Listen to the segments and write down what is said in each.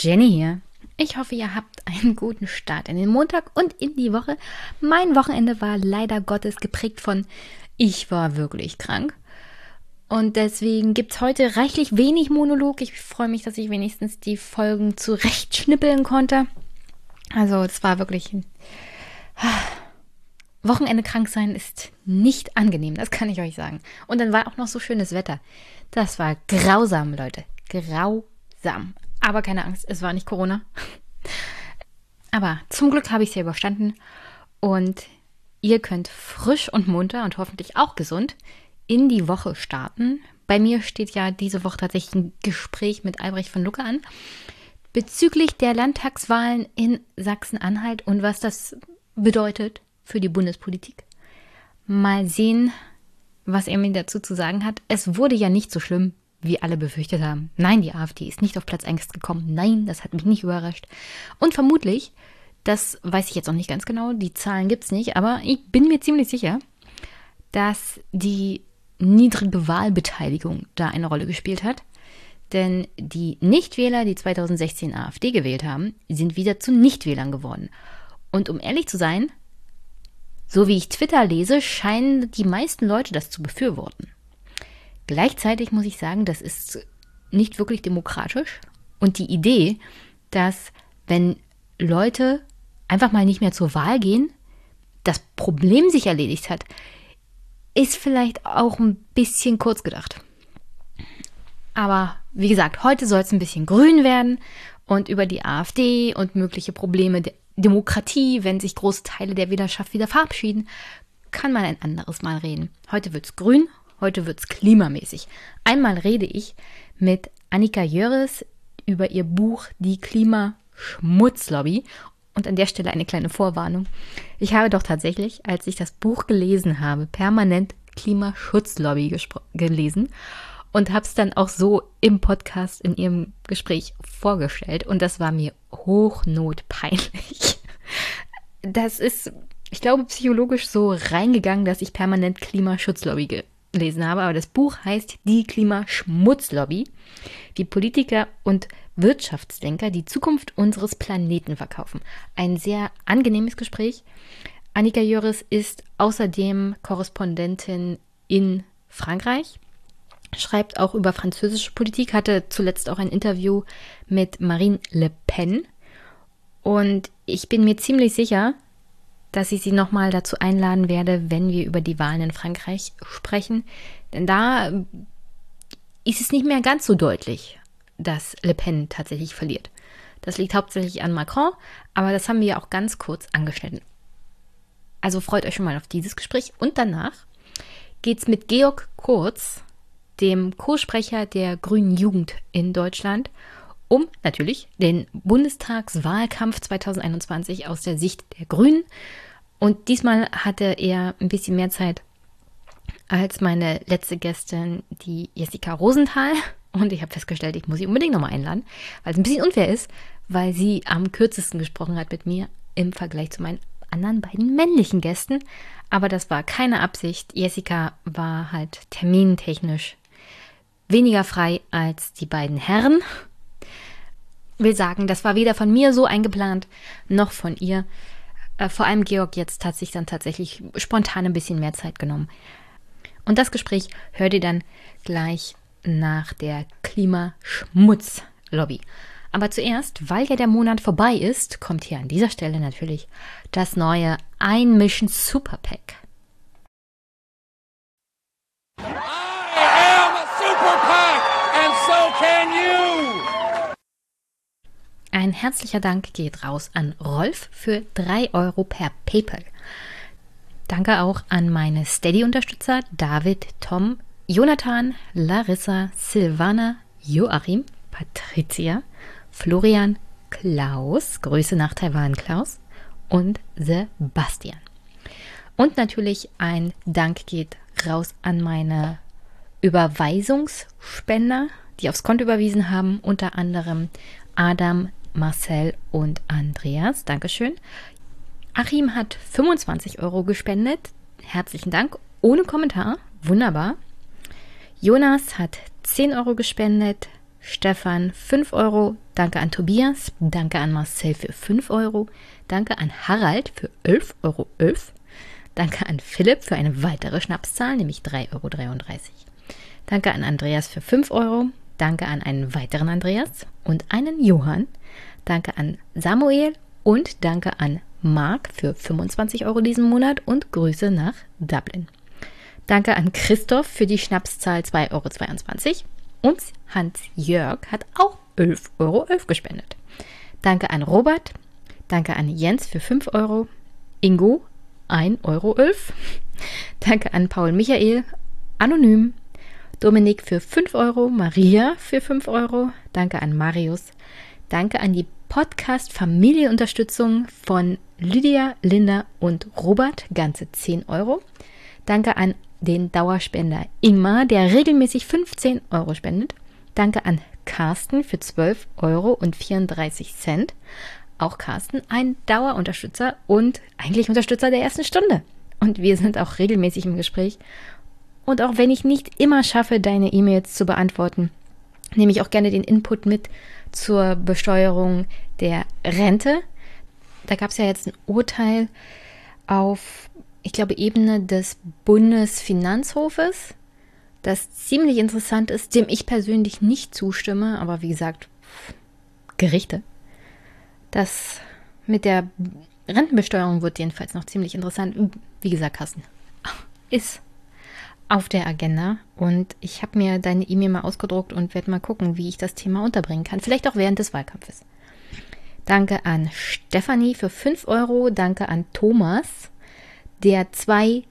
Jenny hier. Ich hoffe, ihr habt einen guten Start in den Montag und in die Woche. Mein Wochenende war leider Gottes geprägt von ich war wirklich krank. Und deswegen gibt es heute reichlich wenig Monolog. Ich freue mich, dass ich wenigstens die Folgen zurechtschnippeln konnte. Also, es war wirklich ein Wochenende krank sein ist nicht angenehm, das kann ich euch sagen. Und dann war auch noch so schönes Wetter. Das war grausam, Leute. Grausam. Aber keine Angst, es war nicht Corona. Aber zum Glück habe ich es ja überstanden. Und ihr könnt frisch und munter und hoffentlich auch gesund in die Woche starten. Bei mir steht ja diese Woche tatsächlich ein Gespräch mit Albrecht von Lucke an bezüglich der Landtagswahlen in Sachsen-Anhalt und was das bedeutet für die Bundespolitik. Mal sehen, was er mir dazu zu sagen hat. Es wurde ja nicht so schlimm, wie alle befürchtet haben. Nein, die AfD ist nicht auf Platz 1 gekommen. Nein, das hat mich nicht überrascht. Und vermutlich, das weiß ich jetzt noch nicht ganz genau, die Zahlen gibt es nicht, aber ich bin mir ziemlich sicher, dass die niedrige Wahlbeteiligung da eine Rolle gespielt hat. Denn die Nichtwähler, die 2016 AfD gewählt haben, sind wieder zu Nichtwählern geworden. Und um ehrlich zu sein, so wie ich Twitter lese, scheinen die meisten Leute das zu befürworten. Gleichzeitig muss ich sagen, das ist nicht wirklich demokratisch. Und die Idee, dass wenn Leute einfach mal nicht mehr zur Wahl gehen, das Problem sich erledigt hat, ist vielleicht auch ein bisschen kurz gedacht. Aber wie gesagt, heute soll es ein bisschen grün werden und über die AfD und mögliche Probleme der Demokratie, wenn sich große Teile der Wählerschaft wieder verabschieden, kann man ein anderes Mal reden. Heute wird's grün, heute wird's klimamäßig. Einmal rede ich mit Annika Jöres über ihr Buch Die Klimaschmutzlobby. Und an der Stelle eine kleine Vorwarnung. Ich habe doch tatsächlich, als ich das Buch gelesen habe, permanent Klimaschutzlobby gelesen und habe es dann auch so im Podcast in ihrem Gespräch vorgestellt und das war mir hochnotpeinlich. Das ist, ich glaube, psychologisch so reingegangen, dass ich permanent Klimaschutzlobby gelesen habe, aber das Buch heißt Die Klimaschmutzlobby, wie Politiker und Wirtschaftsdenker die Zukunft unseres Planeten verkaufen. Ein sehr angenehmes Gespräch. Annika Jöris ist außerdem Korrespondentin in Frankreich schreibt auch über französische Politik, hatte zuletzt auch ein Interview mit Marine Le Pen. Und ich bin mir ziemlich sicher, dass ich sie nochmal dazu einladen werde, wenn wir über die Wahlen in Frankreich sprechen. Denn da ist es nicht mehr ganz so deutlich, dass Le Pen tatsächlich verliert. Das liegt hauptsächlich an Macron, aber das haben wir ja auch ganz kurz angeschnitten. Also freut euch schon mal auf dieses Gespräch. Und danach geht es mit Georg Kurz dem Co-Sprecher der Grünen Jugend in Deutschland, um natürlich den Bundestagswahlkampf 2021 aus der Sicht der Grünen. Und diesmal hatte er ein bisschen mehr Zeit als meine letzte Gästin, die Jessica Rosenthal. Und ich habe festgestellt, ich muss sie unbedingt nochmal einladen, weil es ein bisschen unfair ist, weil sie am kürzesten gesprochen hat mit mir im Vergleich zu meinen anderen beiden männlichen Gästen. Aber das war keine Absicht. Jessica war halt termintechnisch weniger frei als die beiden Herren. Will sagen, das war weder von mir so eingeplant, noch von ihr. Äh, vor allem Georg jetzt hat sich dann tatsächlich spontan ein bisschen mehr Zeit genommen. Und das Gespräch hört ihr dann gleich nach der Klimaschmutzlobby. Aber zuerst, weil ja der Monat vorbei ist, kommt hier an dieser Stelle natürlich das neue Einmischen Super Pack. Ein herzlicher Dank geht raus an Rolf für 3 Euro per PayPal. Danke auch an meine Steady-Unterstützer David, Tom, Jonathan, Larissa, Silvana, Joachim, Patricia, Florian, Klaus, Grüße nach Taiwan, Klaus und Sebastian. Und natürlich ein Dank geht raus an meine Überweisungsspender, die aufs Konto überwiesen haben, unter anderem Adam, Marcel und Andreas. Dankeschön. Achim hat 25 Euro gespendet. Herzlichen Dank. Ohne Kommentar. Wunderbar. Jonas hat 10 Euro gespendet. Stefan 5 Euro. Danke an Tobias. Danke an Marcel für 5 Euro. Danke an Harald für 11,11 Euro. Danke an Philipp für eine weitere Schnapszahl, nämlich 3,33 Euro. Danke an Andreas für 5 Euro. Danke an einen weiteren Andreas und einen Johann. Danke an Samuel und danke an Marc für 25 Euro diesen Monat und Grüße nach Dublin. Danke an Christoph für die Schnapszahl 2,22 Euro und Hans-Jörg hat auch 11,11 Euro gespendet. Danke an Robert, danke an Jens für 5 Euro, Ingo 1,11 Euro, danke an Paul Michael, anonym, Dominik für 5 Euro, Maria für 5 Euro, danke an Marius, danke an die Podcast Familienunterstützung von Lydia, Linda und Robert, ganze 10 Euro. Danke an den Dauerspender Ingmar, der regelmäßig 15 Euro spendet. Danke an Carsten für 12 Euro und 34 Cent. Auch Carsten, ein Dauerunterstützer und eigentlich Unterstützer der ersten Stunde. Und wir sind auch regelmäßig im Gespräch. Und auch wenn ich nicht immer schaffe, deine E-Mails zu beantworten, nehme ich auch gerne den Input mit zur Besteuerung der Rente. Da gab es ja jetzt ein Urteil auf ich glaube, Ebene des Bundesfinanzhofes, das ziemlich interessant ist, dem ich persönlich nicht zustimme, aber wie gesagt, Gerichte. Das mit der Rentenbesteuerung wird jedenfalls noch ziemlich interessant. Wie gesagt, Carsten, ist auf der Agenda und ich habe mir deine E-Mail mal ausgedruckt und werde mal gucken, wie ich das Thema unterbringen kann. Vielleicht auch während des Wahlkampfes. Danke an Stefanie für 5 Euro. Danke an Thomas der 2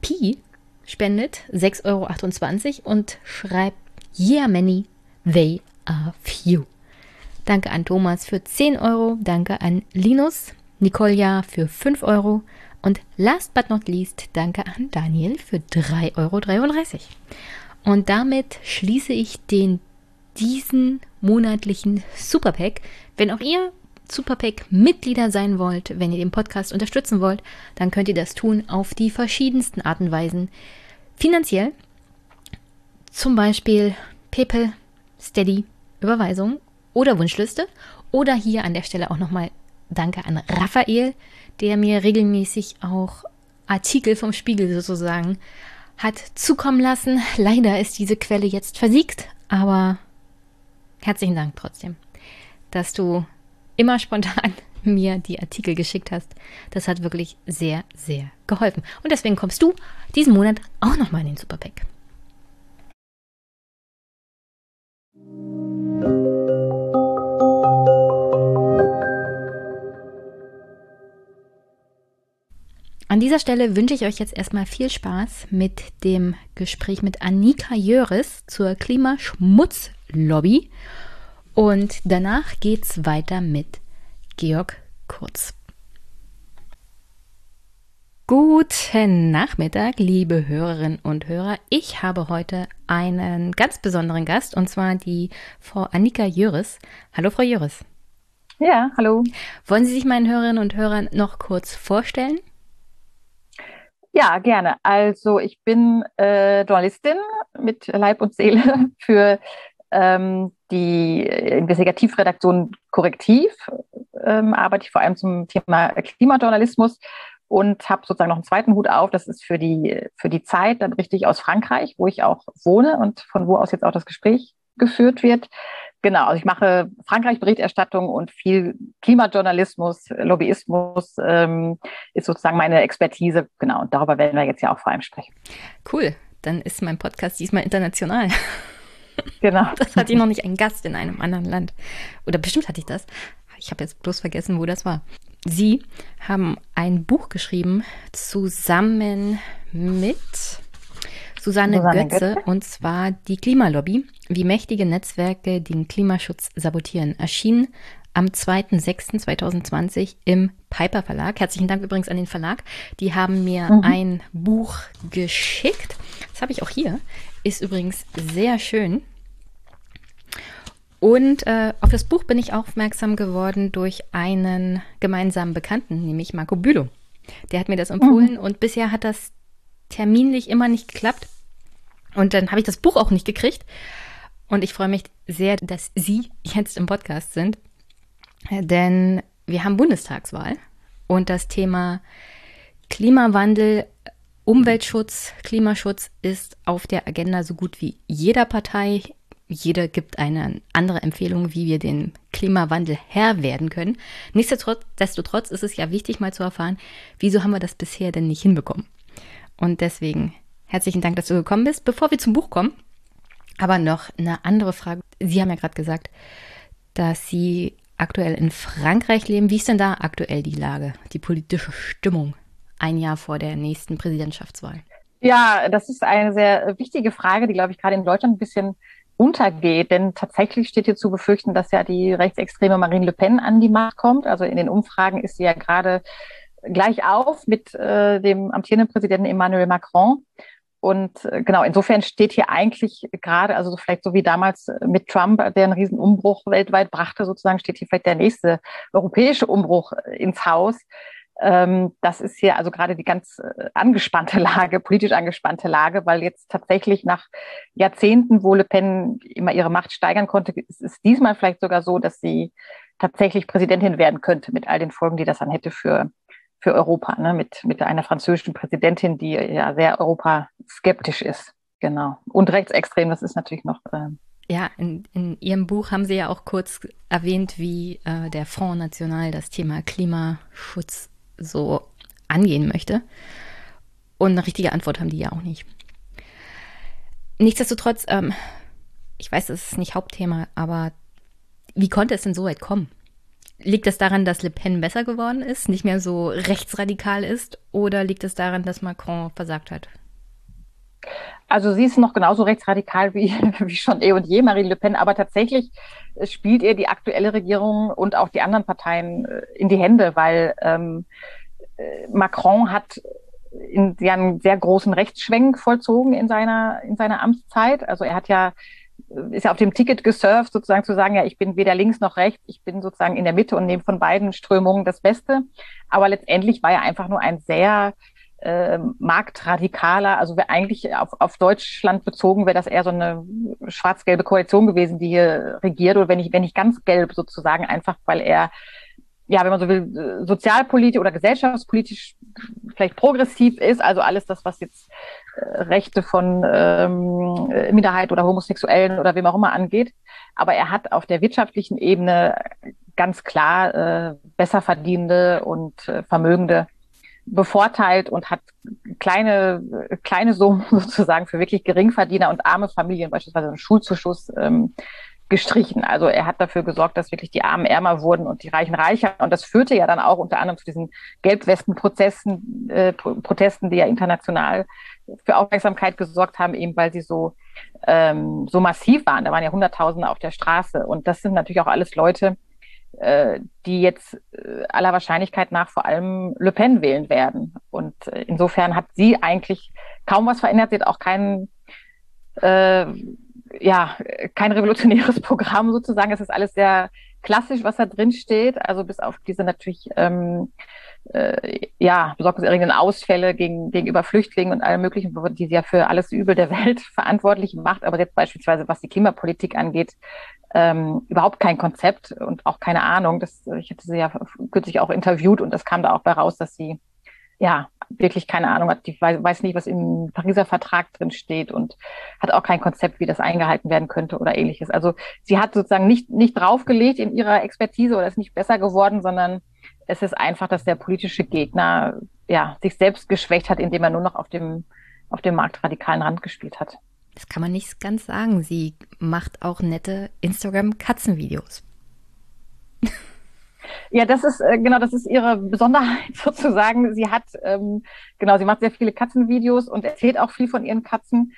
Pi spendet 6,28 Euro und schreibt Yeah many, they are few. Danke an Thomas für 10 Euro, danke an Linus, Nicolja für 5 Euro und last but not least danke an Daniel für 3,33 Euro. Und damit schließe ich den diesen monatlichen Superpack. Wenn auch ihr Superpack Mitglieder sein wollt, wenn ihr den Podcast unterstützen wollt, dann könnt ihr das tun auf die verschiedensten Arten und Weisen. Finanziell, zum Beispiel PayPal, Steady, Überweisung oder Wunschliste. Oder hier an der Stelle auch nochmal Danke an Raphael, der mir regelmäßig auch Artikel vom Spiegel sozusagen hat zukommen lassen. Leider ist diese Quelle jetzt versiegt, aber herzlichen Dank trotzdem, dass du immer spontan mir die Artikel geschickt hast. Das hat wirklich sehr, sehr geholfen. Und deswegen kommst du diesen Monat auch nochmal in den Superpack. An dieser Stelle wünsche ich euch jetzt erstmal viel Spaß mit dem Gespräch mit Annika Jöris zur Klimaschmutzlobby. Und danach geht's weiter mit Georg Kurz. Guten Nachmittag, liebe Hörerinnen und Hörer. Ich habe heute einen ganz besonderen Gast und zwar die Frau Annika Jöris. Hallo, Frau Jöris. Ja, hallo. Wollen Sie sich meinen Hörerinnen und Hörern noch kurz vorstellen? Ja, gerne. Also ich bin äh, Journalistin mit Leib und Seele für ähm, die Investigativredaktion Korrektiv, ähm, arbeite ich vor allem zum Thema Klimajournalismus und habe sozusagen noch einen zweiten Hut auf. Das ist für die, für die Zeit, dann richtig aus Frankreich, wo ich auch wohne und von wo aus jetzt auch das Gespräch geführt wird. Genau, also ich mache Frankreich-Berichterstattung und viel Klimajournalismus, Lobbyismus ähm, ist sozusagen meine Expertise. Genau, und darüber werden wir jetzt ja auch vor allem sprechen. Cool, dann ist mein Podcast diesmal international. Genau. Das hatte ich noch nicht einen Gast in einem anderen Land. Oder bestimmt hatte ich das. Ich habe jetzt bloß vergessen, wo das war. Sie haben ein Buch geschrieben zusammen mit Susanne, Susanne Götze, Götze, und zwar die Klimalobby, wie mächtige Netzwerke den Klimaschutz sabotieren. Erschienen am 2.6.2020 im Piper Verlag. Herzlichen Dank übrigens an den Verlag. Die haben mir mhm. ein Buch geschickt. Das habe ich auch hier. Ist übrigens sehr schön. Und äh, auf das Buch bin ich aufmerksam geworden durch einen gemeinsamen Bekannten, nämlich Marco Bülow. Der hat mir das empfohlen mhm. und bisher hat das terminlich immer nicht geklappt. Und dann habe ich das Buch auch nicht gekriegt. Und ich freue mich sehr, dass Sie jetzt im Podcast sind, denn wir haben Bundestagswahl und das Thema Klimawandel, Umweltschutz, Klimaschutz ist auf der Agenda so gut wie jeder Partei. Jeder gibt eine andere Empfehlung, wie wir den Klimawandel Herr werden können. Nichtsdestotrotz ist es ja wichtig, mal zu erfahren, wieso haben wir das bisher denn nicht hinbekommen. Und deswegen herzlichen Dank, dass du gekommen bist. Bevor wir zum Buch kommen, aber noch eine andere Frage. Sie haben ja gerade gesagt, dass Sie aktuell in Frankreich leben. Wie ist denn da aktuell die Lage, die politische Stimmung ein Jahr vor der nächsten Präsidentschaftswahl? Ja, das ist eine sehr wichtige Frage, die, glaube ich, gerade in Deutschland ein bisschen untergeht. Denn tatsächlich steht hier zu befürchten, dass ja die rechtsextreme Marine Le Pen an die Macht kommt. Also in den Umfragen ist sie ja gerade gleich auf mit äh, dem amtierenden Präsidenten Emmanuel Macron. Und äh, genau, insofern steht hier eigentlich gerade, also vielleicht so wie damals mit Trump, der einen riesen Umbruch weltweit brachte, sozusagen steht hier vielleicht der nächste europäische Umbruch äh, ins Haus. Ähm, das ist hier also gerade die ganz äh, angespannte Lage, politisch angespannte Lage, weil jetzt tatsächlich nach Jahrzehnten, wo Le Pen immer ihre Macht steigern konnte, ist es diesmal vielleicht sogar so, dass sie tatsächlich Präsidentin werden könnte mit all den Folgen, die das dann hätte für für Europa, ne, mit, mit einer französischen Präsidentin, die ja sehr europaskeptisch ist. Genau. Und rechtsextrem, das ist natürlich noch. Äh, ja, in, in Ihrem Buch haben Sie ja auch kurz erwähnt, wie äh, der Front National das Thema Klimaschutz so angehen möchte. Und eine richtige Antwort haben die ja auch nicht. Nichtsdestotrotz, ähm, ich weiß, das ist nicht Hauptthema, aber wie konnte es denn so weit kommen? Liegt es daran, dass Le Pen besser geworden ist, nicht mehr so rechtsradikal ist, oder liegt es daran, dass Macron versagt hat? Also sie ist noch genauso rechtsradikal wie, wie schon eh und je, Marine Le Pen, aber tatsächlich spielt ihr die aktuelle Regierung und auch die anderen Parteien äh, in die Hände, weil ähm, äh, Macron hat in, ja, einen sehr großen Rechtsschwenk vollzogen in seiner, in seiner Amtszeit. Also er hat ja ist ja auf dem Ticket gesurft, sozusagen zu sagen, ja, ich bin weder links noch rechts, ich bin sozusagen in der Mitte und nehme von beiden Strömungen das Beste. Aber letztendlich war er einfach nur ein sehr äh, marktradikaler, also wäre eigentlich auf, auf Deutschland bezogen, wäre das eher so eine schwarz-gelbe Koalition gewesen, die hier regiert, oder wenn ich, wenn ich ganz gelb sozusagen, einfach weil er ja, wenn man so will, sozialpolitisch oder gesellschaftspolitisch vielleicht progressiv ist, also alles das, was jetzt Rechte von ähm, Minderheit oder Homosexuellen oder wem auch immer angeht. Aber er hat auf der wirtschaftlichen Ebene ganz klar äh, besser verdienende und äh, Vermögende bevorteilt und hat kleine, kleine Summen sozusagen für wirklich Geringverdiener und arme Familien, beispielsweise einen Schulzuschuss ähm, gestrichen. Also er hat dafür gesorgt, dass wirklich die Armen ärmer wurden und die Reichen reicher. Und das führte ja dann auch unter anderem zu diesen Gelbwesten-Prozessen, äh, Protesten, die ja international für Aufmerksamkeit gesorgt haben, eben weil sie so, ähm, so massiv waren. Da waren ja Hunderttausende auf der Straße. Und das sind natürlich auch alles Leute, äh, die jetzt äh, aller Wahrscheinlichkeit nach vor allem Le Pen wählen werden. Und äh, insofern hat sie eigentlich kaum was verändert. Sie hat auch keinen äh, ja, kein revolutionäres Programm sozusagen. Es ist alles sehr klassisch, was da drin steht. Also bis auf diese natürlich ähm, äh, ja, besorgniserregenden Ausfälle gegen, gegenüber Flüchtlingen und allem möglichen, die sie ja für alles Übel der Welt verantwortlich macht. Aber jetzt beispielsweise, was die Klimapolitik angeht, ähm, überhaupt kein Konzept und auch keine Ahnung. Das, ich hatte sie ja kürzlich auch interviewt und das kam da auch bei raus, dass sie ja, wirklich keine Ahnung hat. Die weiß nicht, was im Pariser Vertrag drin steht und hat auch kein Konzept, wie das eingehalten werden könnte oder ähnliches. Also sie hat sozusagen nicht, nicht draufgelegt in ihrer Expertise oder ist nicht besser geworden, sondern es ist einfach, dass der politische Gegner ja, sich selbst geschwächt hat, indem er nur noch auf dem, auf dem marktradikalen Rand gespielt hat. Das kann man nicht ganz sagen. Sie macht auch nette Instagram-Katzenvideos. Ja, das ist äh, genau, das ist ihre Besonderheit sozusagen. Sie hat ähm, genau, sie macht sehr viele Katzenvideos und erzählt auch viel von ihren Katzen.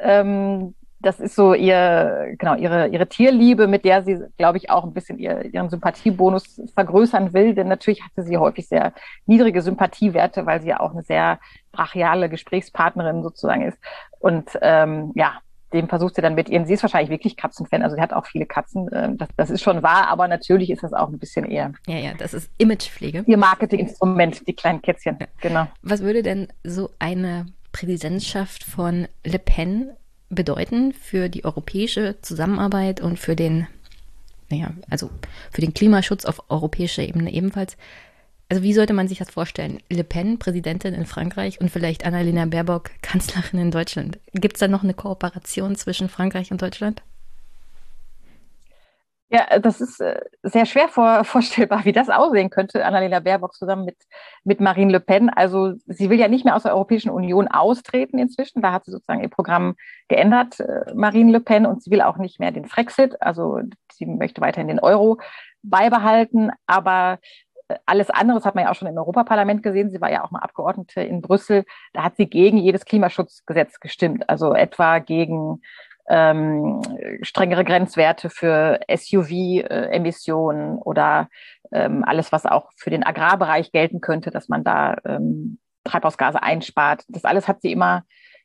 Ähm, das ist so ihr, genau, ihre, ihre Tierliebe, mit der sie, glaube ich, auch ein bisschen ihr, ihren Sympathiebonus vergrößern will. Denn natürlich hatte sie häufig sehr niedrige Sympathiewerte, weil sie ja auch eine sehr brachiale Gesprächspartnerin sozusagen ist. Und ähm, ja, dem versucht sie dann mit ihren, sie ist wahrscheinlich wirklich Katzenfan, also sie hat auch viele Katzen, ähm, das, das ist schon wahr, aber natürlich ist das auch ein bisschen eher. Ja, ja, das ist Imagepflege. Ihr Marketinginstrument, die kleinen Kätzchen, ja. genau. Was würde denn so eine Präsidentschaft von Le Pen bedeuten für die europäische Zusammenarbeit und für den, naja, also für den Klimaschutz auf europäischer Ebene ebenfalls? Also wie sollte man sich das vorstellen? Le Pen, Präsidentin in Frankreich und vielleicht Annalena Baerbock, Kanzlerin in Deutschland. Gibt es da noch eine Kooperation zwischen Frankreich und Deutschland? Ja, das ist äh, sehr schwer vor, vorstellbar, wie das aussehen könnte, Annalena Baerbock zusammen mit, mit Marine Le Pen. Also sie will ja nicht mehr aus der Europäischen Union austreten inzwischen. Da hat sie sozusagen ihr Programm geändert, äh, Marine Le Pen, und sie will auch nicht mehr den Frexit. Also sie möchte weiterhin den Euro beibehalten. Aber äh, alles andere, das hat man ja auch schon im Europaparlament gesehen. Sie war ja auch mal Abgeordnete in Brüssel. Da hat sie gegen jedes Klimaschutzgesetz gestimmt. Also etwa gegen ähm, strengere Grenzwerte für SUV-Emissionen oder ähm, alles, was auch für den Agrarbereich gelten könnte, dass man da ähm, Treibhausgase einspart. Das alles hat sie immer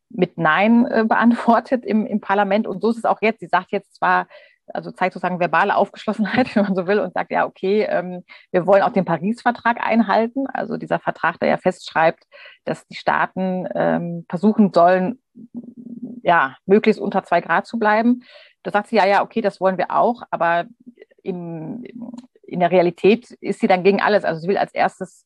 mit Nein äh, beantwortet im, im Parlament. Und so ist es auch jetzt. Sie sagt jetzt zwar, also zeigt sozusagen verbale Aufgeschlossenheit, wenn man so will, und sagt, ja, okay, ähm, wir wollen auch den Paris-Vertrag einhalten. Also dieser Vertrag, der ja festschreibt, dass die Staaten ähm, versuchen sollen, ja, möglichst unter zwei Grad zu bleiben. Da sagt sie, ja, ja, okay, das wollen wir auch, aber im, in der Realität ist sie dann gegen alles. Also sie will als erstes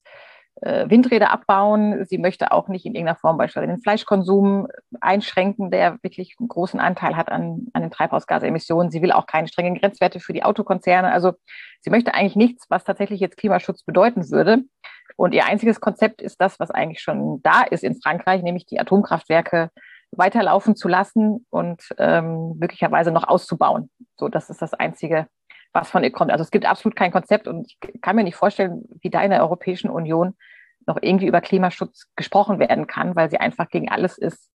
Windräder abbauen. Sie möchte auch nicht in irgendeiner Form beispielsweise den Fleischkonsum einschränken, der wirklich einen großen Anteil hat an, an den Treibhausgasemissionen. Sie will auch keine strengen Grenzwerte für die Autokonzerne. Also sie möchte eigentlich nichts, was tatsächlich jetzt Klimaschutz bedeuten würde. Und ihr einziges Konzept ist das, was eigentlich schon da ist in Frankreich, nämlich die Atomkraftwerke weiterlaufen zu lassen und ähm, möglicherweise noch auszubauen. So, das ist das Einzige, was von ihr kommt. Also es gibt absolut kein Konzept und ich kann mir nicht vorstellen, wie da in der Europäischen Union noch irgendwie über Klimaschutz gesprochen werden kann, weil sie einfach gegen alles ist,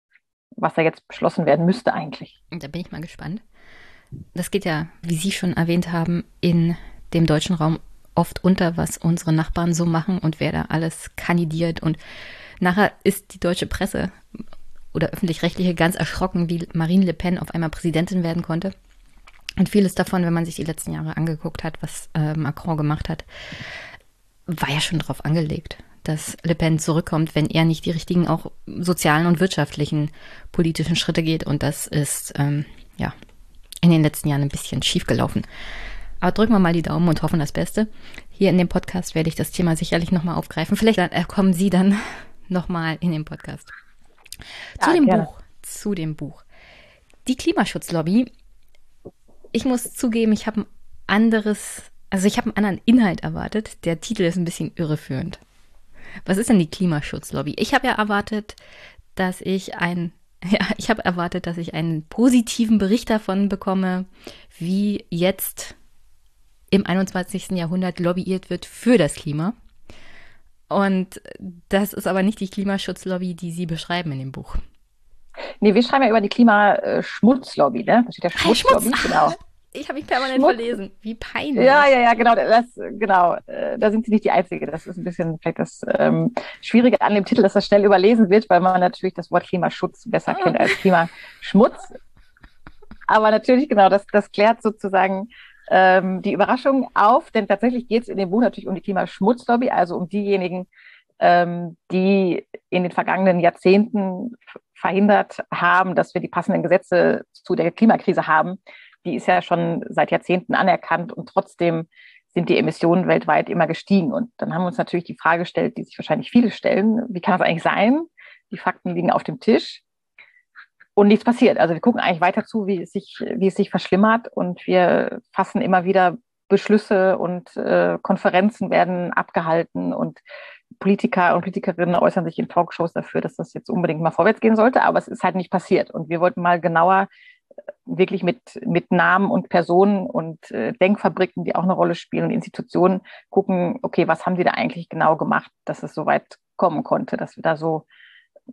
was da jetzt beschlossen werden müsste eigentlich. Da bin ich mal gespannt. Das geht ja, wie Sie schon erwähnt haben, in dem deutschen Raum oft unter, was unsere Nachbarn so machen und wer da alles kandidiert. Und nachher ist die deutsche Presse oder öffentlich-rechtliche ganz erschrocken, wie Marine Le Pen auf einmal Präsidentin werden konnte. Und vieles davon, wenn man sich die letzten Jahre angeguckt hat, was äh, Macron gemacht hat, war ja schon darauf angelegt, dass Le Pen zurückkommt, wenn er nicht die richtigen auch sozialen und wirtschaftlichen politischen Schritte geht. Und das ist ähm, ja in den letzten Jahren ein bisschen schief gelaufen. Aber drücken wir mal die Daumen und hoffen das Beste. Hier in dem Podcast werde ich das Thema sicherlich nochmal aufgreifen. Vielleicht äh, kommen Sie dann nochmal in den Podcast. Zu ja, dem gerne. Buch. Zu dem Buch. Die Klimaschutzlobby. Ich muss zugeben, ich habe ein anderes, also ich habe einen anderen Inhalt erwartet. Der Titel ist ein bisschen irreführend. Was ist denn die Klimaschutzlobby? Ich habe ja erwartet, dass ich ein, ja, ich habe erwartet, dass ich einen positiven Bericht davon bekomme, wie jetzt im 21. Jahrhundert lobbyiert wird für das Klima. Und das ist aber nicht die Klimaschutzlobby, die Sie beschreiben in dem Buch. Nee, wir schreiben ja über die Klimaschmutzlobby, ne? Da steht ja Schmutzlobby, Schmutz. genau. Ich habe mich permanent Schmutz. verlesen. Wie peinlich. Ja, ja, ja, genau. Das, genau. Äh, da sind Sie nicht die Einzige. Das ist ein bisschen vielleicht das ähm, Schwierige an dem Titel, dass das schnell überlesen wird, weil man natürlich das Wort Klimaschutz besser ah. kennt als Klimaschmutz. Aber natürlich, genau, das, das klärt sozusagen ähm, die Überraschung auf, denn tatsächlich geht es in dem Buch natürlich um die Klimaschmutzlobby, also um diejenigen, ähm, die in den vergangenen Jahrzehnten verhindert haben, dass wir die passenden Gesetze zu der Klimakrise haben. Die ist ja schon seit Jahrzehnten anerkannt und trotzdem sind die Emissionen weltweit immer gestiegen. Und dann haben wir uns natürlich die Frage gestellt, die sich wahrscheinlich viele stellen, wie kann das eigentlich sein? Die Fakten liegen auf dem Tisch und nichts passiert. Also wir gucken eigentlich weiter zu, wie es sich, wie es sich verschlimmert und wir fassen immer wieder Beschlüsse und äh, Konferenzen werden abgehalten und Politiker und Politikerinnen äußern sich in Talkshows dafür, dass das jetzt unbedingt mal vorwärts gehen sollte, aber es ist halt nicht passiert. Und wir wollten mal genauer äh, wirklich mit, mit Namen und Personen und äh, Denkfabriken, die auch eine Rolle spielen und Institutionen gucken, okay, was haben die da eigentlich genau gemacht, dass es so weit kommen konnte, dass wir da so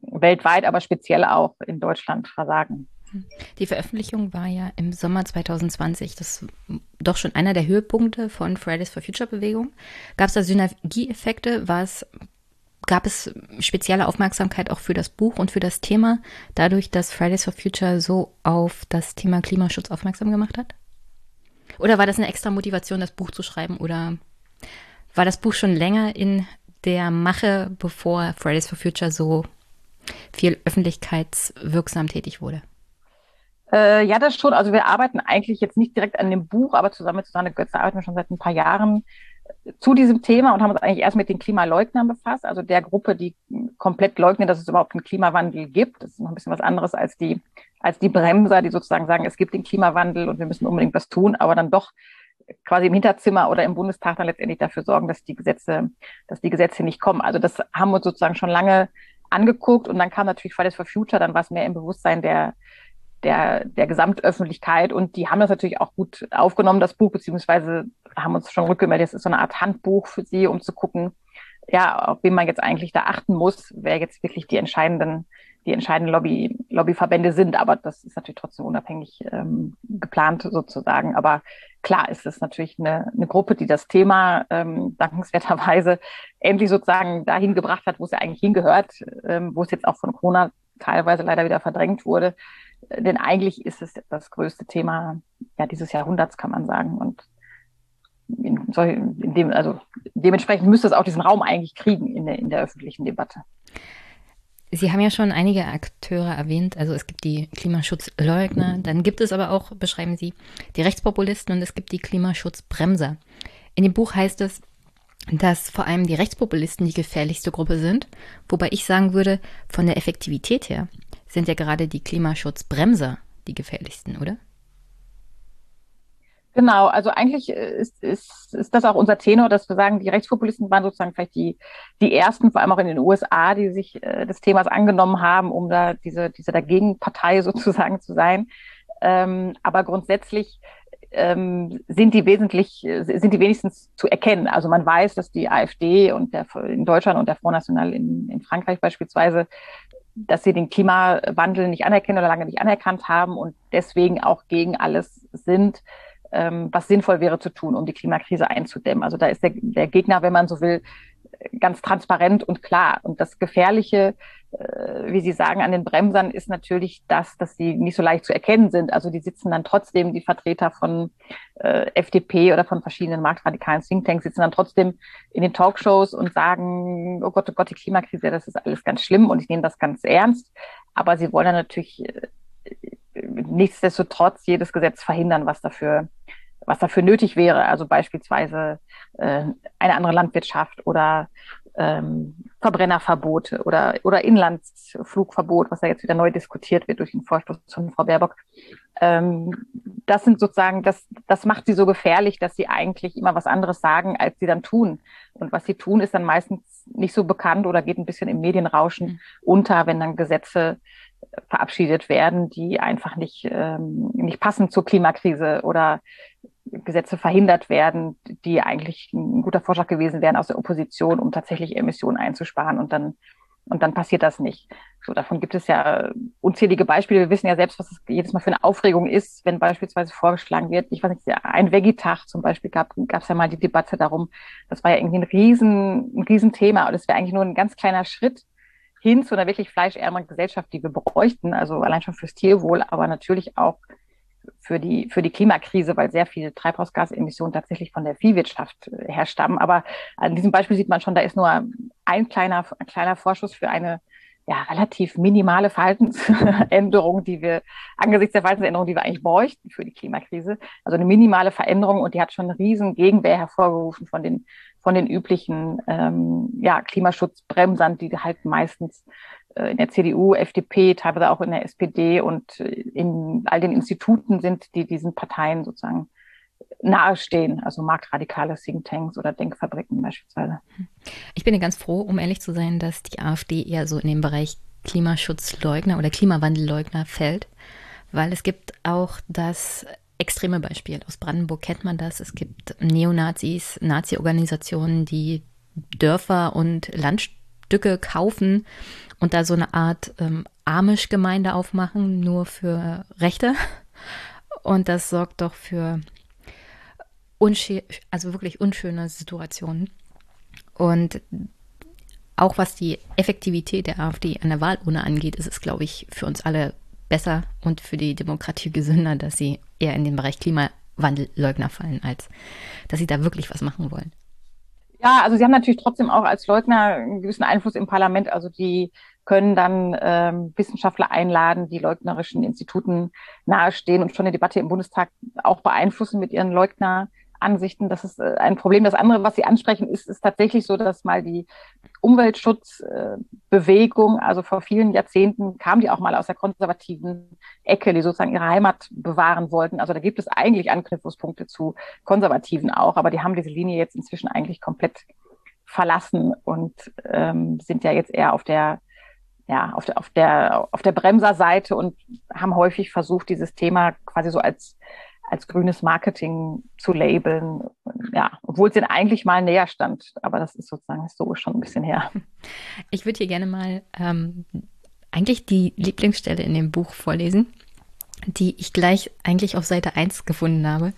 weltweit, aber speziell auch in Deutschland versagen. Die Veröffentlichung war ja im Sommer 2020. Das ist doch schon einer der Höhepunkte von Fridays for Future Bewegung. Gab es da Synergieeffekte? Gab es spezielle Aufmerksamkeit auch für das Buch und für das Thema, dadurch, dass Fridays for Future so auf das Thema Klimaschutz aufmerksam gemacht hat? Oder war das eine extra Motivation, das Buch zu schreiben? Oder war das Buch schon länger in der Mache, bevor Fridays for Future so viel öffentlichkeitswirksam tätig wurde? Äh, ja, das schon. Also wir arbeiten eigentlich jetzt nicht direkt an dem Buch, aber zusammen mit Susanne Götze arbeiten wir schon seit ein paar Jahren zu diesem Thema und haben uns eigentlich erst mit den Klimaleugnern befasst, also der Gruppe, die komplett leugnen, dass es überhaupt einen Klimawandel gibt. Das ist noch ein bisschen was anderes als die, als die Bremser, die sozusagen sagen, es gibt den Klimawandel und wir müssen unbedingt was tun, aber dann doch quasi im Hinterzimmer oder im Bundestag dann letztendlich dafür sorgen, dass die Gesetze, dass die Gesetze nicht kommen. Also das haben wir uns sozusagen schon lange angeguckt und dann kam natürlich Fridays for Future, dann war es mehr im Bewusstsein der, der, der Gesamtöffentlichkeit und die haben das natürlich auch gut aufgenommen, das Buch, beziehungsweise haben uns schon rückgemeldet, es ist so eine Art Handbuch für sie, um zu gucken, ja, auf wen man jetzt eigentlich da achten muss, wer jetzt wirklich die entscheidenden, die entscheidenden Lobby, Lobbyverbände sind. Aber das ist natürlich trotzdem unabhängig ähm, geplant sozusagen. Aber klar ist es natürlich eine, eine Gruppe, die das Thema ähm, dankenswerterweise endlich sozusagen dahin gebracht hat, wo es ja eigentlich hingehört, ähm, wo es jetzt auch von Corona teilweise leider wieder verdrängt wurde. Denn eigentlich ist es das größte Thema ja, dieses Jahrhunderts, kann man sagen. Und in, in dem, also dementsprechend müsste es auch diesen Raum eigentlich kriegen in der, in der öffentlichen Debatte. Sie haben ja schon einige Akteure erwähnt. Also es gibt die Klimaschutzleugner, dann gibt es aber auch, beschreiben Sie, die Rechtspopulisten und es gibt die Klimaschutzbremser. In dem Buch heißt es, dass vor allem die Rechtspopulisten die gefährlichste Gruppe sind, wobei ich sagen würde, von der Effektivität her sind ja gerade die Klimaschutzbremser die gefährlichsten, oder? Genau, also eigentlich ist, ist, ist das auch unser Tenor, dass wir sagen, die Rechtspopulisten waren sozusagen vielleicht die, die ersten, vor allem auch in den USA, die sich äh, des Themas angenommen haben, um da diese, diese Dagegenpartei sozusagen zu sein. Ähm, aber grundsätzlich ähm, sind die wesentlich, sind die wenigstens zu erkennen. Also man weiß, dass die AfD und der in Deutschland und der Front National in, in Frankreich beispielsweise dass sie den Klimawandel nicht anerkennen oder lange nicht anerkannt haben und deswegen auch gegen alles sind, ähm, was sinnvoll wäre zu tun, um die Klimakrise einzudämmen. Also da ist der, der Gegner, wenn man so will, ganz transparent und klar. Und das Gefährliche, äh, wie Sie sagen, an den Bremsern ist natürlich das, dass sie nicht so leicht zu erkennen sind. Also die sitzen dann trotzdem, die Vertreter von äh, FDP oder von verschiedenen marktradikalen Thinktanks sitzen dann trotzdem in den Talkshows und sagen, oh Gott, oh Gott, die Klimakrise, das ist alles ganz schlimm und ich nehme das ganz ernst. Aber sie wollen dann natürlich äh, nichtsdestotrotz jedes Gesetz verhindern, was dafür, was dafür nötig wäre. Also beispielsweise äh, eine andere Landwirtschaft oder ähm, Verbrennerverbote oder, oder Inlandsflugverbot, was ja jetzt wieder neu diskutiert wird durch den Vorstoß von Frau Baerbock. Ähm, das sind sozusagen, das, das macht sie so gefährlich, dass sie eigentlich immer was anderes sagen, als sie dann tun. Und was sie tun, ist dann meistens nicht so bekannt oder geht ein bisschen im Medienrauschen mhm. unter, wenn dann Gesetze verabschiedet werden, die einfach nicht, ähm, nicht passen zur Klimakrise oder Gesetze verhindert werden, die eigentlich ein guter Vorschlag gewesen wären aus der Opposition, um tatsächlich Emissionen einzusparen und dann und dann passiert das nicht. So, davon gibt es ja unzählige Beispiele. Wir wissen ja selbst, was es jedes Mal für eine Aufregung ist, wenn beispielsweise vorgeschlagen wird. Ich weiß nicht, ein Veggie-Tag zum Beispiel gab es ja mal die Debatte darum. Das war ja irgendwie ein riesen, ein Riesenthema und es wäre eigentlich nur ein ganz kleiner Schritt, hin zu einer wirklich fleischärmeren Gesellschaft, die wir bräuchten, also allein schon fürs Tierwohl, aber natürlich auch für die, für die Klimakrise, weil sehr viele Treibhausgasemissionen tatsächlich von der Viehwirtschaft äh, herstammen. Aber an diesem Beispiel sieht man schon, da ist nur ein kleiner, ein kleiner Vorschuss für eine ja, relativ minimale Verhaltensänderung, die wir angesichts der Verhaltensänderung, die wir eigentlich bräuchten für die Klimakrise. Also eine minimale Veränderung und die hat schon einen riesen Gegenwehr hervorgerufen von den von den üblichen ähm, ja, Klimaschutzbremsern, die halt meistens äh, in der CDU, FDP, teilweise auch in der SPD und äh, in all den Instituten sind, die diesen Parteien sozusagen nahestehen, also marktradikale Thinktanks oder Denkfabriken beispielsweise. Ich bin ja ganz froh, um ehrlich zu sein, dass die AfD eher so in den Bereich Klimaschutzleugner oder Klimawandelleugner fällt, weil es gibt auch das extreme Beispiel. Aus Brandenburg kennt man das. Es gibt Neonazis, Nazi-Organisationen, die Dörfer und Landstücke kaufen und da so eine Art ähm, Amish-Gemeinde aufmachen, nur für Rechte. Und das sorgt doch für also wirklich unschöne Situationen. Und auch was die Effektivität der AfD an der Wahlurne angeht, ist es, glaube ich, für uns alle besser und für die Demokratie gesünder, dass sie eher in den Bereich Klimawandelleugner fallen, als dass sie da wirklich was machen wollen. Ja, also sie haben natürlich trotzdem auch als Leugner einen gewissen Einfluss im Parlament. Also die können dann ähm, Wissenschaftler einladen, die leugnerischen Instituten nahestehen und schon die Debatte im Bundestag auch beeinflussen mit ihren Leugneransichten. Das ist äh, ein Problem. Das andere, was Sie ansprechen, ist, ist tatsächlich so, dass mal die Umweltschutzbewegung, also vor vielen Jahrzehnten kam die auch mal aus der konservativen Ecke, die sozusagen ihre Heimat bewahren wollten. Also da gibt es eigentlich Anknüpfungspunkte zu Konservativen auch, aber die haben diese Linie jetzt inzwischen eigentlich komplett verlassen und ähm, sind ja jetzt eher auf der ja, auf der, auf der, auf der Bremserseite und haben häufig versucht, dieses Thema quasi so als, als grünes Marketing zu labeln. Ja, obwohl es ihnen eigentlich mal näher stand. Aber das ist sozusagen historisch schon ein bisschen her. Ich würde hier gerne mal ähm, eigentlich die Lieblingsstelle in dem Buch vorlesen, die ich gleich eigentlich auf Seite 1 gefunden habe.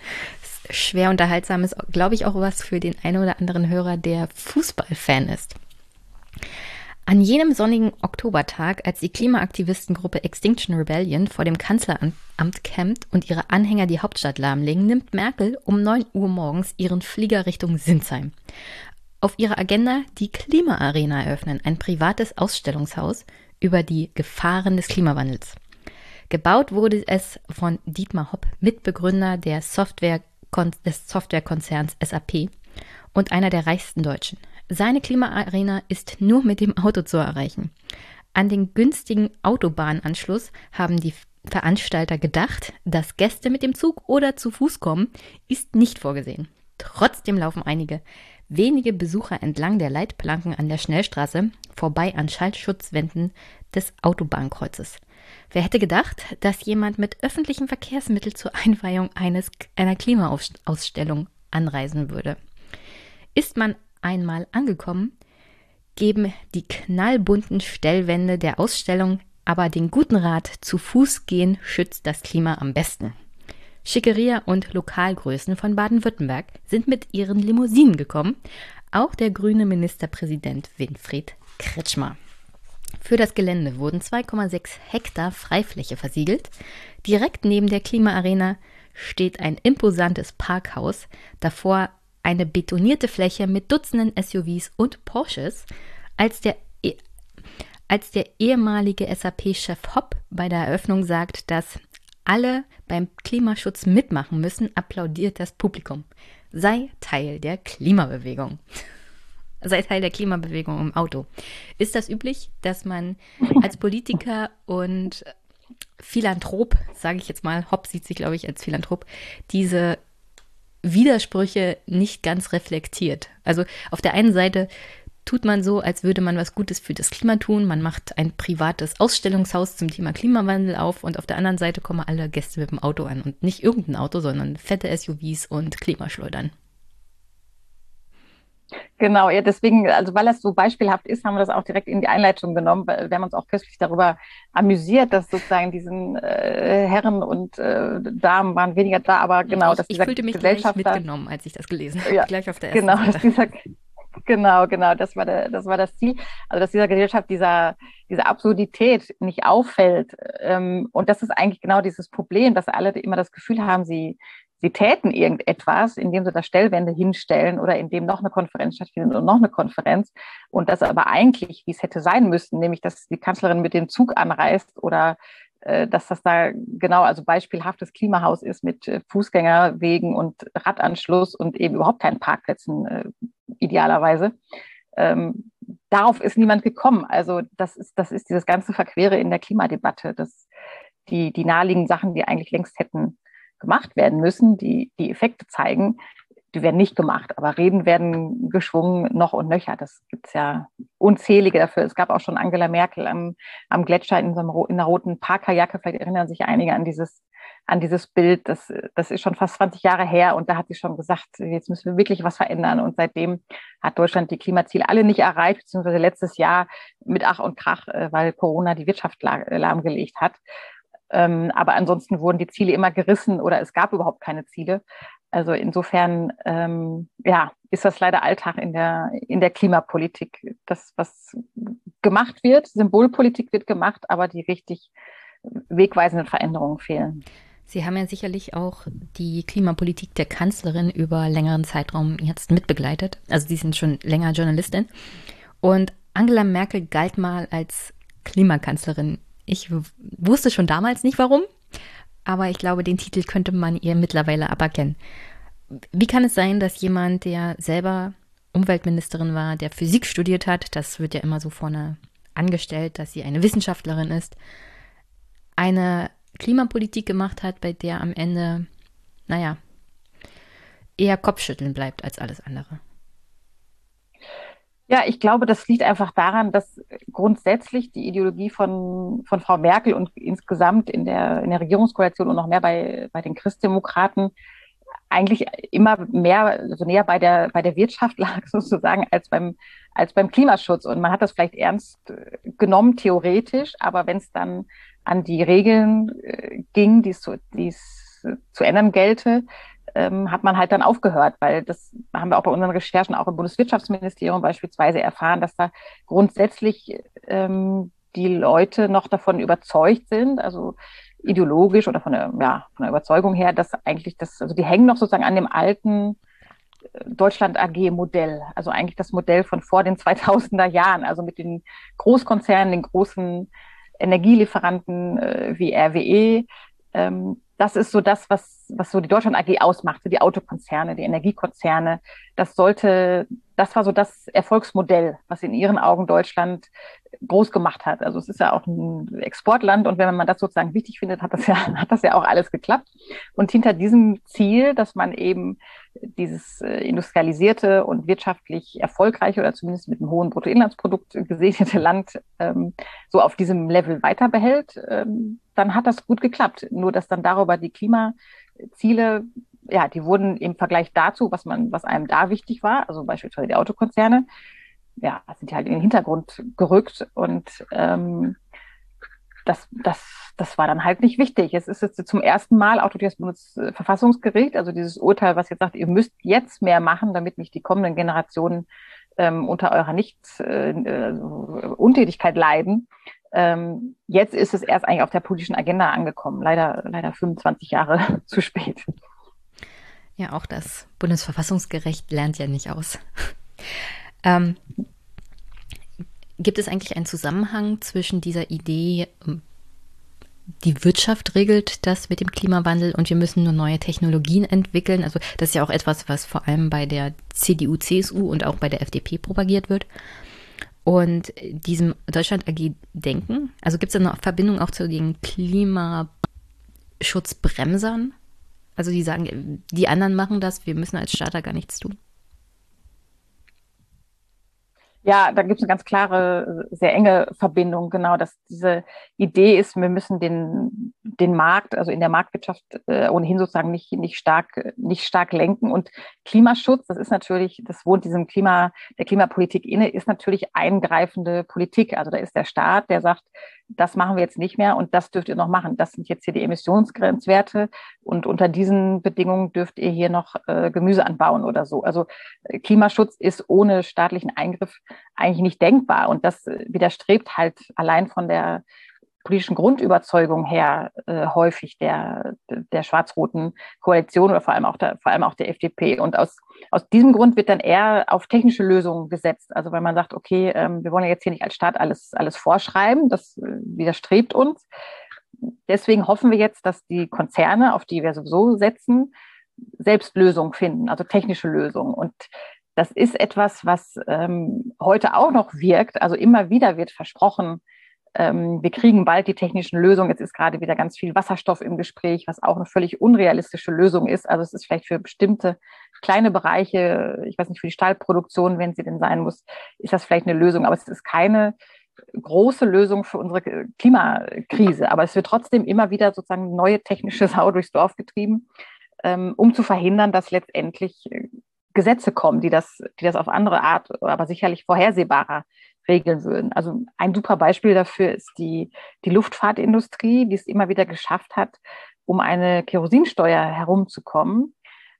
Schwer unterhaltsam ist, glaube ich, auch was für den einen oder anderen Hörer, der Fußballfan ist. An jenem sonnigen Oktobertag, als die Klimaaktivistengruppe Extinction Rebellion vor dem Kanzleramt campt und ihre Anhänger die Hauptstadt lahmlegen, nimmt Merkel um 9 Uhr morgens ihren Flieger Richtung Sinsheim. Auf ihrer Agenda die Klimaarena eröffnen, ein privates Ausstellungshaus über die Gefahren des Klimawandels. Gebaut wurde es von Dietmar Hopp, Mitbegründer der Software, des Softwarekonzerns SAP und einer der reichsten Deutschen. Seine Klimaarena ist nur mit dem Auto zu erreichen. An den günstigen Autobahnanschluss haben die Veranstalter gedacht, dass Gäste mit dem Zug oder zu Fuß kommen, ist nicht vorgesehen. Trotzdem laufen einige wenige Besucher entlang der Leitplanken an der Schnellstraße vorbei an Schallschutzwänden des Autobahnkreuzes. Wer hätte gedacht, dass jemand mit öffentlichen Verkehrsmitteln zur Einweihung eines, einer Klimaausstellung anreisen würde? Ist man einmal angekommen, geben die knallbunten Stellwände der Ausstellung aber den guten Rat, zu Fuß gehen schützt das Klima am besten. Schickeria und Lokalgrößen von Baden-Württemberg sind mit ihren Limousinen gekommen, auch der grüne Ministerpräsident Winfried Kretschmer. Für das Gelände wurden 2,6 Hektar Freifläche versiegelt. Direkt neben der Klimaarena steht ein imposantes Parkhaus, davor eine betonierte Fläche mit Dutzenden SUVs und Porsches, als der, e als der ehemalige SAP-Chef Hopp bei der Eröffnung sagt, dass alle beim Klimaschutz mitmachen müssen, applaudiert das Publikum. Sei Teil der Klimabewegung. Sei Teil der Klimabewegung im Auto. Ist das üblich, dass man als Politiker und Philanthrop, sage ich jetzt mal, Hopp sieht sich, glaube ich, als Philanthrop, diese Widersprüche nicht ganz reflektiert. Also auf der einen Seite tut man so, als würde man was Gutes für das Klima tun. Man macht ein privates Ausstellungshaus zum Thema Klimawandel auf und auf der anderen Seite kommen alle Gäste mit dem Auto an und nicht irgendein Auto, sondern fette SUVs und Klimaschleudern. Genau, ja, deswegen, also weil das so beispielhaft ist, haben wir das auch direkt in die Einleitung genommen, weil wir haben uns auch köstlich darüber amüsiert, dass sozusagen diesen äh, Herren und äh, Damen waren weniger da, aber genau, ich, dass dieser ich fühlte mich Gesellschafter, gleich mitgenommen, als ich das gelesen habe, ja, gleich auf der ersten genau, Seite. Dieser, genau, genau, das war, der, das war das Ziel, also dass dieser Gesellschaft dieser, diese Absurdität nicht auffällt ähm, und das ist eigentlich genau dieses Problem, dass alle immer das Gefühl haben, sie sie täten irgendetwas, indem sie da Stellwände hinstellen oder indem noch eine Konferenz stattfindet und noch eine Konferenz. Und das aber eigentlich, wie es hätte sein müssen, nämlich dass die Kanzlerin mit dem Zug anreist oder äh, dass das da genau also beispielhaftes Klimahaus ist mit äh, Fußgängerwegen und Radanschluss und eben überhaupt keinen Parkplätzen äh, idealerweise. Ähm, darauf ist niemand gekommen. Also das ist, das ist dieses ganze Verquere in der Klimadebatte, dass die, die naheliegenden Sachen, die eigentlich längst hätten gemacht werden müssen, die die Effekte zeigen, die werden nicht gemacht. Aber Reden werden geschwungen noch und nöcher. Das gibt es ja unzählige dafür. Es gab auch schon Angela Merkel am, am Gletscher in, so einem, in einer roten Parkerjacke. Vielleicht erinnern sich einige an dieses, an dieses Bild. Das, das ist schon fast 20 Jahre her. Und da hat sie schon gesagt, jetzt müssen wir wirklich was verändern. Und seitdem hat Deutschland die Klimaziele alle nicht erreicht, beziehungsweise letztes Jahr mit Ach und Krach, äh, weil Corona die Wirtschaft lahmgelegt hat. Ähm, aber ansonsten wurden die Ziele immer gerissen oder es gab überhaupt keine Ziele. Also insofern, ähm, ja, ist das leider Alltag in der, in der Klimapolitik. Das, was gemacht wird, Symbolpolitik wird gemacht, aber die richtig wegweisenden Veränderungen fehlen. Sie haben ja sicherlich auch die Klimapolitik der Kanzlerin über längeren Zeitraum jetzt mitbegleitet. Also Sie sind schon länger Journalistin. Und Angela Merkel galt mal als Klimakanzlerin. Ich wusste schon damals nicht warum, aber ich glaube, den Titel könnte man ihr mittlerweile aberkennen. Wie kann es sein, dass jemand, der selber Umweltministerin war, der Physik studiert hat, das wird ja immer so vorne angestellt, dass sie eine Wissenschaftlerin ist, eine Klimapolitik gemacht hat, bei der am Ende, naja, eher Kopfschütteln bleibt als alles andere? Ja, ich glaube, das liegt einfach daran, dass grundsätzlich die Ideologie von, von Frau Merkel und insgesamt in der, in der Regierungskoalition und noch mehr bei, bei den Christdemokraten eigentlich immer mehr, so also näher bei der, bei der Wirtschaft lag sozusagen als beim, als beim Klimaschutz. Und man hat das vielleicht ernst genommen, theoretisch, aber wenn es dann an die Regeln äh, ging, die es zu, die es zu ändern gelte, ähm, hat man halt dann aufgehört, weil das haben wir auch bei unseren Recherchen, auch im Bundeswirtschaftsministerium beispielsweise erfahren, dass da grundsätzlich ähm, die Leute noch davon überzeugt sind, also ideologisch oder von der, ja, von der Überzeugung her, dass eigentlich das, also die hängen noch sozusagen an dem alten äh, Deutschland AG Modell, also eigentlich das Modell von vor den 2000er Jahren, also mit den Großkonzernen, den großen Energielieferanten äh, wie RWE, ähm, das ist so das, was, was so die Deutschland AG ausmacht, so die Autokonzerne, die Energiekonzerne. Das sollte, das war so das Erfolgsmodell, was in ihren Augen Deutschland groß gemacht hat. Also es ist ja auch ein Exportland und wenn man das sozusagen wichtig findet, hat das ja, hat das ja auch alles geklappt. Und hinter diesem Ziel, dass man eben dieses äh, industrialisierte und wirtschaftlich erfolgreiche oder zumindest mit einem hohen Bruttoinlandsprodukt gesegnete Land ähm, so auf diesem Level weiter behält, ähm, dann hat das gut geklappt. Nur dass dann darüber die Klimaziele, ja, die wurden im Vergleich dazu, was man, was einem da wichtig war, also beispielsweise die Autokonzerne, ja, sind halt in den Hintergrund gerückt und ähm, das, das, das war dann halt nicht wichtig. Es ist jetzt zum ersten Mal auch durch das Bundesverfassungsgericht, also dieses Urteil, was jetzt sagt, ihr müsst jetzt mehr machen, damit nicht die kommenden Generationen ähm, unter eurer Nichts, äh, äh, Untätigkeit leiden. Ähm, jetzt ist es erst eigentlich auf der politischen Agenda angekommen. Leider, leider 25 Jahre zu spät. Ja, auch das Bundesverfassungsgericht lernt ja nicht aus. Ähm, gibt es eigentlich einen Zusammenhang zwischen dieser Idee, ähm, die Wirtschaft regelt das mit dem Klimawandel und wir müssen nur neue Technologien entwickeln. Also das ist ja auch etwas, was vor allem bei der CDU, CSU und auch bei der FDP propagiert wird. Und diesem Deutschland AG Denken, also gibt es da eine Verbindung auch zu den Klimaschutzbremsern? Also die sagen, die anderen machen das, wir müssen als Starter gar nichts tun. Ja, da gibt es eine ganz klare, sehr enge Verbindung, genau, dass diese Idee ist, wir müssen den, den Markt, also in der Marktwirtschaft äh, ohnehin sozusagen nicht, nicht, stark, nicht stark lenken. Und Klimaschutz, das ist natürlich, das wohnt diesem Klima, der Klimapolitik inne, ist natürlich eingreifende Politik. Also da ist der Staat, der sagt, das machen wir jetzt nicht mehr und das dürft ihr noch machen. Das sind jetzt hier die Emissionsgrenzwerte und unter diesen Bedingungen dürft ihr hier noch äh, Gemüse anbauen oder so. Also äh, Klimaschutz ist ohne staatlichen Eingriff eigentlich nicht denkbar und das äh, widerstrebt halt allein von der politischen Grundüberzeugung her äh, häufig der, der schwarz-roten Koalition oder vor allem auch der, vor allem auch der FDP. Und aus, aus diesem Grund wird dann eher auf technische Lösungen gesetzt. Also weil man sagt, okay, ähm, wir wollen ja jetzt hier nicht als Staat alles, alles vorschreiben, das äh, widerstrebt uns. Deswegen hoffen wir jetzt, dass die Konzerne, auf die wir sowieso setzen, selbst Lösungen finden, also technische Lösungen. Und das ist etwas, was ähm, heute auch noch wirkt. Also immer wieder wird versprochen, ähm, wir kriegen bald die technischen Lösungen. Jetzt ist gerade wieder ganz viel Wasserstoff im Gespräch, was auch eine völlig unrealistische Lösung ist. Also es ist vielleicht für bestimmte kleine Bereiche, ich weiß nicht, für die Stahlproduktion, wenn sie denn sein muss, ist das vielleicht eine Lösung. Aber es ist keine große Lösung für unsere Klimakrise. Aber es wird trotzdem immer wieder sozusagen neue technische Sau durchs Dorf getrieben, ähm, um zu verhindern, dass letztendlich äh, Gesetze kommen, die das, die das auf andere Art, aber sicherlich vorhersehbarer regeln würden. Also ein super Beispiel dafür ist die, die Luftfahrtindustrie, die es immer wieder geschafft hat, um eine Kerosinsteuer herumzukommen.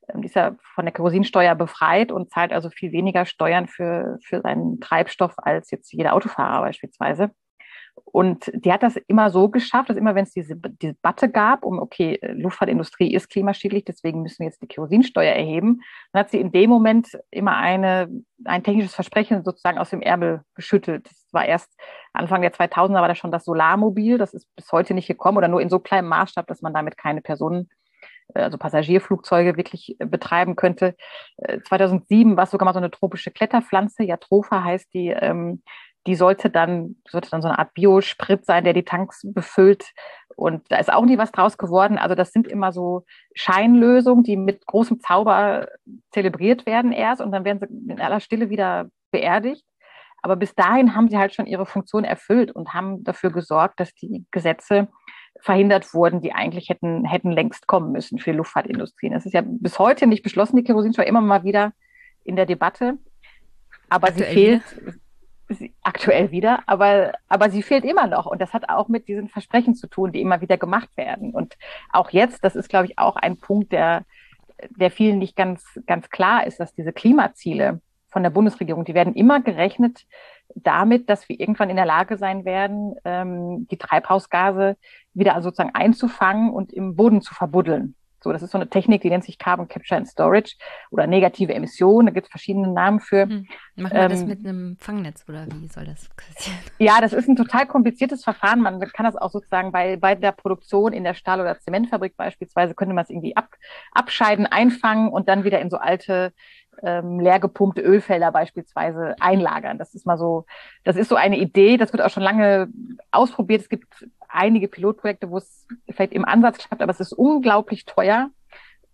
Ähm, die ist ja von der Kerosinsteuer befreit und zahlt also viel weniger Steuern für, für seinen Treibstoff als jetzt jeder Autofahrer beispielsweise. Und die hat das immer so geschafft, dass immer, wenn es diese Debatte gab, um, okay, Luftfahrtindustrie ist klimaschädlich, deswegen müssen wir jetzt die Kerosinsteuer erheben, dann hat sie in dem Moment immer eine, ein technisches Versprechen sozusagen aus dem Ärmel geschüttelt. Das war erst Anfang der 2000er war das schon das Solarmobil, das ist bis heute nicht gekommen oder nur in so kleinem Maßstab, dass man damit keine Personen äh, also Passagierflugzeuge wirklich äh, betreiben könnte. 2007 äh, war es sogar mal so eine tropische Kletterpflanze, Jatropha heißt die, ähm, die sollte dann, sollte dann so eine Art Biosprit sein, der die Tanks befüllt. Und da ist auch nie was draus geworden. Also das sind immer so Scheinlösungen, die mit großem Zauber zelebriert werden erst und dann werden sie in aller Stille wieder beerdigt. Aber bis dahin haben sie halt schon ihre Funktion erfüllt und haben dafür gesorgt, dass die Gesetze verhindert wurden, die eigentlich hätten, hätten längst kommen müssen für die Luftfahrtindustrie. Das ist ja bis heute nicht beschlossen, die Kerosinsteuer immer mal wieder in der Debatte. Aber Aktuell sie fehlt, aktuell wieder, aber, aber sie fehlt immer noch. Und das hat auch mit diesen Versprechen zu tun, die immer wieder gemacht werden. Und auch jetzt, das ist, glaube ich, auch ein Punkt, der, der vielen nicht ganz, ganz klar ist, dass diese Klimaziele von der Bundesregierung, die werden immer gerechnet damit, dass wir irgendwann in der Lage sein werden, ähm, die Treibhausgase wieder sozusagen einzufangen und im Boden zu verbuddeln. So, das ist so eine Technik, die nennt sich Carbon Capture and Storage oder negative Emissionen. Da gibt es verschiedene Namen für. Hm. Machen wir ähm, das mit einem Fangnetz oder wie soll das passieren? Ja, das ist ein total kompliziertes Verfahren. Man kann das auch sozusagen bei, bei der Produktion in der Stahl- oder Zementfabrik beispielsweise, könnte man es irgendwie ab, abscheiden, einfangen und dann wieder in so alte ähm, leer gepumpte Ölfelder beispielsweise einlagern. Das ist mal so, das ist so eine Idee, das wird auch schon lange ausprobiert. Es gibt einige Pilotprojekte, wo es vielleicht im Ansatz klappt, aber es ist unglaublich teuer.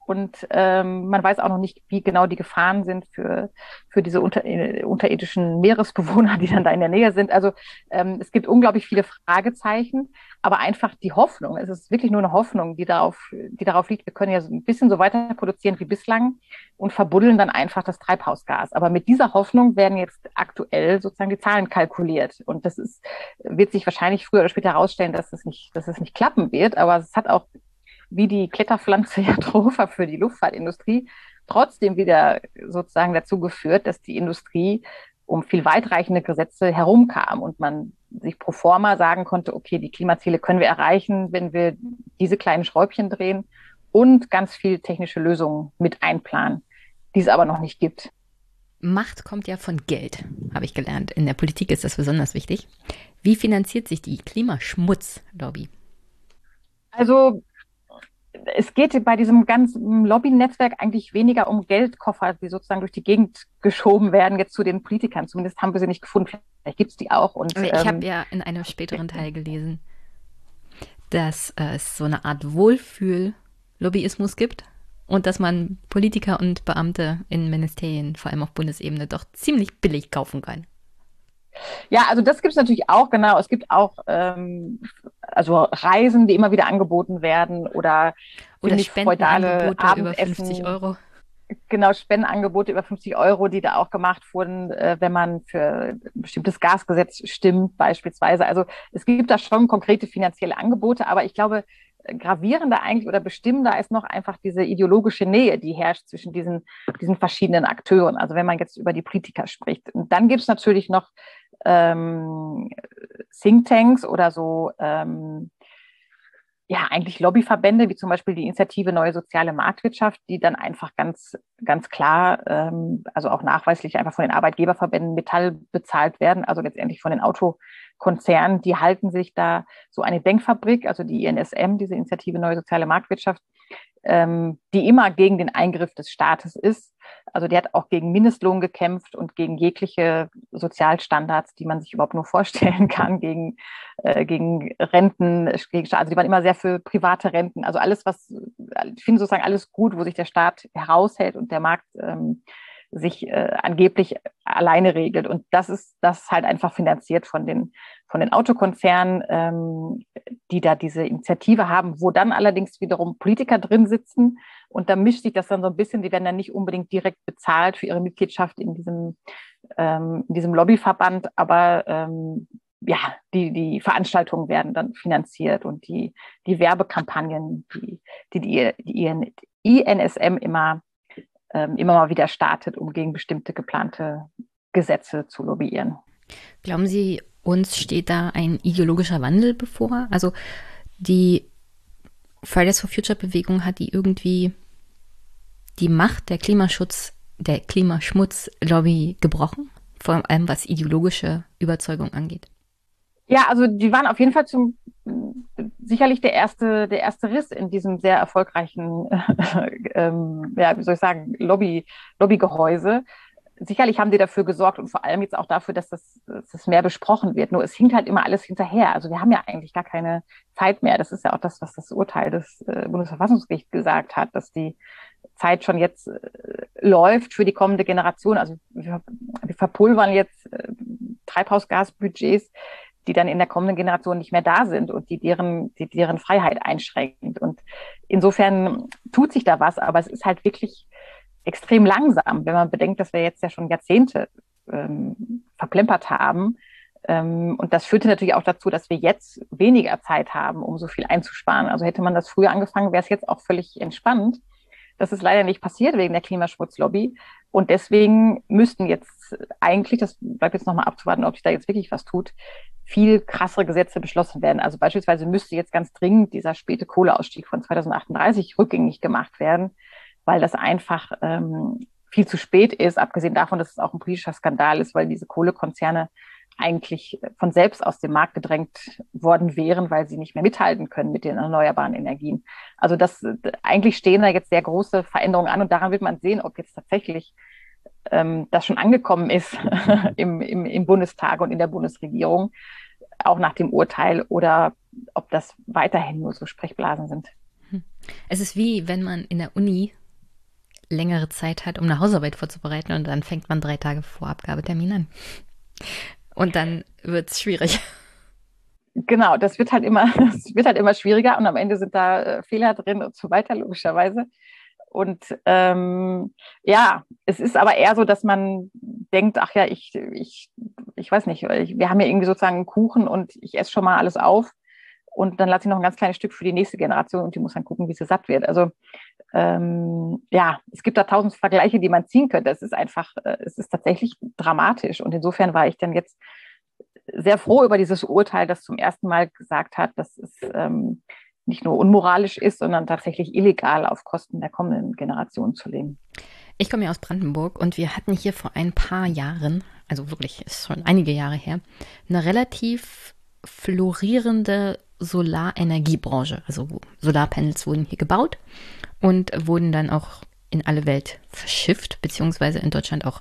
Und ähm, man weiß auch noch nicht, wie genau die Gefahren sind für, für diese unter, äh, unterirdischen Meeresbewohner, die dann da in der Nähe sind. Also ähm, es gibt unglaublich viele Fragezeichen, aber einfach die Hoffnung, es ist wirklich nur eine Hoffnung, die darauf, die darauf liegt, wir können ja ein bisschen so weiter produzieren wie bislang und verbuddeln dann einfach das Treibhausgas. Aber mit dieser Hoffnung werden jetzt aktuell sozusagen die Zahlen kalkuliert. Und das ist, wird sich wahrscheinlich früher oder später herausstellen, dass es nicht, dass es nicht klappen wird. Aber es hat auch wie die Kletterpflanze Jatropha für die Luftfahrtindustrie trotzdem wieder sozusagen dazu geführt, dass die Industrie um viel weitreichende Gesetze herumkam und man sich pro forma sagen konnte, okay, die Klimaziele können wir erreichen, wenn wir diese kleinen Schräubchen drehen und ganz viel technische Lösungen mit einplanen, die es aber noch nicht gibt. Macht kommt ja von Geld, habe ich gelernt. In der Politik ist das besonders wichtig. Wie finanziert sich die Klimaschmutzlobby? Also es geht bei diesem ganzen Lobby-Netzwerk eigentlich weniger um Geldkoffer, die sozusagen durch die Gegend geschoben werden, jetzt zu den Politikern. Zumindest haben wir sie nicht gefunden. Vielleicht gibt es die auch. Und, ich ähm, habe ja in einem späteren Teil gelesen, dass es so eine Art Wohlfühl-Lobbyismus gibt und dass man Politiker und Beamte in Ministerien, vor allem auf Bundesebene, doch ziemlich billig kaufen kann. Ja, also das gibt es natürlich auch, genau. Es gibt auch ähm, also Reisen, die immer wieder angeboten werden oder, oder Spendenangebote über 50 Euro. Genau, Spendenangebote über 50 Euro, die da auch gemacht wurden, äh, wenn man für ein bestimmtes Gasgesetz stimmt, beispielsweise. Also es gibt da schon konkrete finanzielle Angebote, aber ich glaube, gravierender eigentlich oder bestimmender ist noch einfach diese ideologische Nähe, die herrscht zwischen diesen, diesen verschiedenen Akteuren. Also wenn man jetzt über die Politiker spricht. Und dann gibt es natürlich noch ähm, Thinktanks oder so, ähm, ja, eigentlich Lobbyverbände, wie zum Beispiel die Initiative Neue Soziale Marktwirtschaft, die dann einfach ganz, ganz klar, ähm, also auch nachweislich einfach von den Arbeitgeberverbänden Metall bezahlt werden, also letztendlich von den Autokonzernen, die halten sich da so eine Denkfabrik, also die INSM, diese Initiative Neue Soziale Marktwirtschaft, ähm, die immer gegen den Eingriff des Staates ist. Also die hat auch gegen Mindestlohn gekämpft und gegen jegliche Sozialstandards, die man sich überhaupt nur vorstellen kann, gegen, äh, gegen Renten, gegen, also die waren immer sehr für private Renten. Also alles, was, ich finde sozusagen alles gut, wo sich der Staat heraushält und der Markt ähm, sich äh, angeblich alleine regelt. Und das ist das ist halt einfach finanziert von den, von den Autokonzernen, ähm, die da diese Initiative haben, wo dann allerdings wiederum Politiker drin sitzen. Und da mischt sich das dann so ein bisschen, die werden dann nicht unbedingt direkt bezahlt für ihre Mitgliedschaft in diesem, ähm, in diesem Lobbyverband, aber ähm, ja, die, die Veranstaltungen werden dann finanziert und die, die Werbekampagnen, die die, die, INSM immer immer mal wieder startet, um gegen bestimmte geplante Gesetze zu lobbyieren. Glauben Sie, uns steht da ein ideologischer Wandel bevor. Also die Fridays for Future Bewegung hat die irgendwie die Macht der Klimaschutz, der Klimaschmutzlobby gebrochen, vor allem was ideologische Überzeugung angeht. Ja, also die waren auf jeden Fall zum sicherlich der erste, der erste Riss in diesem sehr erfolgreichen, ähm, ja, wie soll ich sagen, Lobby, Lobbygehäuse. Sicherlich haben die dafür gesorgt und vor allem jetzt auch dafür, dass das, dass das mehr besprochen wird. Nur es hinkt halt immer alles hinterher. Also wir haben ja eigentlich gar keine Zeit mehr. Das ist ja auch das, was das Urteil des äh, Bundesverfassungsgerichts gesagt hat, dass die Zeit schon jetzt äh, läuft für die kommende Generation. Also wir, wir verpulvern jetzt äh, Treibhausgasbudgets die dann in der kommenden Generation nicht mehr da sind und die deren, die deren Freiheit einschränkt. Und insofern tut sich da was, aber es ist halt wirklich extrem langsam, wenn man bedenkt, dass wir jetzt ja schon Jahrzehnte ähm, verplempert haben. Ähm, und das führte natürlich auch dazu, dass wir jetzt weniger Zeit haben, um so viel einzusparen. Also hätte man das früher angefangen, wäre es jetzt auch völlig entspannt. Das ist leider nicht passiert wegen der Klimaschmutzlobby. Und deswegen müssten jetzt eigentlich, das bleibt jetzt nochmal abzuwarten, ob sich da jetzt wirklich was tut, viel krassere Gesetze beschlossen werden. Also beispielsweise müsste jetzt ganz dringend dieser späte Kohleausstieg von 2038 rückgängig gemacht werden, weil das einfach ähm, viel zu spät ist, abgesehen davon, dass es auch ein politischer Skandal ist, weil diese Kohlekonzerne eigentlich von selbst aus dem Markt gedrängt worden wären, weil sie nicht mehr mithalten können mit den erneuerbaren Energien. Also das eigentlich stehen da jetzt sehr große Veränderungen an und daran wird man sehen, ob jetzt tatsächlich ähm, das schon angekommen ist im, im, im Bundestag und in der Bundesregierung auch nach dem Urteil oder ob das weiterhin nur so Sprechblasen sind. Hm. Es ist wie, wenn man in der Uni längere Zeit hat, um eine Hausarbeit vorzubereiten und dann fängt man drei Tage vor Abgabetermin an. Und dann wird es schwierig. Genau, das wird halt immer, das wird halt immer schwieriger und am Ende sind da äh, Fehler drin und so weiter, logischerweise. Und ähm, ja, es ist aber eher so, dass man denkt, ach ja, ich, ich, ich weiß nicht, wir haben ja irgendwie sozusagen einen Kuchen und ich esse schon mal alles auf und dann lasse ich noch ein ganz kleines Stück für die nächste Generation und die muss dann gucken, wie sie satt wird. Also ähm, ja, es gibt da tausend Vergleiche, die man ziehen könnte. Es ist einfach, äh, es ist tatsächlich dramatisch und insofern war ich dann jetzt sehr froh über dieses Urteil, das zum ersten Mal gesagt hat, dass es ähm, nicht nur unmoralisch ist, sondern tatsächlich illegal auf Kosten der kommenden Generation zu leben. Ich komme ja aus Brandenburg und wir hatten hier vor ein paar Jahren, also wirklich ist schon einige Jahre her, eine relativ florierende Solarenergiebranche. Also Solarpanels wurden hier gebaut und wurden dann auch in alle Welt verschifft, beziehungsweise in Deutschland auch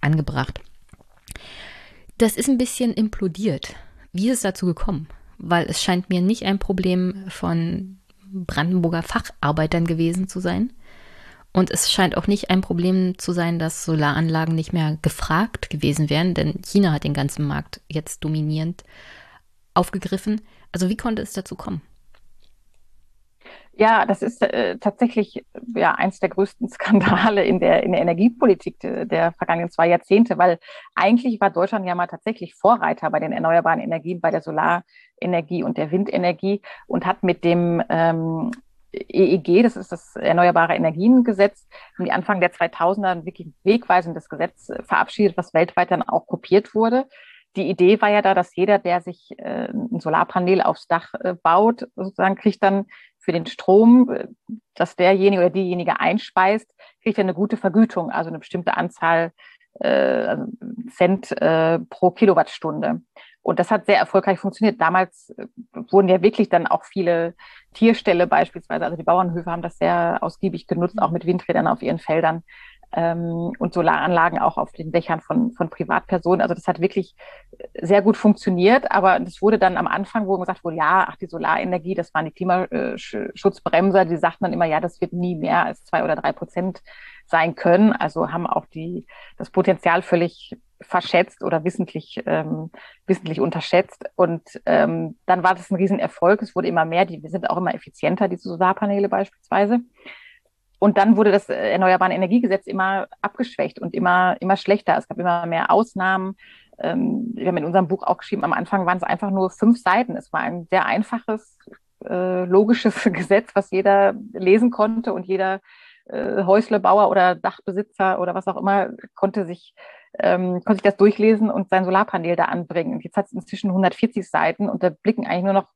angebracht. Das ist ein bisschen implodiert. Wie ist es dazu gekommen? weil es scheint mir nicht ein Problem von Brandenburger Facharbeitern gewesen zu sein. Und es scheint auch nicht ein Problem zu sein, dass Solaranlagen nicht mehr gefragt gewesen wären, denn China hat den ganzen Markt jetzt dominierend aufgegriffen. Also wie konnte es dazu kommen? Ja, das ist äh, tatsächlich ja eins der größten Skandale in der, in der Energiepolitik de, der vergangenen zwei Jahrzehnte, weil eigentlich war Deutschland ja mal tatsächlich Vorreiter bei den erneuerbaren Energien, bei der Solarenergie und der Windenergie und hat mit dem ähm, EEG, das ist das Erneuerbare Energiengesetz, im Anfang der 2000er ein wirklich wegweisendes Gesetz äh, verabschiedet, was weltweit dann auch kopiert wurde. Die Idee war ja da, dass jeder, der sich äh, ein Solarpanel aufs Dach äh, baut, sozusagen kriegt dann für den Strom, dass derjenige oder diejenige einspeist, kriegt er eine gute Vergütung, also eine bestimmte Anzahl äh, also Cent äh, pro Kilowattstunde. Und das hat sehr erfolgreich funktioniert. Damals äh, wurden ja wirklich dann auch viele Tierställe beispielsweise, also die Bauernhöfe haben das sehr ausgiebig genutzt, auch mit Windrädern auf ihren Feldern ähm, und Solaranlagen auch auf den Dächern von, von Privatpersonen. Also das hat wirklich sehr gut funktioniert, aber das wurde dann am Anfang, wo gesagt wurde, ja, ach, die Solarenergie, das waren die Klimaschutzbremser, die sagten dann immer, ja, das wird nie mehr als zwei oder drei Prozent sein können. Also haben auch die, das Potenzial völlig verschätzt oder wissentlich, ähm, wissentlich unterschätzt. Und ähm, dann war das ein Riesenerfolg. Es wurde immer mehr, die sind auch immer effizienter, diese Solarpaneele beispielsweise. Und dann wurde das äh, Erneuerbare Energiegesetz immer abgeschwächt und immer, immer schlechter. Es gab immer mehr Ausnahmen. Ähm, wir haben in unserem Buch auch geschrieben, am Anfang waren es einfach nur fünf Seiten. Es war ein sehr einfaches, äh, logisches Gesetz, was jeder lesen konnte und jeder äh, Häuslebauer oder Dachbesitzer oder was auch immer konnte sich ähm, konnte sich das durchlesen und sein Solarpanel da anbringen. Jetzt hat es inzwischen 140 Seiten und da blicken eigentlich nur noch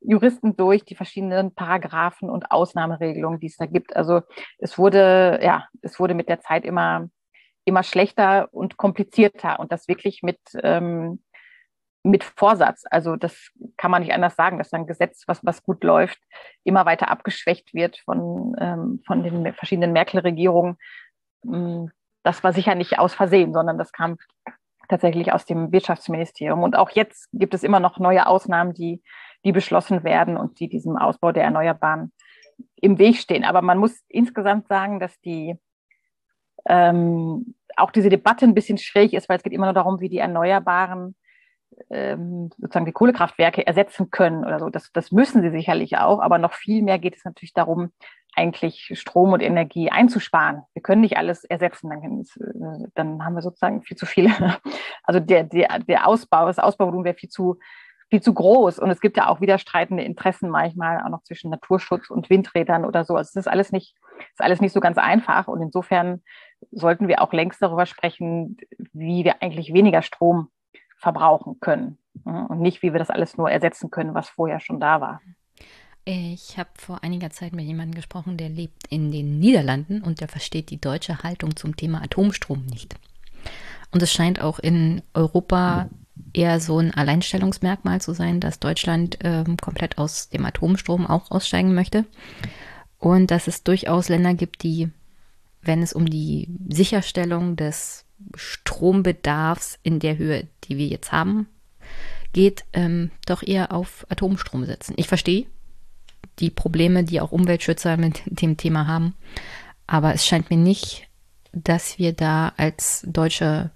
Juristen durch die verschiedenen Paragraphen und Ausnahmeregelungen, die es da gibt. Also es wurde, ja, es wurde mit der Zeit immer, immer schlechter und komplizierter und das wirklich mit, ähm, mit Vorsatz. Also das kann man nicht anders sagen, dass ein Gesetz, was, was gut läuft, immer weiter abgeschwächt wird von, ähm, von den verschiedenen Merkel-Regierungen. Das war sicher nicht aus Versehen, sondern das kam tatsächlich aus dem Wirtschaftsministerium. Und auch jetzt gibt es immer noch neue Ausnahmen, die, die beschlossen werden und die diesem Ausbau der Erneuerbaren im Weg stehen. Aber man muss insgesamt sagen, dass die ähm, auch diese Debatte ein bisschen schräg ist, weil es geht immer nur darum, wie die Erneuerbaren ähm, sozusagen die Kohlekraftwerke ersetzen können oder so. Das, das müssen sie sicherlich auch, aber noch viel mehr geht es natürlich darum, eigentlich Strom und Energie einzusparen. Wir können nicht alles ersetzen, dann, äh, dann haben wir sozusagen viel zu viele. Also der, der, der Ausbau, das Ausbauvolumen wäre viel zu, viel zu groß. Und es gibt ja auch widerstreitende Interessen manchmal auch noch zwischen Naturschutz und Windrädern oder so. Also es ist alles nicht, ist alles nicht so ganz einfach. Und insofern sollten wir auch längst darüber sprechen, wie wir eigentlich weniger Strom verbrauchen können. Und nicht, wie wir das alles nur ersetzen können, was vorher schon da war. Ich habe vor einiger Zeit mit jemandem gesprochen, der lebt in den Niederlanden und der versteht die deutsche Haltung zum Thema Atomstrom nicht. Und es scheint auch in Europa eher so ein Alleinstellungsmerkmal zu sein, dass Deutschland ähm, komplett aus dem Atomstrom auch aussteigen möchte. Und dass es durchaus Länder gibt, die, wenn es um die Sicherstellung des Strombedarfs in der Höhe, die wir jetzt haben, geht, ähm, doch eher auf Atomstrom setzen. Ich verstehe die Probleme, die auch Umweltschützer mit dem Thema haben, aber es scheint mir nicht, dass wir da als Deutsche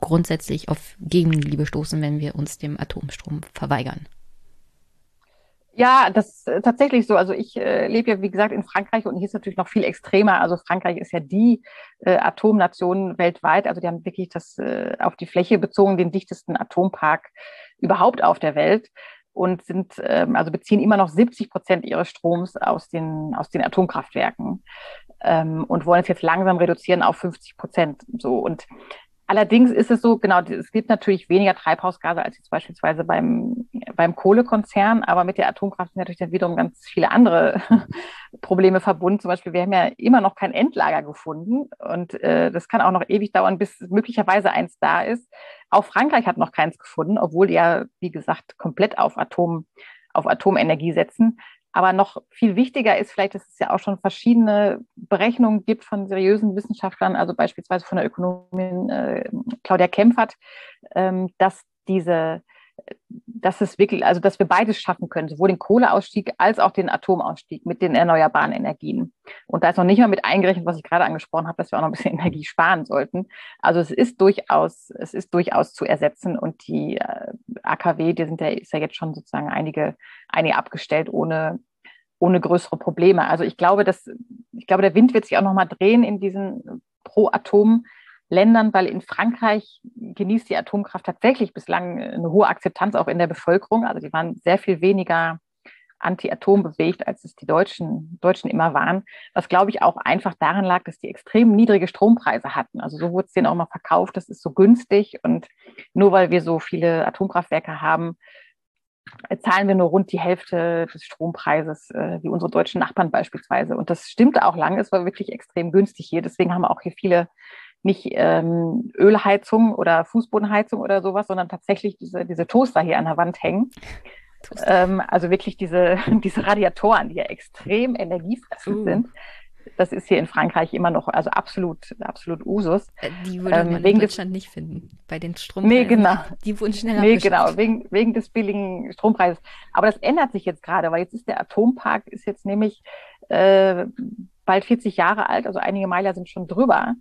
grundsätzlich auf Gegenliebe stoßen, wenn wir uns dem Atomstrom verweigern. Ja, das ist äh, tatsächlich so. Also ich äh, lebe ja, wie gesagt, in Frankreich und hier ist natürlich noch viel extremer. Also Frankreich ist ja die äh, Atomnation weltweit. Also die haben wirklich das äh, auf die Fläche bezogen den dichtesten Atompark überhaupt auf der Welt und sind, ähm, also beziehen immer noch 70 Prozent ihres Stroms aus den, aus den Atomkraftwerken ähm, und wollen es jetzt langsam reduzieren auf 50 Prozent. So und Allerdings ist es so, genau, es gibt natürlich weniger Treibhausgase als jetzt beispielsweise beim, beim Kohlekonzern, aber mit der Atomkraft sind natürlich dann wiederum ganz viele andere Probleme verbunden. Zum Beispiel, wir haben ja immer noch kein Endlager gefunden und äh, das kann auch noch ewig dauern, bis möglicherweise eins da ist. Auch Frankreich hat noch keins gefunden, obwohl die ja, wie gesagt, komplett auf Atom, auf Atomenergie setzen. Aber noch viel wichtiger ist vielleicht, dass es ja auch schon verschiedene Berechnungen gibt von seriösen Wissenschaftlern, also beispielsweise von der Ökonomin äh, Claudia Kempfert, ähm, dass diese, dass es wirklich, also dass wir beides schaffen können, sowohl den Kohleausstieg als auch den Atomausstieg mit den erneuerbaren Energien. Und da ist noch nicht mal mit eingerechnet, was ich gerade angesprochen habe, dass wir auch noch ein bisschen Energie sparen sollten. Also es ist durchaus, es ist durchaus zu ersetzen und die äh, AKW, die sind ja, ist ja jetzt schon sozusagen einige, einige abgestellt ohne ohne größere Probleme. Also ich glaube, dass, ich glaube, der Wind wird sich auch nochmal drehen in diesen Pro-Atom-Ländern, weil in Frankreich genießt die Atomkraft tatsächlich bislang eine hohe Akzeptanz auch in der Bevölkerung. Also die waren sehr viel weniger anti-Atom bewegt, als es die Deutschen, Deutschen immer waren. Was, glaube ich, auch einfach daran lag, dass die extrem niedrige Strompreise hatten. Also so wurde es denen auch mal verkauft, das ist so günstig. Und nur weil wir so viele Atomkraftwerke haben, zahlen wir nur rund die Hälfte des Strompreises, äh, wie unsere deutschen Nachbarn beispielsweise. Und das stimmte auch lange. Es war wirklich extrem günstig hier. Deswegen haben wir auch hier viele nicht ähm, Ölheizung oder Fußbodenheizung oder sowas, sondern tatsächlich diese, diese Toaster hier an der Wand hängen. Ähm, also wirklich diese, diese Radiatoren, die ja extrem energiefressend uh. sind das ist hier in Frankreich immer noch, also absolut, absolut Usus. Äh, die würde ähm, man in Deutschland des, nicht finden. Bei den Strompreisen. Nee, genau. Die wurden schneller Nee, genau, wegen, wegen des billigen Strompreises. Aber das ändert sich jetzt gerade, weil jetzt ist der Atompark, ist jetzt nämlich äh, bald 40 Jahre alt, also einige Meiler sind schon drüber.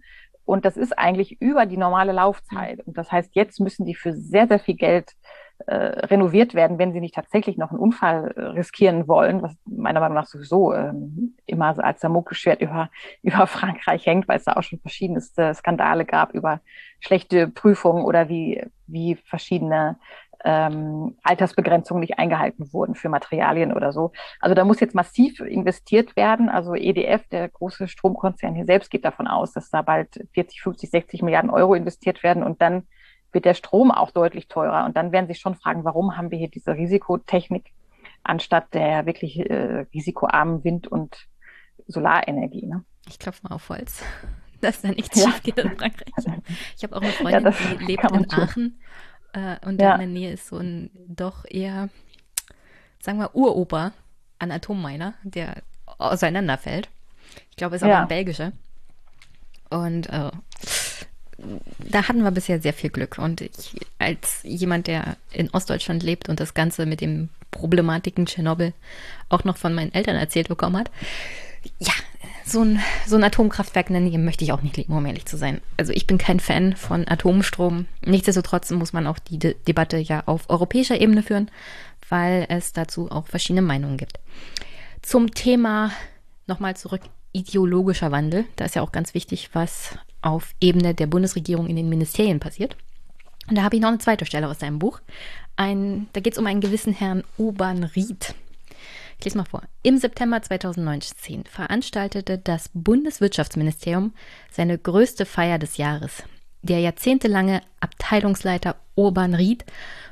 Und das ist eigentlich über die normale Laufzeit. Und das heißt, jetzt müssen die für sehr, sehr viel Geld äh, renoviert werden, wenn sie nicht tatsächlich noch einen Unfall äh, riskieren wollen, was meiner Meinung nach sowieso ähm, immer als Damoklesschwert über, über Frankreich hängt, weil es da auch schon verschiedenste Skandale gab über schlechte Prüfungen oder wie, wie verschiedene ähm, Altersbegrenzungen nicht eingehalten wurden für Materialien oder so. Also da muss jetzt massiv investiert werden. Also EDF, der große Stromkonzern hier selbst, geht davon aus, dass da bald 40, 50, 60 Milliarden Euro investiert werden und dann wird der Strom auch deutlich teurer. Und dann werden sich schon fragen, warum haben wir hier diese Risikotechnik anstatt der wirklich äh, risikoarmen Wind- und Solarenergie. Ne? Ich klopfe mal auf Holz, dass da nichts ja. schief geht in Frankreich. Ich habe auch eine Freundin, ja, die lebt in Aachen äh, und ja. in der Nähe ist so ein doch eher, sagen wir, Uroper an Atomminer, der auseinanderfällt. Ich glaube, es ist aber ein belgischer. Und äh, da hatten wir bisher sehr viel Glück. Und ich, als jemand, der in Ostdeutschland lebt und das Ganze mit den Problematiken Tschernobyl auch noch von meinen Eltern erzählt bekommen hat, ja, so ein, so ein Atomkraftwerk in der Nähe möchte ich auch nicht leben, um ehrlich zu sein. Also ich bin kein Fan von Atomstrom. Nichtsdestotrotz muss man auch die De Debatte ja auf europäischer Ebene führen, weil es dazu auch verschiedene Meinungen gibt. Zum Thema nochmal zurück, ideologischer Wandel. Da ist ja auch ganz wichtig, was auf Ebene der Bundesregierung in den Ministerien passiert. Und da habe ich noch eine zweite Stelle aus deinem Buch. Ein, da geht es um einen gewissen Herrn Urban Ried. Ich lese mal vor. Im September 2019 veranstaltete das Bundeswirtschaftsministerium seine größte Feier des Jahres. Der jahrzehntelange Abteilungsleiter Urban Ried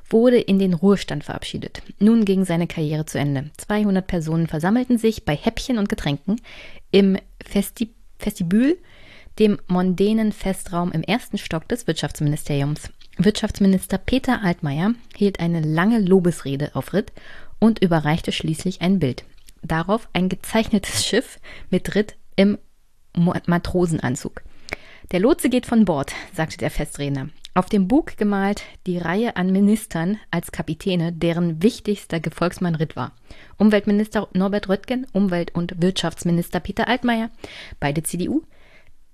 wurde in den Ruhestand verabschiedet. Nun ging seine Karriere zu Ende. 200 Personen versammelten sich bei Häppchen und Getränken im Festi Vestibül dem mondänen Festraum im ersten Stock des Wirtschaftsministeriums. Wirtschaftsminister Peter Altmaier hielt eine lange Lobesrede auf Ritt und überreichte schließlich ein Bild. Darauf ein gezeichnetes Schiff mit Ritt im Matrosenanzug. Der Lotse geht von Bord, sagte der Festredner. Auf dem Bug gemalt die Reihe an Ministern als Kapitäne, deren wichtigster Gefolgsmann Ritt war. Umweltminister Norbert Röttgen, Umwelt- und Wirtschaftsminister Peter Altmaier, beide CDU,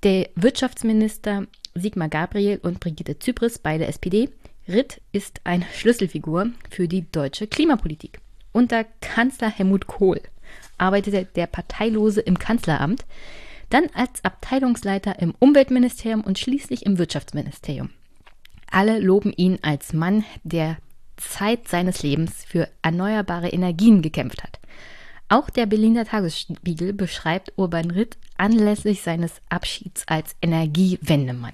der Wirtschaftsminister Sigmar Gabriel und Brigitte Zypris, beide SPD. Ritt ist eine Schlüsselfigur für die deutsche Klimapolitik. Unter Kanzler Helmut Kohl arbeitete der Parteilose im Kanzleramt, dann als Abteilungsleiter im Umweltministerium und schließlich im Wirtschaftsministerium. Alle loben ihn als Mann, der Zeit seines Lebens für erneuerbare Energien gekämpft hat. Auch der Berliner Tagesspiegel beschreibt Urban Ritt anlässlich seines Abschieds als Energiewendemann.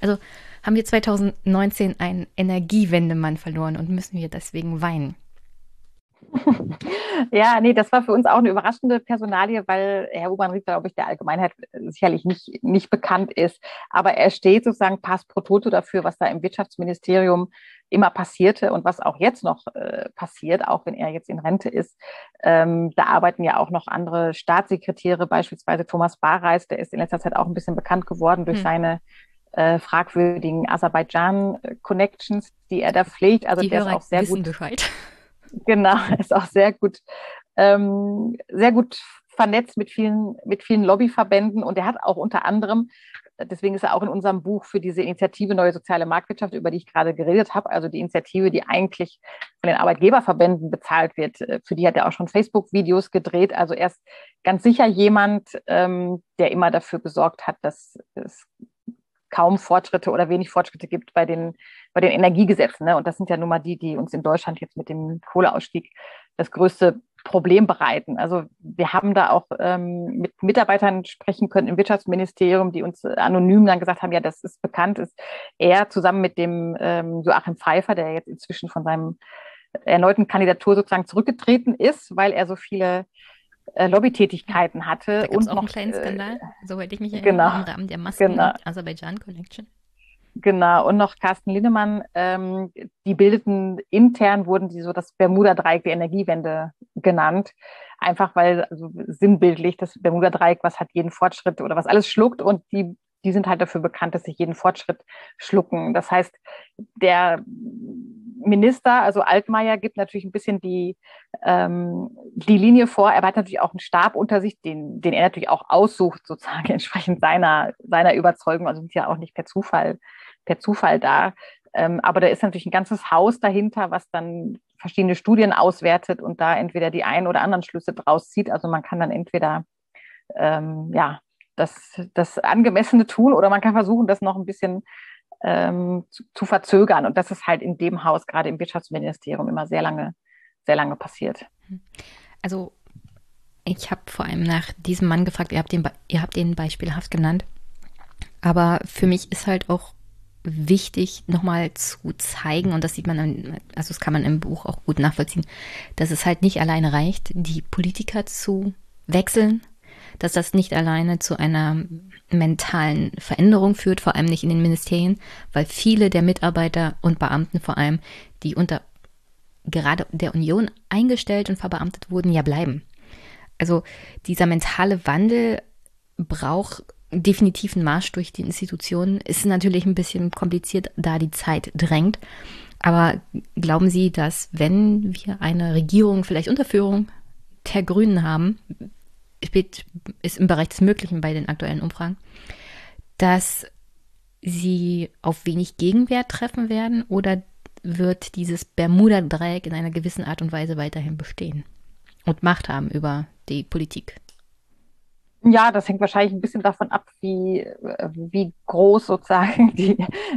Also haben wir 2019 einen Energiewendemann verloren und müssen wir deswegen weinen. Ja, nee, das war für uns auch eine überraschende Personalie, weil Herr Urban Ried, glaube ich, der Allgemeinheit sicherlich nicht, nicht bekannt ist. Aber er steht sozusagen pass pro toto dafür, was da im Wirtschaftsministerium immer passierte und was auch jetzt noch äh, passiert, auch wenn er jetzt in Rente ist. Ähm, da arbeiten ja auch noch andere Staatssekretäre, beispielsweise Thomas Barreis, der ist in letzter Zeit auch ein bisschen bekannt geworden durch hm. seine äh, fragwürdigen Aserbaidschan-Connections, die er da pflegt. Also die der Hörer ist auch sehr gut. Bescheid. Genau, ist auch sehr gut, ähm, sehr gut vernetzt mit vielen, mit vielen Lobbyverbänden und er hat auch unter anderem deswegen ist er auch in unserem Buch für diese Initiative Neue Soziale Marktwirtschaft, über die ich gerade geredet habe, also die Initiative, die eigentlich von den Arbeitgeberverbänden bezahlt wird, äh, für die hat er auch schon Facebook-Videos gedreht. Also er ist ganz sicher jemand, ähm, der immer dafür gesorgt hat, dass es kaum Fortschritte oder wenig Fortschritte gibt bei den, bei den Energiegesetzen. Ne? Und das sind ja nun mal die, die uns in Deutschland jetzt mit dem Kohleausstieg das größte Problem bereiten. Also wir haben da auch ähm, mit Mitarbeitern sprechen können im Wirtschaftsministerium, die uns anonym dann gesagt haben, ja, das ist bekannt, ist er zusammen mit dem ähm, Joachim Pfeiffer, der jetzt inzwischen von seinem erneuten Kandidatur sozusagen zurückgetreten ist, weil er so viele äh, Lobbytätigkeiten hatte. Da und auch noch einen kleinen äh, Skandal, äh, soweit ich mich erinnere, genau, im Rahmen der Masken genau. Aserbaidschan Connection. Genau, und noch Carsten Linnemann, ähm, die bildeten intern, wurden die so das Bermuda-Dreieck der Energiewende genannt. Einfach weil, also sinnbildlich, das Bermuda-Dreieck, was hat jeden Fortschritt oder was alles schluckt und die, die sind halt dafür bekannt, dass sie jeden Fortschritt schlucken. Das heißt, der Minister, also Altmaier, gibt natürlich ein bisschen die, ähm, die Linie vor. Er hat natürlich auch einen Stab unter sich, den, den er natürlich auch aussucht, sozusagen entsprechend seiner, seiner Überzeugung. Also sind ja auch nicht per Zufall per Zufall da. Ähm, aber da ist natürlich ein ganzes Haus dahinter, was dann verschiedene Studien auswertet und da entweder die einen oder anderen Schlüsse draus zieht. Also man kann dann entweder ähm, ja, das, das Angemessene tun oder man kann versuchen, das noch ein bisschen ähm, zu, zu, verzögern. Und das ist halt in dem Haus, gerade im Wirtschaftsministerium, immer sehr lange, sehr lange passiert. Also ich habe vor allem nach diesem Mann gefragt, ihr habt, den, ihr habt den beispielhaft genannt. Aber für mich ist halt auch wichtig, nochmal zu zeigen, und das sieht man, also das kann man im Buch auch gut nachvollziehen, dass es halt nicht alleine reicht, die Politiker zu wechseln, dass das nicht alleine zu einer mentalen Veränderung führt, vor allem nicht in den Ministerien, weil viele der Mitarbeiter und Beamten vor allem, die unter gerade der Union eingestellt und verbeamtet wurden, ja bleiben. Also dieser mentale Wandel braucht definitiv einen Marsch durch die Institutionen. Ist natürlich ein bisschen kompliziert, da die Zeit drängt. Aber glauben Sie, dass wenn wir eine Regierung vielleicht unter Führung der Grünen haben, ist im Bereich des Möglichen bei den aktuellen Umfragen, dass sie auf wenig Gegenwert treffen werden oder wird dieses Bermuda-Dreieck in einer gewissen Art und Weise weiterhin bestehen und Macht haben über die Politik? Ja, das hängt wahrscheinlich ein bisschen davon ab, wie, äh, wie groß sozusagen die,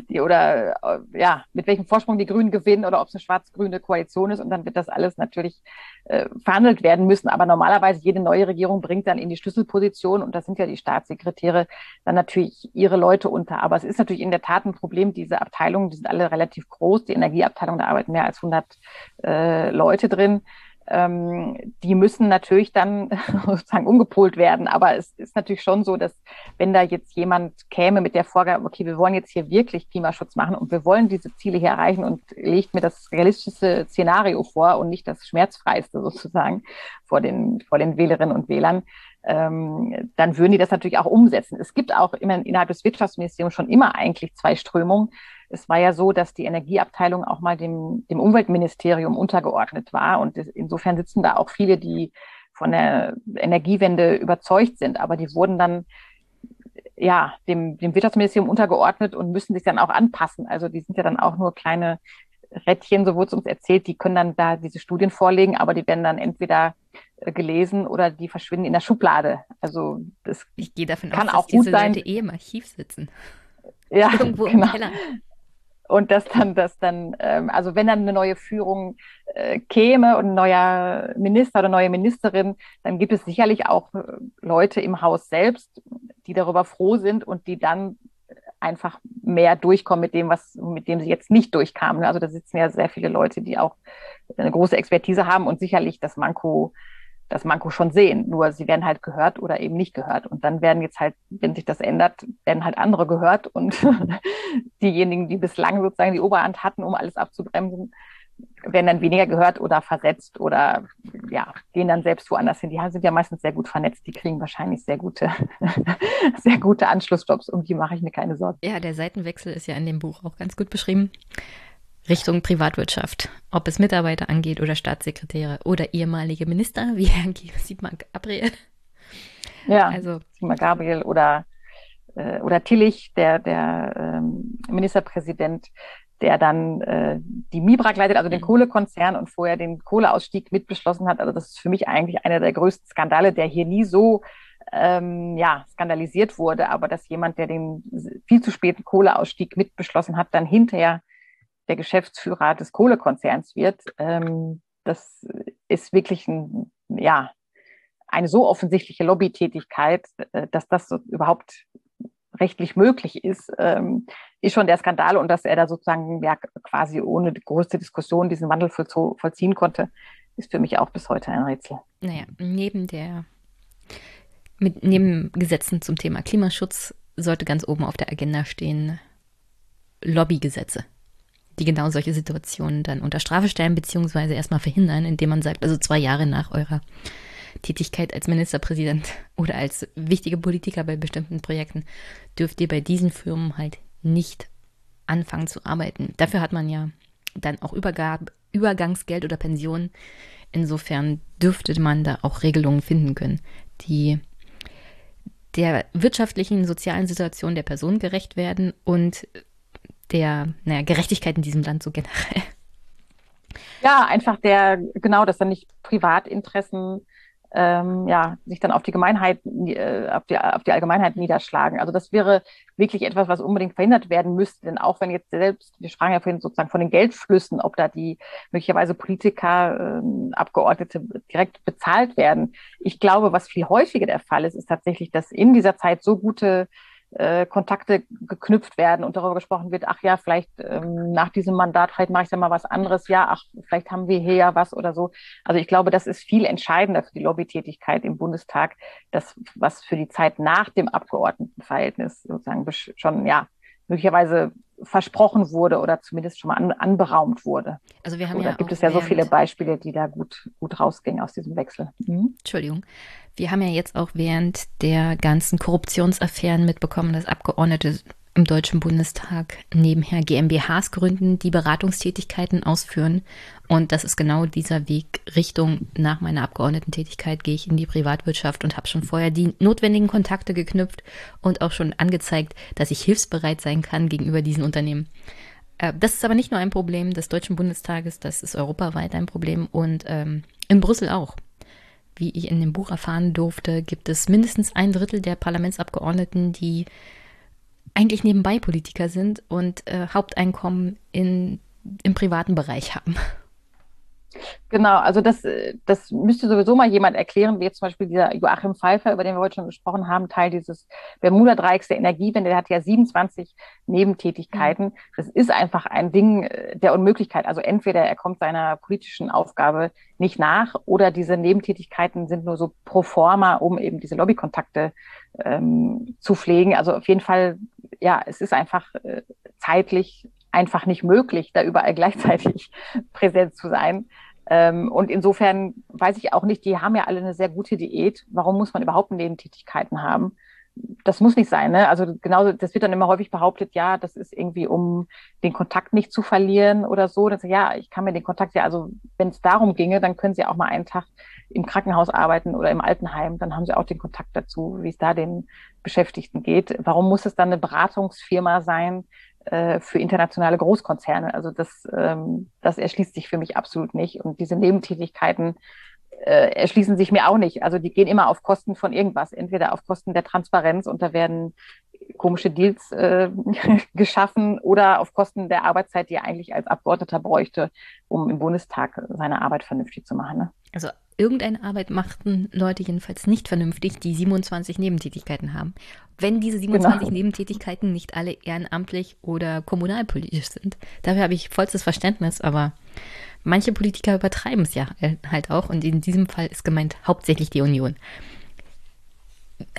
die oder äh, ja, mit welchem Vorsprung die Grünen gewinnen oder ob es eine schwarz-grüne Koalition ist. Und dann wird das alles natürlich äh, verhandelt werden müssen. Aber normalerweise jede neue Regierung bringt dann in die Schlüsselposition und das sind ja die Staatssekretäre dann natürlich ihre Leute unter. Aber es ist natürlich in der Tat ein Problem, diese Abteilungen, die sind alle relativ groß. Die Energieabteilung, da arbeiten mehr als 100 äh, Leute drin ähm, die müssen natürlich dann sozusagen umgepolt werden. Aber es ist natürlich schon so, dass wenn da jetzt jemand käme mit der Vorgabe, okay, wir wollen jetzt hier wirklich Klimaschutz machen und wir wollen diese Ziele hier erreichen und legt mir das realistische Szenario vor und nicht das schmerzfreiste sozusagen vor den, vor den Wählerinnen und Wählern, ähm, dann würden die das natürlich auch umsetzen. Es gibt auch immer innerhalb des Wirtschaftsministeriums schon immer eigentlich zwei Strömungen. Es war ja so, dass die Energieabteilung auch mal dem, dem Umweltministerium untergeordnet war. Und insofern sitzen da auch viele, die von der Energiewende überzeugt sind. Aber die wurden dann ja dem, dem Wirtschaftsministerium untergeordnet und müssen sich dann auch anpassen. Also die sind ja dann auch nur kleine Rädchen, so wurde es uns erzählt, die können dann da diese Studien vorlegen, aber die werden dann entweder äh, gelesen oder die verschwinden in der Schublade. Also das ich gehe davon kann aus, auch dass gut diese sein. Leute eh im Archiv sitzen. Ja, Irgendwo genau. im Keller und dass dann, dass dann, ähm, also wenn dann eine neue Führung äh, käme und ein neuer Minister oder neue Ministerin, dann gibt es sicherlich auch äh, Leute im Haus selbst, die darüber froh sind und die dann einfach mehr durchkommen mit dem, was, mit dem sie jetzt nicht durchkamen. Also da sitzen ja sehr viele Leute, die auch eine große Expertise haben und sicherlich das Manko das Manko schon sehen. Nur sie werden halt gehört oder eben nicht gehört. Und dann werden jetzt halt, wenn sich das ändert, werden halt andere gehört und diejenigen, die bislang sozusagen die Oberhand hatten, um alles abzubremsen, werden dann weniger gehört oder versetzt oder ja, gehen dann selbst woanders hin. Die sind ja meistens sehr gut vernetzt, die kriegen wahrscheinlich sehr gute, sehr gute Anschlussjobs, um die mache ich mir keine Sorgen. Ja, der Seitenwechsel ist ja in dem Buch auch ganz gut beschrieben. Richtung Privatwirtschaft, ob es Mitarbeiter angeht oder Staatssekretäre oder ehemalige Minister, wie Herr Sigmar Gabriel. Ja, also Sigmar Gabriel oder, äh, oder Tillich, der, der ähm, Ministerpräsident, der dann äh, die Mibrak leitet, also den mhm. Kohlekonzern und vorher den Kohleausstieg mitbeschlossen hat. Also das ist für mich eigentlich einer der größten Skandale, der hier nie so ähm, ja, skandalisiert wurde, aber dass jemand, der den viel zu späten Kohleausstieg mitbeschlossen hat, dann hinterher der Geschäftsführer des Kohlekonzerns wird. Ähm, das ist wirklich ein, ja, eine so offensichtliche Lobbytätigkeit, äh, dass das so überhaupt rechtlich möglich ist, ähm, ist schon der Skandal und dass er da sozusagen ja, quasi ohne größte Diskussion diesen Wandel vollziehen konnte, ist für mich auch bis heute ein Rätsel. Naja, neben der mit, neben Gesetzen zum Thema Klimaschutz sollte ganz oben auf der Agenda stehen Lobbygesetze die genau solche Situationen dann unter Strafe stellen, beziehungsweise erstmal verhindern, indem man sagt, also zwei Jahre nach eurer Tätigkeit als Ministerpräsident oder als wichtige Politiker bei bestimmten Projekten dürft ihr bei diesen Firmen halt nicht anfangen zu arbeiten. Dafür hat man ja dann auch Übergab Übergangsgeld oder Pension. Insofern dürfte man da auch Regelungen finden können, die der wirtschaftlichen, sozialen Situation der Person gerecht werden und der naja, Gerechtigkeit in diesem Land so generell. Ja, einfach der, genau, dass dann nicht Privatinteressen ähm, ja, sich dann auf die Gemeinheit, äh, auf, die, auf die Allgemeinheit niederschlagen. Also das wäre wirklich etwas, was unbedingt verhindert werden müsste. Denn auch wenn jetzt selbst, wir sprachen ja vorhin sozusagen von den Geldflüssen, ob da die möglicherweise Politiker, ähm, Abgeordnete direkt bezahlt werden. Ich glaube, was viel häufiger der Fall ist, ist tatsächlich, dass in dieser Zeit so gute äh, Kontakte geknüpft werden und darüber gesprochen wird, ach ja, vielleicht ähm, nach diesem Mandat, vielleicht mache ich dann mal was anderes, ja, ach, vielleicht haben wir hier ja was oder so. Also ich glaube, das ist viel entscheidender für die Lobbytätigkeit im Bundestag, das, was für die Zeit nach dem Abgeordnetenverhältnis sozusagen schon, ja, möglicherweise versprochen wurde oder zumindest schon mal an, anberaumt wurde. Also wir haben so, ja da gibt es ja so viele Beispiele, die da gut, gut rausgingen aus diesem Wechsel. Mhm. Entschuldigung. Wir haben ja jetzt auch während der ganzen Korruptionsaffären mitbekommen, dass Abgeordnete im Deutschen Bundestag nebenher GmbHs gründen, die Beratungstätigkeiten ausführen. Und das ist genau dieser Weg Richtung nach meiner Abgeordnetentätigkeit gehe ich in die Privatwirtschaft und habe schon vorher die notwendigen Kontakte geknüpft und auch schon angezeigt, dass ich hilfsbereit sein kann gegenüber diesen Unternehmen. Äh, das ist aber nicht nur ein Problem des Deutschen Bundestages, das ist europaweit ein Problem und ähm, in Brüssel auch. Wie ich in dem Buch erfahren durfte, gibt es mindestens ein Drittel der Parlamentsabgeordneten, die eigentlich nebenbei Politiker sind und äh, Haupteinkommen in, im privaten Bereich haben. Genau, also das, das müsste sowieso mal jemand erklären, wie jetzt zum Beispiel dieser Joachim Pfeiffer, über den wir heute schon gesprochen haben, Teil dieses Bermuda-Dreiecks der Energiewende, der hat ja 27 Nebentätigkeiten. Mhm. Das ist einfach ein Ding äh, der Unmöglichkeit. Also entweder er kommt seiner politischen Aufgabe nicht nach oder diese Nebentätigkeiten sind nur so pro forma, um eben diese Lobbykontakte ähm, zu pflegen. Also auf jeden Fall ja, es ist einfach äh, zeitlich einfach nicht möglich, da überall gleichzeitig präsent zu sein. Ähm, und insofern weiß ich auch nicht, die haben ja alle eine sehr gute Diät. Warum muss man überhaupt Nebentätigkeiten haben? Das muss nicht sein, ne? Also genauso, das wird dann immer häufig behauptet, ja, das ist irgendwie, um den Kontakt nicht zu verlieren oder so. Das, ja, ich kann mir den Kontakt ja, also wenn es darum ginge, dann können Sie auch mal einen Tag im Krankenhaus arbeiten oder im Altenheim, dann haben Sie auch den Kontakt dazu, wie es da den Beschäftigten geht. Warum muss es dann eine Beratungsfirma sein äh, für internationale Großkonzerne? Also das, ähm, das erschließt sich für mich absolut nicht. Und diese Nebentätigkeiten äh, erschließen sich mir auch nicht. Also die gehen immer auf Kosten von irgendwas, entweder auf Kosten der Transparenz und da werden komische Deals äh, geschaffen oder auf Kosten der Arbeitszeit, die er eigentlich als Abgeordneter bräuchte, um im Bundestag seine Arbeit vernünftig zu machen. Ne? Also irgendeine Arbeit machten Leute jedenfalls nicht vernünftig, die 27 Nebentätigkeiten haben. Wenn diese 27 genau. Nebentätigkeiten nicht alle ehrenamtlich oder kommunalpolitisch sind. Dafür habe ich vollstes Verständnis, aber manche Politiker übertreiben es ja halt auch und in diesem Fall ist gemeint hauptsächlich die Union.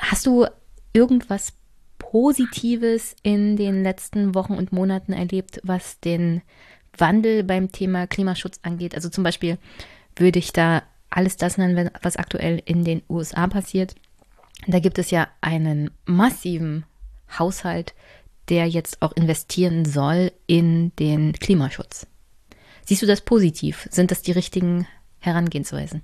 Hast du irgendwas Positives in den letzten Wochen und Monaten erlebt, was den Wandel beim Thema Klimaschutz angeht? Also zum Beispiel würde ich da alles das nennen, was aktuell in den USA passiert. Da gibt es ja einen massiven Haushalt, der jetzt auch investieren soll in den Klimaschutz. Siehst du das positiv? Sind das die richtigen Herangehensweisen?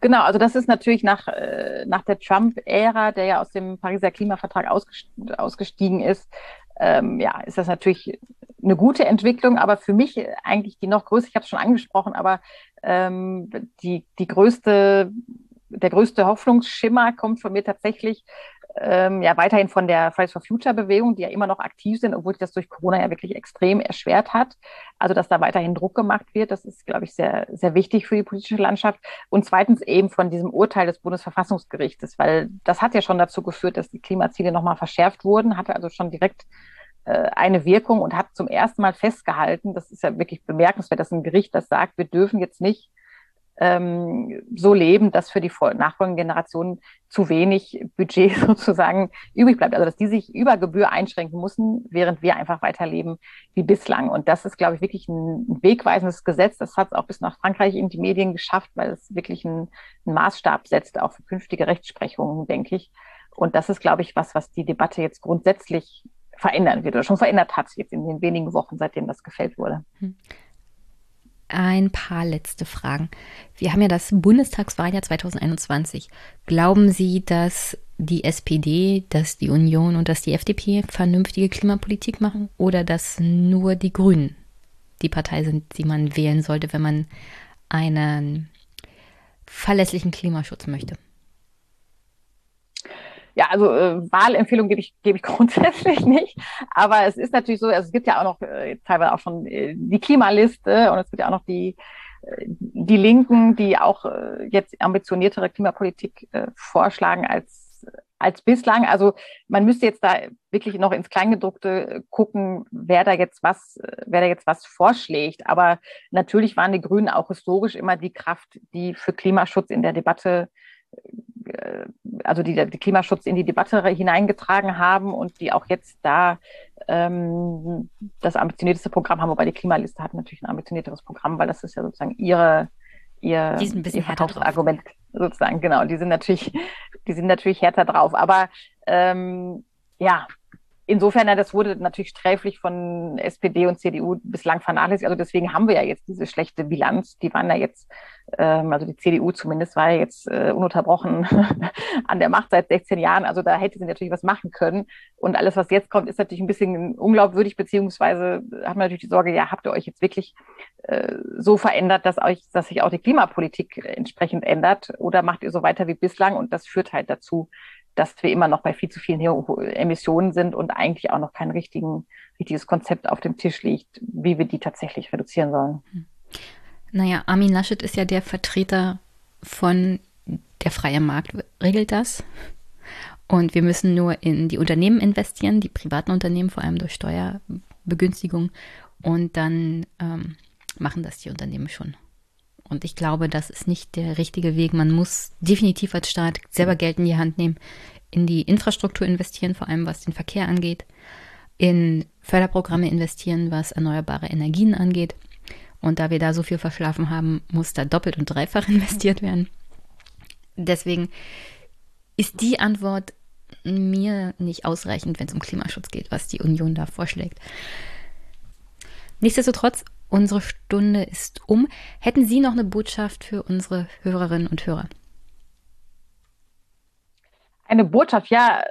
Genau, also das ist natürlich nach, äh, nach der Trump-Ära, der ja aus dem Pariser Klimavertrag ausgestiegen ist, ähm, ja, ist das natürlich eine gute Entwicklung, aber für mich eigentlich die noch größte, ich habe es schon angesprochen, aber ähm, die, die größte, der größte Hoffnungsschimmer kommt von mir tatsächlich ähm, ja weiterhin von der Fridays for Future Bewegung, die ja immer noch aktiv sind, obwohl sich das durch Corona ja wirklich extrem erschwert hat. Also, dass da weiterhin Druck gemacht wird, das ist, glaube ich, sehr, sehr wichtig für die politische Landschaft. Und zweitens eben von diesem Urteil des Bundesverfassungsgerichtes, weil das hat ja schon dazu geführt, dass die Klimaziele nochmal verschärft wurden, hatte also schon direkt äh, eine Wirkung und hat zum ersten Mal festgehalten, das ist ja wirklich bemerkenswert, dass ein Gericht das sagt, wir dürfen jetzt nicht ähm, so leben, dass für die nachfolgenden Generationen zu wenig Budget sozusagen übrig bleibt. Also dass die sich über Gebühr einschränken müssen, während wir einfach weiterleben wie bislang. Und das ist, glaube ich, wirklich ein, wegweisendes Gesetz. Das hat es auch bis nach Frankreich in die Medien geschafft, weil es wirklich einen, einen Maßstab setzt, auch für künftige Rechtsprechungen, denke ich. Und das ist, glaube ich, was, was die Debatte jetzt grundsätzlich verändern wird oder schon verändert hat, jetzt in den wenigen Wochen, seitdem das gefällt wurde. Ein paar letzte Fragen. Wir haben ja das Bundestagswahljahr 2021. Glauben Sie, dass die SPD, dass die Union und dass die FDP vernünftige Klimapolitik machen oder dass nur die Grünen die Partei sind, die man wählen sollte, wenn man einen verlässlichen Klimaschutz möchte? Ja, also äh, Wahlempfehlung gebe ich, gebe ich grundsätzlich nicht. Aber es ist natürlich so, also es gibt ja auch noch äh, teilweise auch schon äh, die Klimaliste und es gibt ja auch noch die, äh, die Linken, die auch äh, jetzt ambitioniertere Klimapolitik äh, vorschlagen als, als bislang. Also man müsste jetzt da wirklich noch ins Kleingedruckte gucken, wer da jetzt was, wer da jetzt was vorschlägt. Aber natürlich waren die Grünen auch historisch immer die Kraft, die für Klimaschutz in der Debatte äh, also die, die Klimaschutz in die Debatte hineingetragen haben und die auch jetzt da ähm, das ambitionierteste Programm haben, wobei die Klimaliste hat natürlich ein ambitionierteres Programm, weil das ist ja sozusagen ihre ihr, ihr Verkaufsargument sozusagen, genau. Die sind natürlich, die sind natürlich härter drauf. Aber ähm, ja, insofern, das wurde natürlich sträflich von SPD und CDU bislang vernachlässigt. Also deswegen haben wir ja jetzt diese schlechte Bilanz. Die waren ja jetzt, ähm, also die CDU zumindest war ja jetzt äh, ununterbrochen an der Macht seit 16 Jahren. Also da hätte sie natürlich was machen können. Und alles, was jetzt kommt, ist natürlich ein bisschen unglaubwürdig, beziehungsweise hat man natürlich die Sorge, ja, habt ihr euch jetzt wirklich äh, so verändert, dass euch, dass sich auch die Klimapolitik entsprechend ändert? Oder macht ihr so weiter wie bislang? Und das führt halt dazu, dass wir immer noch bei viel zu vielen Emissionen sind und eigentlich auch noch kein richtigen, richtiges Konzept auf dem Tisch liegt, wie wir die tatsächlich reduzieren sollen. Hm. Naja, Armin Laschet ist ja der Vertreter von der freie Markt regelt das. Und wir müssen nur in die Unternehmen investieren, die privaten Unternehmen, vor allem durch Steuerbegünstigung. Und dann ähm, machen das die Unternehmen schon. Und ich glaube, das ist nicht der richtige Weg. Man muss definitiv als Staat selber Geld in die Hand nehmen, in die Infrastruktur investieren, vor allem was den Verkehr angeht, in Förderprogramme investieren, was erneuerbare Energien angeht. Und da wir da so viel verschlafen haben, muss da doppelt und dreifach investiert werden. Deswegen ist die Antwort mir nicht ausreichend, wenn es um Klimaschutz geht, was die Union da vorschlägt. Nichtsdestotrotz Unsere Stunde ist um. Hätten Sie noch eine Botschaft für unsere Hörerinnen und Hörer? Eine Botschaft, ja.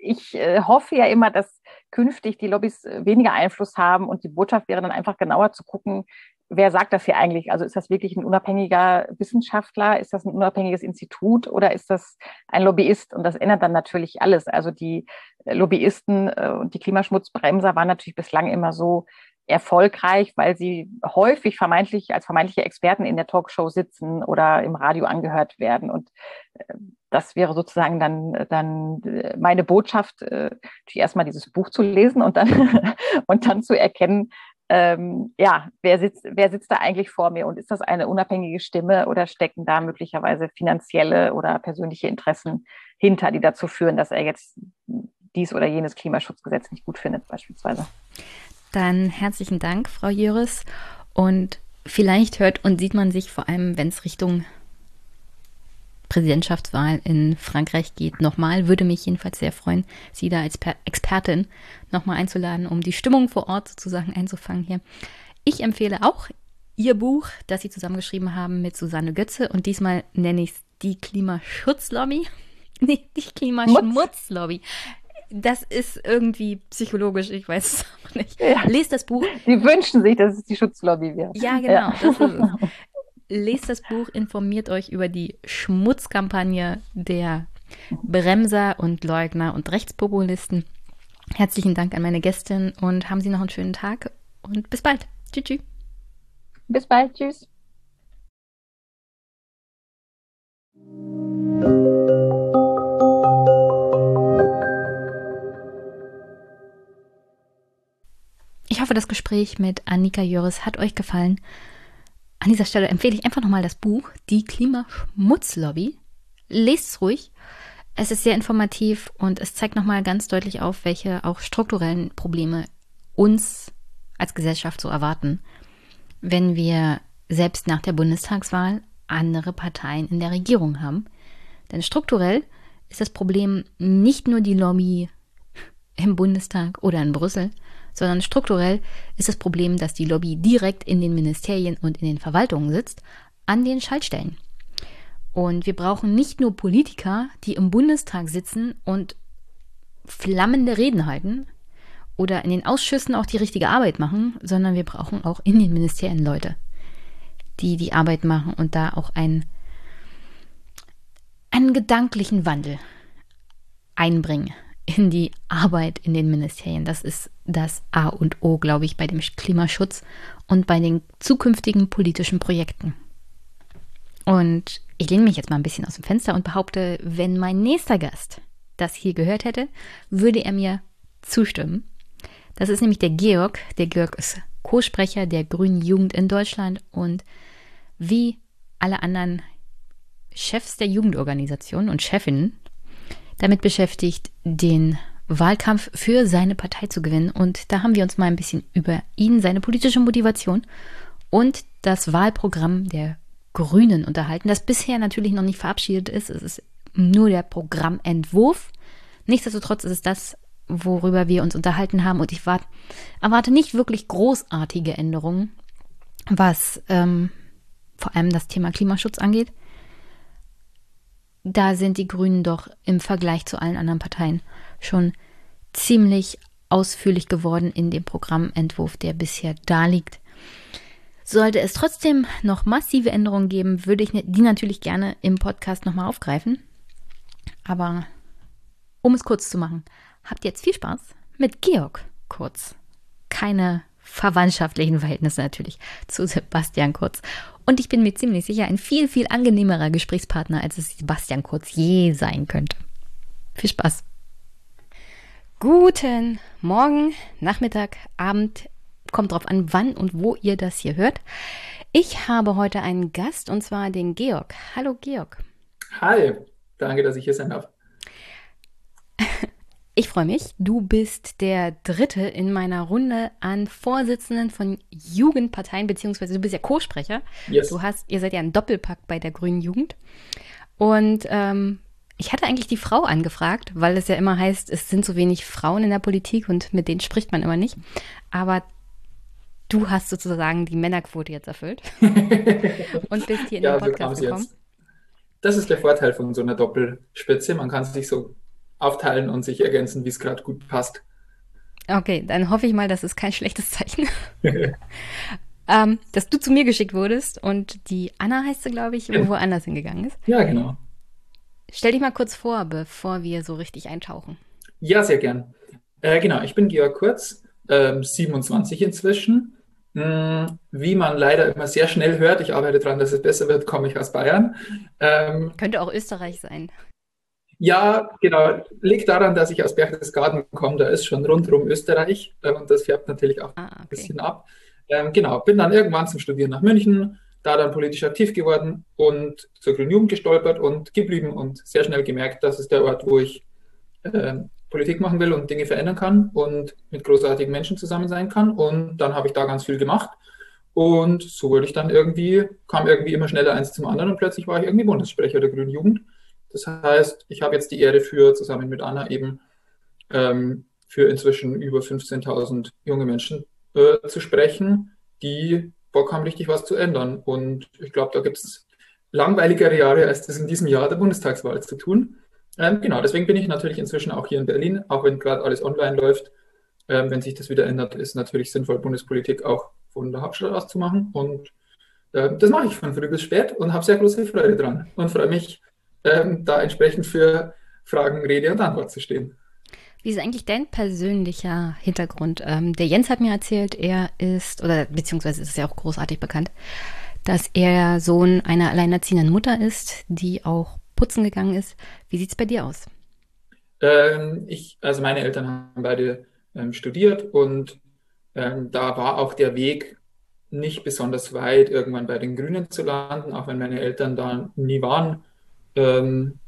Ich äh, hoffe ja immer, dass künftig die Lobbys äh, weniger Einfluss haben und die Botschaft wäre dann einfach genauer zu gucken, wer sagt das hier eigentlich? Also ist das wirklich ein unabhängiger Wissenschaftler? Ist das ein unabhängiges Institut oder ist das ein Lobbyist? Und das ändert dann natürlich alles. Also die äh, Lobbyisten und die Klimaschmutzbremser waren natürlich bislang immer so erfolgreich, weil sie häufig vermeintlich als vermeintliche Experten in der Talkshow sitzen oder im Radio angehört werden. Und äh, das wäre sozusagen dann, dann äh, meine Botschaft, äh, erstmal dieses Buch zu lesen und dann, und dann zu erkennen, ähm, ja, wer sitzt, wer sitzt da eigentlich vor mir und ist das eine unabhängige Stimme oder stecken da möglicherweise finanzielle oder persönliche Interessen hinter, die dazu führen, dass er jetzt dies oder jenes Klimaschutzgesetz nicht gut findet, beispielsweise. Dann herzlichen Dank, Frau Jöris. Und vielleicht hört und sieht man sich vor allem, wenn es Richtung Präsidentschaftswahl in Frankreich geht, nochmal. Würde mich jedenfalls sehr freuen, Sie da als per Expertin nochmal einzuladen, um die Stimmung vor Ort sozusagen einzufangen hier. Ich empfehle auch Ihr Buch, das Sie zusammengeschrieben haben mit Susanne Götze und diesmal nenne ich es die Klimaschutzlobby. Nee, die Klimaschmutzlobby das ist irgendwie psychologisch, ich weiß es auch nicht. Ja. Lest das Buch. Die wünschen sich, dass es die Schutzlobby wäre. Ja, genau. Ja. Lest das Buch, informiert euch über die Schmutzkampagne der Bremser und Leugner und Rechtspopulisten. Herzlichen Dank an meine Gästin und haben Sie noch einen schönen Tag und bis bald. Tschüss. tschüss. Bis bald. Tschüss. Hoffe, das Gespräch mit Annika Jöris hat euch gefallen. An dieser Stelle empfehle ich einfach nochmal das Buch Die Klimaschmutzlobby. Lest es ruhig. Es ist sehr informativ und es zeigt nochmal ganz deutlich auf, welche auch strukturellen Probleme uns als Gesellschaft so erwarten, wenn wir selbst nach der Bundestagswahl andere Parteien in der Regierung haben. Denn strukturell ist das Problem nicht nur die Lobby im Bundestag oder in Brüssel, sondern strukturell ist das Problem, dass die Lobby direkt in den Ministerien und in den Verwaltungen sitzt, an den Schaltstellen. Und wir brauchen nicht nur Politiker, die im Bundestag sitzen und flammende Reden halten oder in den Ausschüssen auch die richtige Arbeit machen, sondern wir brauchen auch in den Ministerien Leute, die die Arbeit machen und da auch ein einen gedanklichen Wandel einbringen in die Arbeit in den Ministerien. Das ist das A und O, glaube ich, bei dem Klimaschutz und bei den zukünftigen politischen Projekten. Und ich lehne mich jetzt mal ein bisschen aus dem Fenster und behaupte, wenn mein nächster Gast das hier gehört hätte, würde er mir zustimmen. Das ist nämlich der Georg. Der Georg ist Co-Sprecher der Grünen Jugend in Deutschland und wie alle anderen Chefs der Jugendorganisationen und Chefinnen damit beschäftigt, den Wahlkampf für seine Partei zu gewinnen. Und da haben wir uns mal ein bisschen über ihn, seine politische Motivation und das Wahlprogramm der Grünen unterhalten, das bisher natürlich noch nicht verabschiedet ist. Es ist nur der Programmentwurf. Nichtsdestotrotz ist es das, worüber wir uns unterhalten haben. Und ich wart, erwarte nicht wirklich großartige Änderungen, was ähm, vor allem das Thema Klimaschutz angeht. Da sind die Grünen doch im Vergleich zu allen anderen Parteien schon ziemlich ausführlich geworden in dem Programmentwurf, der bisher da liegt. Sollte es trotzdem noch massive Änderungen geben, würde ich die natürlich gerne im Podcast nochmal aufgreifen. Aber um es kurz zu machen, habt jetzt viel Spaß mit Georg Kurz. Keine verwandtschaftlichen Verhältnisse natürlich zu Sebastian Kurz. Und ich bin mir ziemlich sicher, ein viel, viel angenehmerer Gesprächspartner, als es Sebastian Kurz je sein könnte. Viel Spaß. Guten Morgen, Nachmittag, Abend, kommt drauf an, wann und wo ihr das hier hört. Ich habe heute einen Gast und zwar den Georg. Hallo Georg. Hi, danke, dass ich hier sein darf. Ich freue mich. Du bist der dritte in meiner Runde an Vorsitzenden von Jugendparteien, beziehungsweise du bist ja Co-Sprecher. Yes. Du hast, ihr seid ja ein Doppelpack bei der Grünen Jugend. Und ähm, ich hatte eigentlich die Frau angefragt, weil es ja immer heißt, es sind so wenig Frauen in der Politik und mit denen spricht man immer nicht. Aber du hast sozusagen die Männerquote jetzt erfüllt und bist hier in ja, den Podcast gekommen. Jetzt. Das ist der Vorteil von so einer Doppelspitze. Man kann sich so aufteilen und sich ergänzen, wie es gerade gut passt. Okay, dann hoffe ich mal, das ist kein schlechtes Zeichen. ähm, dass du zu mir geschickt wurdest und die Anna heißt sie, glaube ich, wo woanders hingegangen ist. Ja, genau. Stell dich mal kurz vor, bevor wir so richtig eintauchen. Ja, sehr gern. Äh, genau, ich bin Georg Kurz, äh, 27 inzwischen. Hm, wie man leider immer sehr schnell hört, ich arbeite daran, dass es besser wird, komme ich aus Bayern. Ähm, Könnte auch Österreich sein. Ja, genau. Liegt daran, dass ich aus Berchtesgaden komme. Da ist schon rundherum Österreich äh, und das färbt natürlich auch ah, okay. ein bisschen ab. Ähm, genau, bin dann irgendwann zum Studieren nach München, da dann politisch aktiv geworden und zur Grünen Jugend gestolpert und geblieben und sehr schnell gemerkt, das ist der Ort, wo ich äh, Politik machen will und Dinge verändern kann und mit großartigen Menschen zusammen sein kann. Und dann habe ich da ganz viel gemacht. Und so wurde ich dann irgendwie, kam irgendwie immer schneller eins zum anderen und plötzlich war ich irgendwie Bundessprecher der Grünen Jugend das heißt, ich habe jetzt die Ehre für, zusammen mit Anna eben, ähm, für inzwischen über 15.000 junge Menschen äh, zu sprechen, die Bock haben, richtig was zu ändern. Und ich glaube, da gibt es langweiligere Jahre, als das in diesem Jahr der Bundestagswahl zu tun. Ähm, genau, deswegen bin ich natürlich inzwischen auch hier in Berlin, auch wenn gerade alles online läuft. Ähm, wenn sich das wieder ändert, ist natürlich sinnvoll, Bundespolitik auch von der Hauptstadt aus zu machen. Und äh, das mache ich von früh bis spät und habe sehr große Freude dran und freue mich, ähm, da entsprechend für Fragen Rede und Antwort zu stehen. Wie ist eigentlich dein persönlicher Hintergrund? Ähm, der Jens hat mir erzählt, er ist, oder beziehungsweise ist es ja auch großartig bekannt, dass er Sohn einer alleinerziehenden Mutter ist, die auch putzen gegangen ist. Wie sieht es bei dir aus? Ähm, ich, also meine Eltern haben beide ähm, studiert und ähm, da war auch der Weg nicht besonders weit, irgendwann bei den Grünen zu landen, auch wenn meine Eltern da nie waren. Ähm,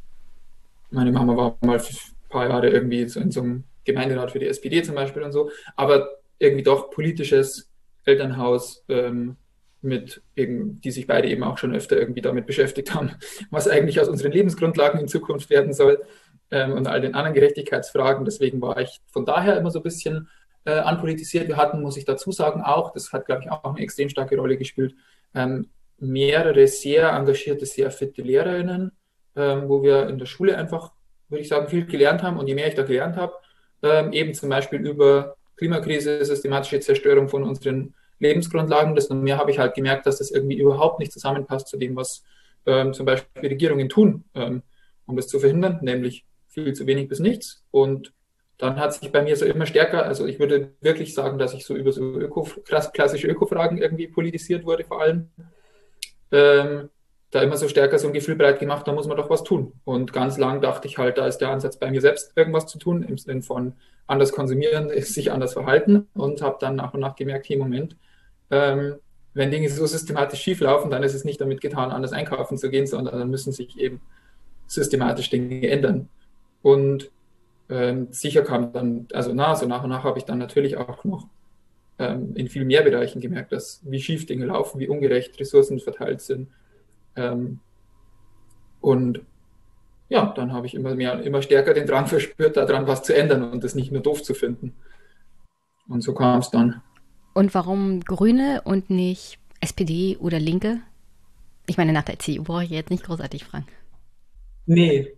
meine Mama war mal ein paar Jahre irgendwie so in so einem Gemeinderat für die SPD zum Beispiel und so, aber irgendwie doch politisches Elternhaus ähm, mit eben, die sich beide eben auch schon öfter irgendwie damit beschäftigt haben, was eigentlich aus unseren Lebensgrundlagen in Zukunft werden soll ähm, und all den anderen Gerechtigkeitsfragen. Deswegen war ich von daher immer so ein bisschen äh, anpolitisiert. Wir hatten, muss ich dazu sagen, auch, das hat, glaube ich, auch eine extrem starke Rolle gespielt, ähm, mehrere sehr engagierte, sehr fitte Lehrerinnen, ähm, wo wir in der Schule einfach, würde ich sagen, viel gelernt haben. Und je mehr ich da gelernt habe, ähm, eben zum Beispiel über Klimakrise, systematische Zerstörung von unseren Lebensgrundlagen, desto mehr habe ich halt gemerkt, dass das irgendwie überhaupt nicht zusammenpasst zu dem, was ähm, zum Beispiel Regierungen tun. Ähm, um das zu verhindern, nämlich viel zu wenig bis nichts. Und dann hat sich bei mir so immer stärker, also ich würde wirklich sagen, dass ich so über so Öko, klassische Ökofragen irgendwie politisiert wurde vor allem. Ähm, da immer so stärker so ein Gefühl breit gemacht, da muss man doch was tun. Und ganz lang dachte ich halt, da ist der Ansatz bei mir selbst irgendwas zu tun, im Sinne von anders konsumieren, sich anders verhalten und habe dann nach und nach gemerkt, hey, Moment, ähm, wenn Dinge so systematisch schief laufen, dann ist es nicht damit getan, anders einkaufen zu gehen, sondern dann müssen sich eben systematisch Dinge ändern. Und ähm, sicher kam dann, also na, so nach und nach habe ich dann natürlich auch noch ähm, in viel mehr Bereichen gemerkt, dass wie schief Dinge laufen, wie ungerecht Ressourcen verteilt sind. Ähm, und ja, dann habe ich immer mehr, immer stärker den Drang verspürt, daran was zu ändern und das nicht nur doof zu finden. Und so kam es dann. Und warum Grüne und nicht SPD oder Linke? Ich meine, nach der CDU brauche ich jetzt nicht großartig fragen. Nee.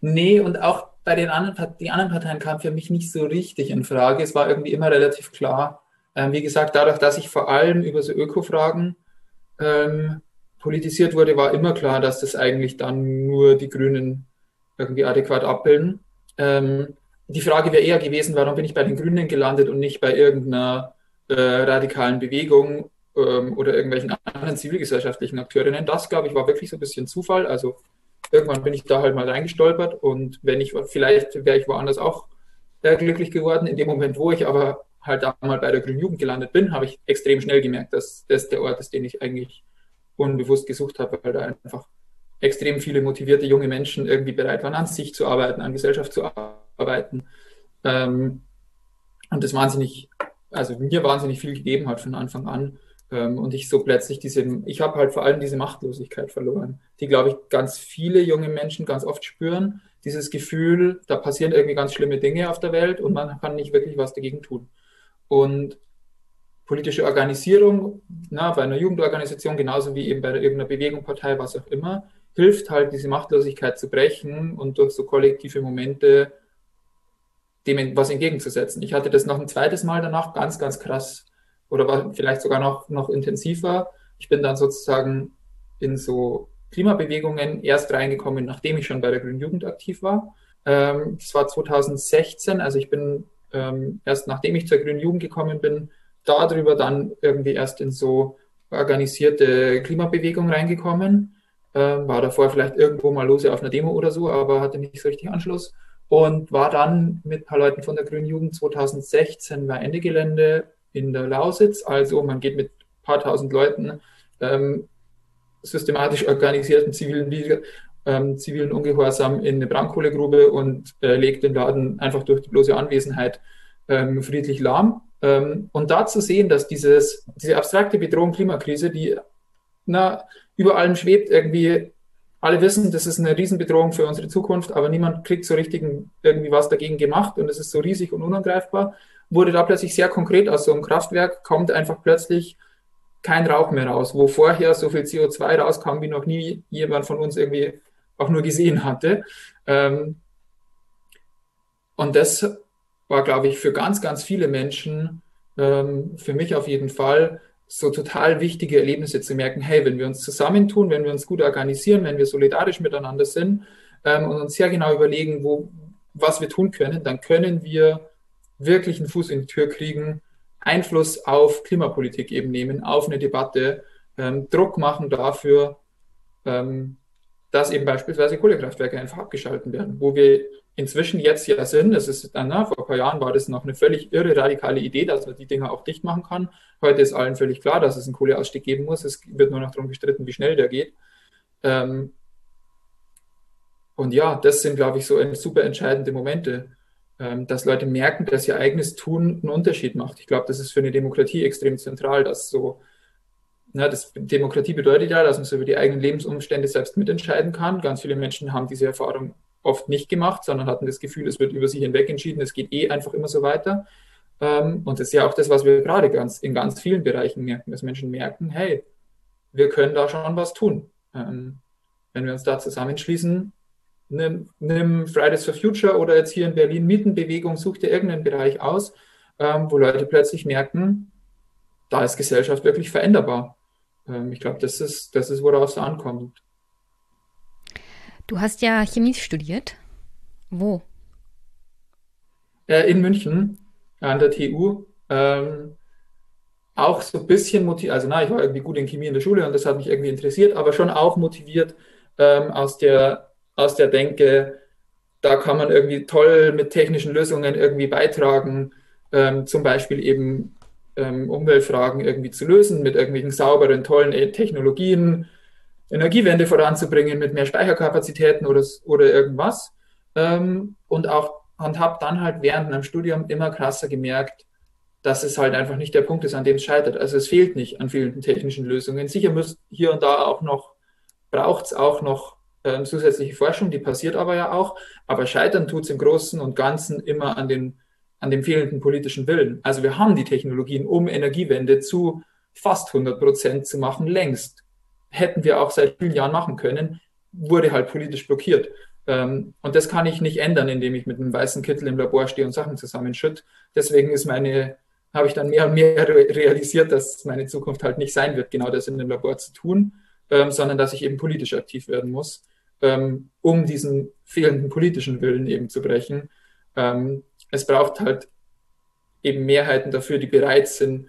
Nee, und auch bei den anderen, die anderen Parteien kam für mich nicht so richtig in Frage. Es war irgendwie immer relativ klar. Ähm, wie gesagt, dadurch, dass ich vor allem über so Öko-Fragen ähm, politisiert wurde, war immer klar, dass das eigentlich dann nur die Grünen irgendwie adäquat abbilden. Ähm, die Frage wäre eher gewesen, warum bin ich bei den Grünen gelandet und nicht bei irgendeiner äh, radikalen Bewegung ähm, oder irgendwelchen anderen zivilgesellschaftlichen Akteurinnen. Das, glaube ich, war wirklich so ein bisschen Zufall. Also irgendwann bin ich da halt mal reingestolpert und wenn ich, vielleicht wäre ich woanders auch äh, glücklich geworden. In dem Moment, wo ich aber halt da mal bei der Grünen Jugend gelandet bin, habe ich extrem schnell gemerkt, dass das der Ort ist, den ich eigentlich unbewusst gesucht habe, weil da einfach extrem viele motivierte junge Menschen irgendwie bereit waren, an sich zu arbeiten, an Gesellschaft zu arbeiten. Ähm, und das wahnsinnig, also mir wahnsinnig viel gegeben hat von Anfang an. Ähm, und ich so plötzlich diese, ich habe halt vor allem diese Machtlosigkeit verloren, die, glaube ich, ganz viele junge Menschen ganz oft spüren. Dieses Gefühl, da passieren irgendwie ganz schlimme Dinge auf der Welt und man kann nicht wirklich was dagegen tun. Und politische Organisierung, na, bei einer Jugendorganisation genauso wie eben bei irgendeiner Bewegung, Partei, was auch immer, hilft halt, diese Machtlosigkeit zu brechen und durch so kollektive Momente dem was entgegenzusetzen. Ich hatte das noch ein zweites Mal danach ganz, ganz krass oder war vielleicht sogar noch, noch intensiver. Ich bin dann sozusagen in so Klimabewegungen erst reingekommen, nachdem ich schon bei der Grünen Jugend aktiv war. Ähm, das war 2016, also ich bin ähm, erst nachdem ich zur Grünen Jugend gekommen bin, darüber dann irgendwie erst in so organisierte Klimabewegung reingekommen. Ähm, war davor vielleicht irgendwo mal lose auf einer Demo oder so, aber hatte nicht so richtig Anschluss. Und war dann mit ein paar Leuten von der Grünen Jugend 2016 bei Ende Gelände in der Lausitz. Also man geht mit ein paar tausend Leuten ähm, systematisch organisierten zivilen, ähm, zivilen Ungehorsam in eine Braunkohlegrube und äh, legt den Laden einfach durch die bloße Anwesenheit ähm, friedlich lahm. Ähm, und da zu sehen, dass dieses, diese abstrakte Bedrohung Klimakrise, die na, über allem schwebt, irgendwie alle wissen, das ist eine Riesenbedrohung für unsere Zukunft, aber niemand kriegt so richtig irgendwie was dagegen gemacht und es ist so riesig und unangreifbar wurde da plötzlich sehr konkret aus so einem Kraftwerk, kommt einfach plötzlich kein Rauch mehr raus, wo vorher so viel CO2 rauskam, wie noch nie jemand von uns irgendwie auch nur gesehen hatte. Ähm, und das war, glaube ich, für ganz, ganz viele Menschen, ähm, für mich auf jeden Fall, so total wichtige Erlebnisse zu merken, hey, wenn wir uns zusammentun, wenn wir uns gut organisieren, wenn wir solidarisch miteinander sind ähm, und uns sehr genau überlegen, wo, was wir tun können, dann können wir wirklich einen Fuß in die Tür kriegen, Einfluss auf Klimapolitik eben nehmen, auf eine Debatte, ähm, Druck machen dafür, ähm, dass eben beispielsweise Kohlekraftwerke einfach abgeschalten werden, wo wir inzwischen jetzt ja sind. Das ist, na, vor ein paar Jahren war das noch eine völlig irre radikale Idee, dass man die Dinger auch dicht machen kann. Heute ist allen völlig klar, dass es einen Kohleausstieg geben muss. Es wird nur noch darum gestritten, wie schnell der geht. Ähm, und ja, das sind, glaube ich, so super entscheidende Momente. Ähm, dass Leute merken, dass ihr eigenes Tun einen Unterschied macht. Ich glaube, das ist für eine Demokratie extrem zentral, dass so, na, das, Demokratie bedeutet ja, dass man so über die eigenen Lebensumstände selbst mitentscheiden kann. Ganz viele Menschen haben diese Erfahrung oft nicht gemacht, sondern hatten das Gefühl, es wird über sie hinweg entschieden, es geht eh einfach immer so weiter. Ähm, und das ist ja auch das, was wir gerade ganz, in ganz vielen Bereichen merken, dass Menschen merken, hey, wir können da schon was tun. Ähm, wenn wir uns da zusammenschließen, nimm, nimm Fridays for Future oder jetzt hier in Berlin Mietenbewegung, such dir irgendeinen Bereich aus, ähm, wo Leute plötzlich merken, da ist Gesellschaft wirklich veränderbar. Ähm, ich glaube, das ist, das ist, worauf es ankommt. Du hast ja Chemie studiert. Wo? Äh, in München, an der TU. Ähm, auch so ein bisschen motiviert, also na, ich war irgendwie gut in Chemie in der Schule und das hat mich irgendwie interessiert, aber schon auch motiviert ähm, aus der, aus der Denke, da kann man irgendwie toll mit technischen Lösungen irgendwie beitragen, ähm, zum Beispiel eben ähm, Umweltfragen irgendwie zu lösen, mit irgendwelchen sauberen, tollen äh, Technologien, Energiewende voranzubringen, mit mehr Speicherkapazitäten oder, oder irgendwas. Ähm, und auch und habe dann halt während meinem Studium immer krasser gemerkt, dass es halt einfach nicht der Punkt ist, an dem es scheitert. Also es fehlt nicht an vielen technischen Lösungen. Sicher muss hier und da auch noch, braucht es auch noch ähm, zusätzliche Forschung, die passiert aber ja auch. Aber scheitern tut es im Großen und Ganzen immer an, den, an dem fehlenden politischen Willen. Also wir haben die Technologien, um Energiewende zu fast 100 Prozent zu machen, längst. Hätten wir auch seit vielen Jahren machen können, wurde halt politisch blockiert. Ähm, und das kann ich nicht ändern, indem ich mit einem weißen Kittel im Labor stehe und Sachen zusammenschütte. Deswegen ist meine habe ich dann mehr und mehr realisiert, dass meine Zukunft halt nicht sein wird, genau das in dem Labor zu tun, ähm, sondern dass ich eben politisch aktiv werden muss, ähm, um diesen fehlenden politischen Willen eben zu brechen. Es braucht halt eben Mehrheiten dafür, die bereit sind,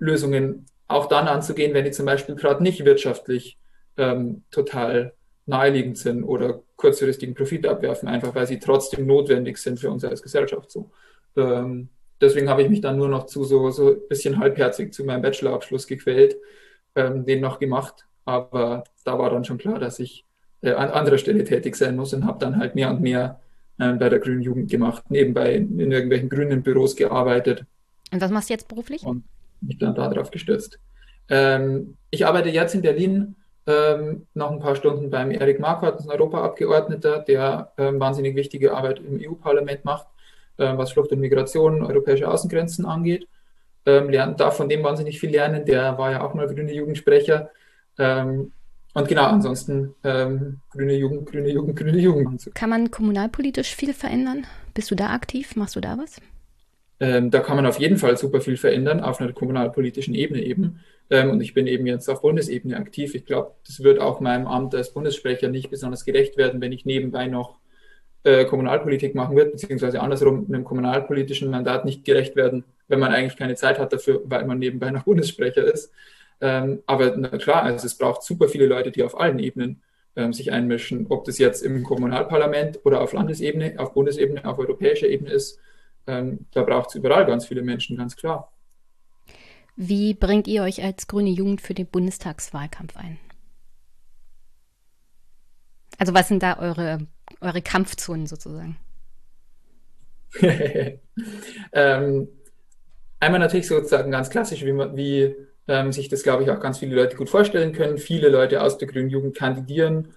Lösungen auch dann anzugehen, wenn die zum Beispiel gerade nicht wirtschaftlich ähm, total naheliegend sind oder kurzfristigen Profit abwerfen, einfach weil sie trotzdem notwendig sind für uns als Gesellschaft. So. Ähm, deswegen habe ich mich dann nur noch zu so, so ein bisschen halbherzig zu meinem Bachelorabschluss gequält, ähm, den noch gemacht. Aber da war dann schon klar, dass ich äh, an anderer Stelle tätig sein muss und habe dann halt mehr und mehr äh, bei der Grünen Jugend gemacht, nebenbei in, in irgendwelchen grünen Büros gearbeitet. Und was machst du jetzt beruflich? Und mich dann darauf gestürzt. Ähm, ich arbeite jetzt in Berlin ähm, noch ein paar Stunden beim Erik Marquardt, ein Europaabgeordneter, der ähm, wahnsinnig wichtige Arbeit im EU-Parlament macht äh, was Flucht und Migration, europäische Außengrenzen angeht. Ähm, lernt, darf von dem wahnsinnig viel lernen. Der war ja auch mal grüne Jugendsprecher. Ähm, und genau, ansonsten ähm, grüne Jugend, grüne Jugend, grüne Jugend. Kann man kommunalpolitisch viel verändern? Bist du da aktiv? Machst du da was? Ähm, da kann man auf jeden Fall super viel verändern, auf einer kommunalpolitischen Ebene eben. Ähm, und ich bin eben jetzt auf Bundesebene aktiv. Ich glaube, das wird auch meinem Amt als Bundessprecher nicht besonders gerecht werden, wenn ich nebenbei noch äh, Kommunalpolitik machen wird, beziehungsweise andersrum einem kommunalpolitischen Mandat nicht gerecht werden, wenn man eigentlich keine Zeit hat dafür, weil man nebenbei noch Bundessprecher ist. Ähm, aber na klar, also es braucht super viele Leute, die auf allen Ebenen ähm, sich einmischen, ob das jetzt im Kommunalparlament oder auf Landesebene, auf Bundesebene, auf europäischer Ebene ist. Ähm, da braucht es überall ganz viele Menschen, ganz klar. Wie bringt ihr euch als grüne Jugend für den Bundestagswahlkampf ein? Also was sind da eure eure Kampfzonen sozusagen? ähm, einmal natürlich sozusagen ganz klassisch, wie, man, wie ähm, sich das, glaube ich, auch ganz viele Leute gut vorstellen können. Viele Leute aus der Grünen Jugend kandidieren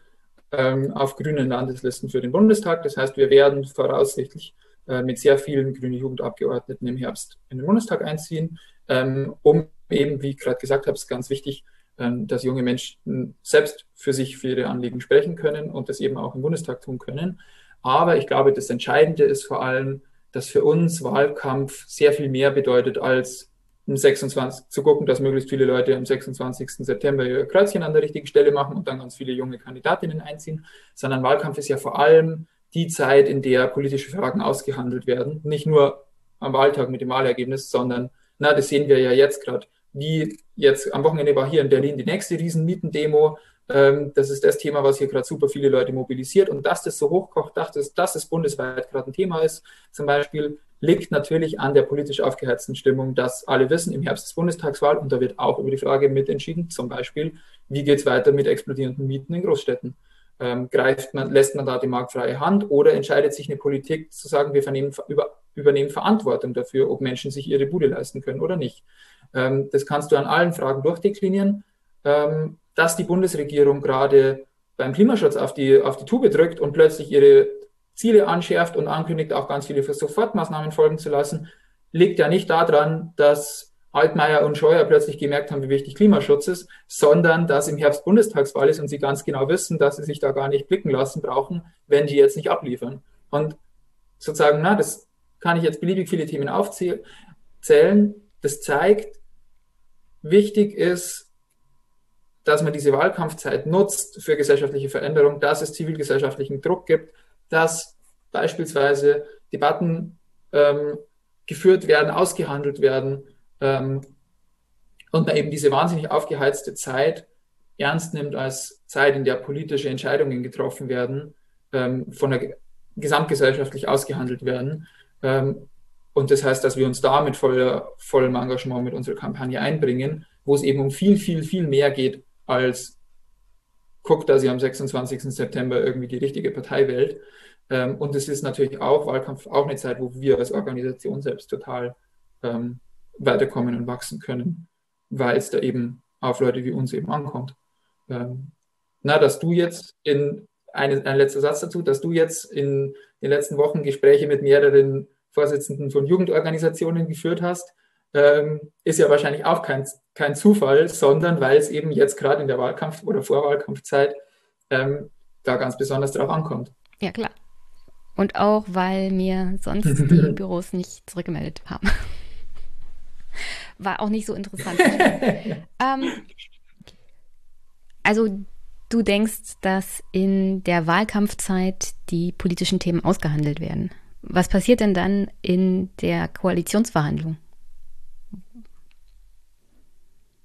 ähm, auf grünen Landeslisten für den Bundestag. Das heißt, wir werden voraussichtlich äh, mit sehr vielen grünen Jugendabgeordneten im Herbst in den Bundestag einziehen, ähm, um eben, wie ich gerade gesagt habe, ist ganz wichtig, ähm, dass junge Menschen selbst für sich, für ihre Anliegen sprechen können und das eben auch im Bundestag tun können. Aber ich glaube, das Entscheidende ist vor allem, dass für uns Wahlkampf sehr viel mehr bedeutet als um 26, zu gucken, dass möglichst viele Leute am 26. September ihr Kreuzchen an der richtigen Stelle machen und dann ganz viele junge Kandidatinnen einziehen, sondern Wahlkampf ist ja vor allem die Zeit, in der politische Fragen ausgehandelt werden. Nicht nur am Wahltag mit dem Wahlergebnis, sondern, na, das sehen wir ja jetzt gerade, wie jetzt am Wochenende war hier in Berlin die nächste Riesenmietendemo. Ähm, das ist das Thema, was hier gerade super viele Leute mobilisiert. Und dass das so hochkocht, dass das, dass das bundesweit gerade ein Thema ist, zum Beispiel, liegt natürlich an der politisch aufgeheizten Stimmung, dass alle wissen, im Herbst ist Bundestagswahl und da wird auch über die Frage mitentschieden, zum Beispiel, wie geht es weiter mit explodierenden Mieten in Großstädten? Ähm, greift man, lässt man da die marktfreie Hand oder entscheidet sich eine Politik zu sagen, wir über, übernehmen Verantwortung dafür, ob Menschen sich ihre Bude leisten können oder nicht? Ähm, das kannst du an allen Fragen durchdeklinieren. Ähm, dass die Bundesregierung gerade beim Klimaschutz auf die, auf die Tube drückt und plötzlich ihre Ziele anschärft und ankündigt, auch ganz viele für Sofortmaßnahmen folgen zu lassen, liegt ja nicht daran, dass Altmaier und Scheuer plötzlich gemerkt haben, wie wichtig Klimaschutz ist, sondern dass im Herbst Bundestagswahl ist und sie ganz genau wissen, dass sie sich da gar nicht blicken lassen brauchen, wenn die jetzt nicht abliefern. Und sozusagen, na, das kann ich jetzt beliebig viele Themen aufzählen. Das zeigt, wichtig ist, dass man diese Wahlkampfzeit nutzt für gesellschaftliche Veränderung, dass es zivilgesellschaftlichen Druck gibt, dass beispielsweise Debatten ähm, geführt werden, ausgehandelt werden ähm, und man eben diese wahnsinnig aufgeheizte Zeit ernst nimmt als Zeit, in der politische Entscheidungen getroffen werden, ähm, von der gesamtgesellschaftlich ausgehandelt werden. Ähm, und das heißt, dass wir uns da mit voller, vollem Engagement mit unserer Kampagne einbringen, wo es eben um viel, viel, viel mehr geht als guckt, dass ihr am 26. September irgendwie die richtige Partei wählt. Ähm, und es ist natürlich auch Wahlkampf, auch eine Zeit, wo wir als Organisation selbst total ähm, weiterkommen und wachsen können, weil es da eben auf Leute wie uns eben ankommt. Ähm, na, dass du jetzt in eine, ein letzter Satz dazu, dass du jetzt in den letzten Wochen Gespräche mit mehreren Vorsitzenden von Jugendorganisationen geführt hast, ähm, ist ja wahrscheinlich auch kein, kein Zufall, sondern weil es eben jetzt gerade in der Wahlkampf- oder Vorwahlkampfzeit ähm, da ganz besonders drauf ankommt. Ja, klar. Und auch, weil mir sonst die Büros nicht zurückgemeldet haben. War auch nicht so interessant. ähm, also du denkst, dass in der Wahlkampfzeit die politischen Themen ausgehandelt werden. Was passiert denn dann in der Koalitionsverhandlung?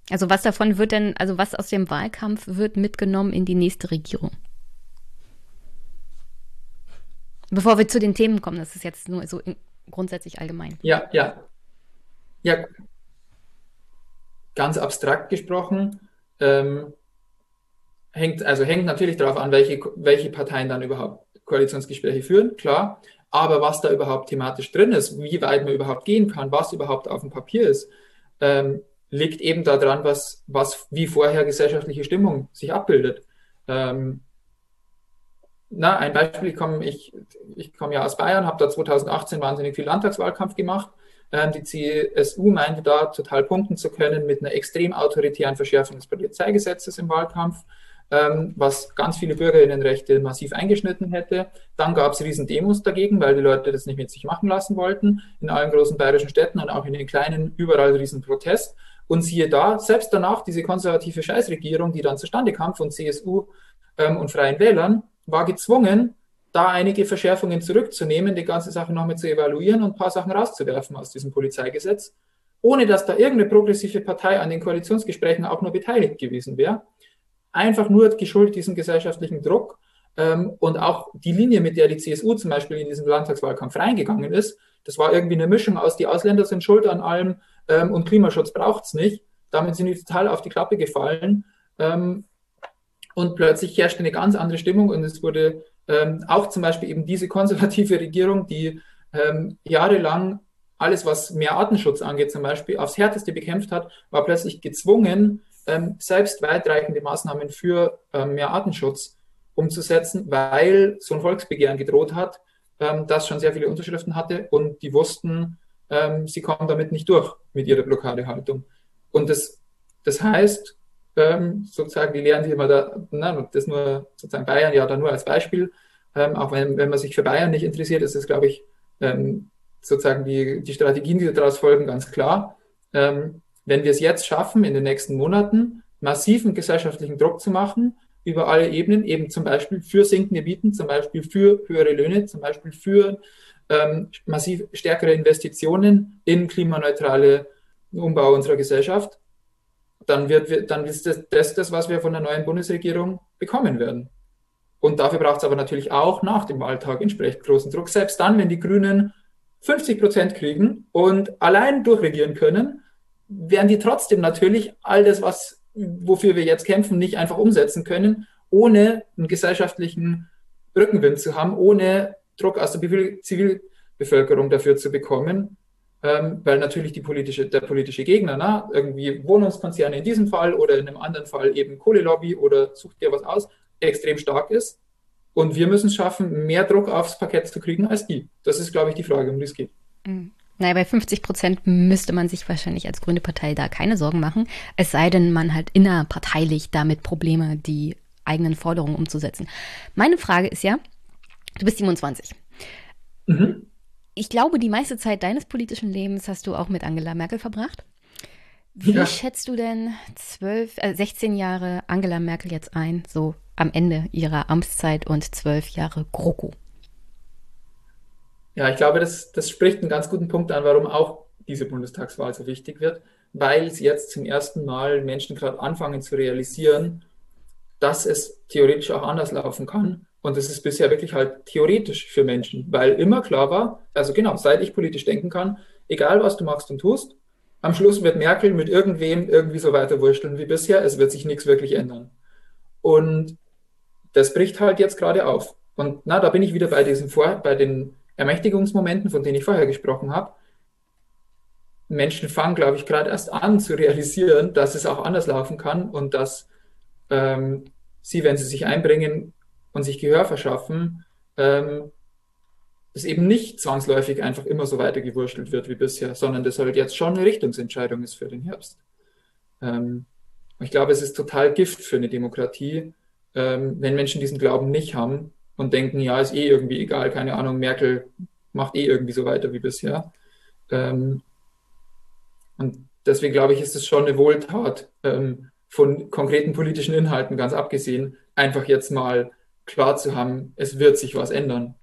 Also was davon wird denn, also was aus dem Wahlkampf wird mitgenommen in die nächste Regierung? Bevor wir zu den Themen kommen, das ist jetzt nur so grundsätzlich allgemein. Ja, ja. Ja, ganz abstrakt gesprochen, ähm, hängt, also hängt natürlich darauf an, welche, welche Parteien dann überhaupt Koalitionsgespräche führen, klar. Aber was da überhaupt thematisch drin ist, wie weit man überhaupt gehen kann, was überhaupt auf dem Papier ist, ähm, liegt eben daran, was, was wie vorher gesellschaftliche Stimmung sich abbildet. Ähm, na, ein Beispiel, ich komme ich, ich komm ja aus Bayern, habe da 2018 wahnsinnig viel Landtagswahlkampf gemacht. Ähm, die CSU meinte da total punkten zu können mit einer extrem autoritären Verschärfung des Polizeigesetzes im Wahlkampf, ähm, was ganz viele Bürgerinnenrechte massiv eingeschnitten hätte. Dann gab es riesen Demos dagegen, weil die Leute das nicht mit sich machen lassen wollten, in allen großen bayerischen Städten und auch in den kleinen überall riesen Protest. Und siehe da, selbst danach diese konservative Scheißregierung, die dann zustande kam von CSU ähm, und Freien Wählern, war gezwungen, da einige Verschärfungen zurückzunehmen, die ganze Sache nochmal zu evaluieren und ein paar Sachen rauszuwerfen aus diesem Polizeigesetz, ohne dass da irgendeine progressive Partei an den Koalitionsgesprächen auch nur beteiligt gewesen wäre. Einfach nur geschuldet diesem gesellschaftlichen Druck ähm, und auch die Linie, mit der die CSU zum Beispiel in diesen Landtagswahlkampf reingegangen ist, das war irgendwie eine Mischung aus, die Ausländer sind schuld an allem ähm, und Klimaschutz braucht es nicht. Damit sind die total auf die Klappe gefallen. Ähm, und plötzlich herrschte eine ganz andere Stimmung und es wurde ähm, auch zum Beispiel eben diese konservative Regierung, die ähm, jahrelang alles, was mehr Artenschutz angeht, zum Beispiel aufs Härteste bekämpft hat, war plötzlich gezwungen, ähm, selbst weitreichende Maßnahmen für ähm, mehr Artenschutz umzusetzen, weil so ein Volksbegehren gedroht hat, ähm, das schon sehr viele Unterschriften hatte und die wussten, ähm, sie kommen damit nicht durch mit ihrer Blockadehaltung. Und das, das heißt, ähm, sozusagen, die lernen die immer da, na, das nur sozusagen Bayern ja da nur als Beispiel, ähm, auch wenn, wenn man sich für Bayern nicht interessiert, ist es, glaube ich, ähm, sozusagen die, die Strategien, die daraus folgen, ganz klar. Ähm, wenn wir es jetzt schaffen, in den nächsten Monaten massiven gesellschaftlichen Druck zu machen, über alle Ebenen, eben zum Beispiel für sinkende Mieten, zum Beispiel für höhere Löhne, zum Beispiel für ähm, massiv stärkere Investitionen in klimaneutrale Umbau unserer Gesellschaft, dann, wird, dann ist das, das das, was wir von der neuen Bundesregierung bekommen werden. Und dafür braucht es aber natürlich auch nach dem Wahltag entsprechend großen Druck. Selbst dann, wenn die Grünen 50 Prozent kriegen und allein durchregieren können, werden die trotzdem natürlich all das, was, wofür wir jetzt kämpfen, nicht einfach umsetzen können, ohne einen gesellschaftlichen Rückenwind zu haben, ohne Druck aus der Zivilbevölkerung dafür zu bekommen ähm, weil natürlich die politische, der politische Gegner, na, irgendwie Wohnungskonzerne in diesem Fall oder in einem anderen Fall eben Kohlelobby oder sucht dir was aus, extrem stark ist. Und wir müssen es schaffen, mehr Druck aufs Parkett zu kriegen als die. Das ist, glaube ich, die Frage, um die es geht. Mhm. Naja, bei 50 Prozent müsste man sich wahrscheinlich als grüne Partei da keine Sorgen machen. Es sei denn, man hat innerparteilich damit Probleme, die eigenen Forderungen umzusetzen. Meine Frage ist ja, du bist 27. Mhm ich glaube, die meiste Zeit deines politischen Lebens hast du auch mit Angela Merkel verbracht. Wie ja. schätzt du denn 12, äh, 16 Jahre Angela Merkel jetzt ein, so am Ende ihrer Amtszeit und 12 Jahre GroKo? Ja, ich glaube, das, das spricht einen ganz guten Punkt an, warum auch diese Bundestagswahl so wichtig wird, weil es jetzt zum ersten Mal Menschen gerade anfangen zu realisieren, dass es theoretisch auch anders laufen kann. Und das ist bisher wirklich halt theoretisch für Menschen, weil immer klar war, also genau, seit ich politisch denken kann, egal was du machst und tust, am Schluss wird Merkel mit irgendwem irgendwie so weiter wursteln wie bisher. Es wird sich nichts wirklich ändern. Und das bricht halt jetzt gerade auf. Und na, da bin ich wieder bei diesen Vor bei den Ermächtigungsmomenten, von denen ich vorher gesprochen habe. Menschen fangen, glaube ich, gerade erst an zu realisieren, dass es auch anders laufen kann und dass ähm, sie, wenn sie sich einbringen und sich Gehör verschaffen, ähm, es eben nicht zwangsläufig einfach immer so weitergewurschtelt wird wie bisher, sondern das halt jetzt schon eine Richtungsentscheidung ist für den Herbst. Ähm, ich glaube, es ist total Gift für eine Demokratie, ähm, wenn Menschen diesen Glauben nicht haben und denken, ja, ist eh irgendwie egal, keine Ahnung, Merkel macht eh irgendwie so weiter wie bisher. Ähm, und deswegen glaube ich, ist es schon eine Wohltat, ähm, von konkreten politischen Inhalten ganz abgesehen, einfach jetzt mal klar zu haben, es wird sich was ändern.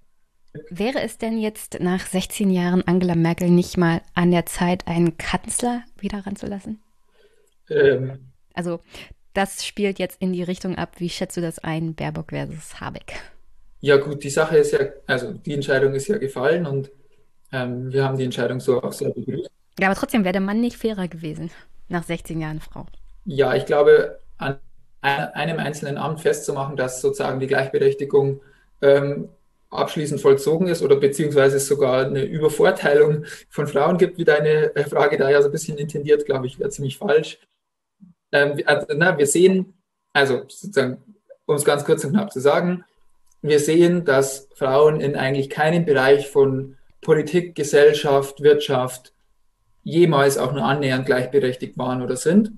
Wäre es denn jetzt nach 16 Jahren Angela Merkel nicht mal an der Zeit, einen Kanzler wieder ranzulassen? Ähm, also, das spielt jetzt in die Richtung ab. Wie schätzt du das ein, Baerbock versus Habeck? Ja, gut, die Sache ist ja, also die Entscheidung ist ja gefallen und ähm, wir haben die Entscheidung so auch sehr begrüßt. Ja, aber trotzdem wäre der Mann nicht fairer gewesen, nach 16 Jahren Frau. Ja, ich glaube, an einem einzelnen Amt festzumachen, dass sozusagen die Gleichberechtigung ähm, abschließend vollzogen ist oder beziehungsweise sogar eine Übervorteilung von Frauen gibt, wie deine äh, Frage da ja so ein bisschen intendiert, glaube ich, wäre ziemlich falsch. Ähm, also, na, wir sehen, also sozusagen, um es ganz kurz und knapp zu sagen, wir sehen, dass Frauen in eigentlich keinem Bereich von Politik, Gesellschaft, Wirtschaft jemals auch nur annähernd gleichberechtigt waren oder sind.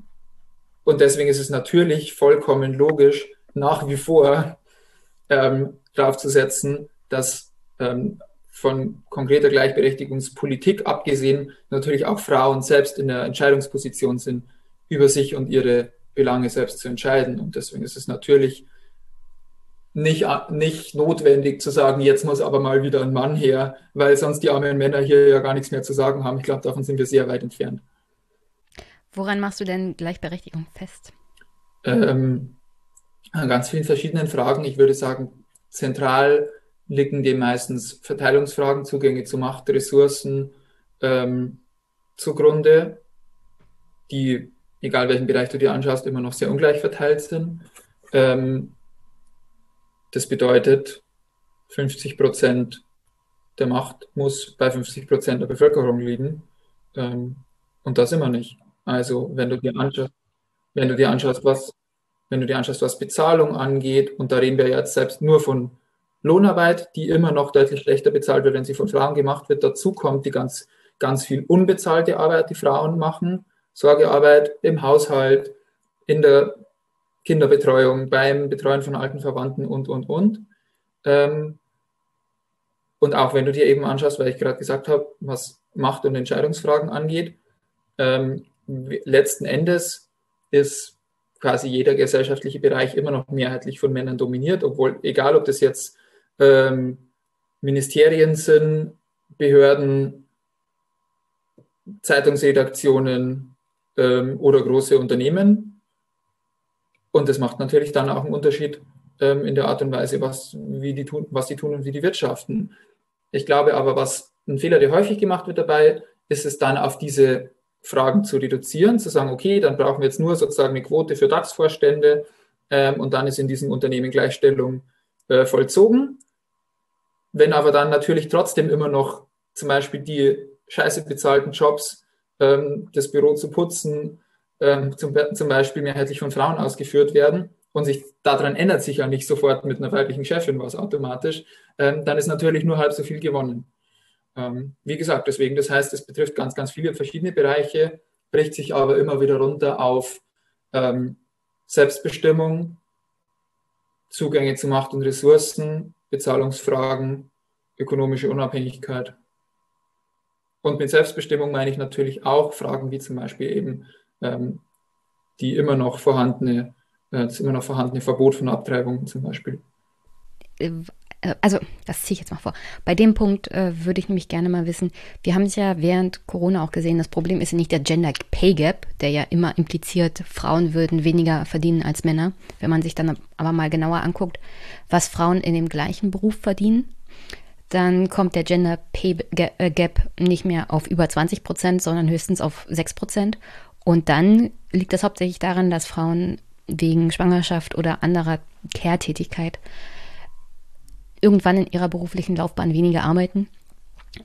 Und deswegen ist es natürlich vollkommen logisch, nach wie vor ähm, darauf zu setzen, dass ähm, von konkreter Gleichberechtigungspolitik abgesehen natürlich auch Frauen selbst in der Entscheidungsposition sind, über sich und ihre Belange selbst zu entscheiden. Und deswegen ist es natürlich nicht, nicht notwendig zu sagen, jetzt muss aber mal wieder ein Mann her, weil sonst die armen Männer hier ja gar nichts mehr zu sagen haben. Ich glaube, davon sind wir sehr weit entfernt. Woran machst du denn Gleichberechtigung fest? Ähm, an ganz vielen verschiedenen Fragen. Ich würde sagen, zentral liegen dem meistens Verteilungsfragen, Zugänge zu Macht, Ressourcen ähm, zugrunde, die, egal welchen Bereich du dir anschaust, immer noch sehr ungleich verteilt sind. Ähm, das bedeutet, 50 Prozent der Macht muss bei 50 Prozent der Bevölkerung liegen. Ähm, und das immer nicht. Also, wenn du dir anschaust, wenn du dir anschaust, was, wenn du dir anschaust, was Bezahlung angeht, und da reden wir jetzt selbst nur von Lohnarbeit, die immer noch deutlich schlechter bezahlt wird, wenn sie von Frauen gemacht wird. Dazu kommt die ganz, ganz viel unbezahlte Arbeit, die Frauen machen. Sorgearbeit im Haushalt, in der Kinderbetreuung, beim Betreuen von alten Verwandten und, und, und. Ähm, und auch wenn du dir eben anschaust, weil ich gerade gesagt habe, was Macht- und Entscheidungsfragen angeht, ähm, letzten Endes ist quasi jeder gesellschaftliche Bereich immer noch mehrheitlich von Männern dominiert, obwohl egal ob das jetzt ähm, Ministerien sind, Behörden, Zeitungsredaktionen ähm, oder große Unternehmen. Und das macht natürlich dann auch einen Unterschied ähm, in der Art und Weise, was, wie die tun, was die tun und wie die wirtschaften. Ich glaube aber, was ein Fehler, der häufig gemacht wird dabei, ist es dann auf diese Fragen zu reduzieren, zu sagen, okay, dann brauchen wir jetzt nur sozusagen eine Quote für DAX-Vorstände ähm, und dann ist in diesem Unternehmen Gleichstellung äh, vollzogen. Wenn aber dann natürlich trotzdem immer noch zum Beispiel die scheiße bezahlten Jobs, ähm, das Büro zu putzen, ähm, zum, zum Beispiel mehrheitlich von Frauen ausgeführt werden und sich daran ändert sich ja nicht sofort mit einer weiblichen Chefin was automatisch, ähm, dann ist natürlich nur halb so viel gewonnen. Ähm, wie gesagt, deswegen, das heißt, es betrifft ganz, ganz viele verschiedene Bereiche, bricht sich aber immer wieder runter auf ähm, Selbstbestimmung, Zugänge zu Macht und Ressourcen, Bezahlungsfragen, ökonomische Unabhängigkeit. Und mit Selbstbestimmung meine ich natürlich auch Fragen wie zum Beispiel eben ähm, die immer noch vorhandene, äh, das immer noch vorhandene Verbot von Abtreibung zum Beispiel. Äh, also, das ziehe ich jetzt mal vor. Bei dem Punkt äh, würde ich nämlich gerne mal wissen, wir haben es ja während Corona auch gesehen, das Problem ist ja nicht der Gender Pay Gap, der ja immer impliziert, Frauen würden weniger verdienen als Männer. Wenn man sich dann aber mal genauer anguckt, was Frauen in dem gleichen Beruf verdienen, dann kommt der Gender Pay äh, Gap nicht mehr auf über 20 Prozent, sondern höchstens auf 6 Prozent. Und dann liegt das hauptsächlich daran, dass Frauen wegen Schwangerschaft oder anderer Care-Tätigkeit irgendwann in ihrer beruflichen Laufbahn weniger arbeiten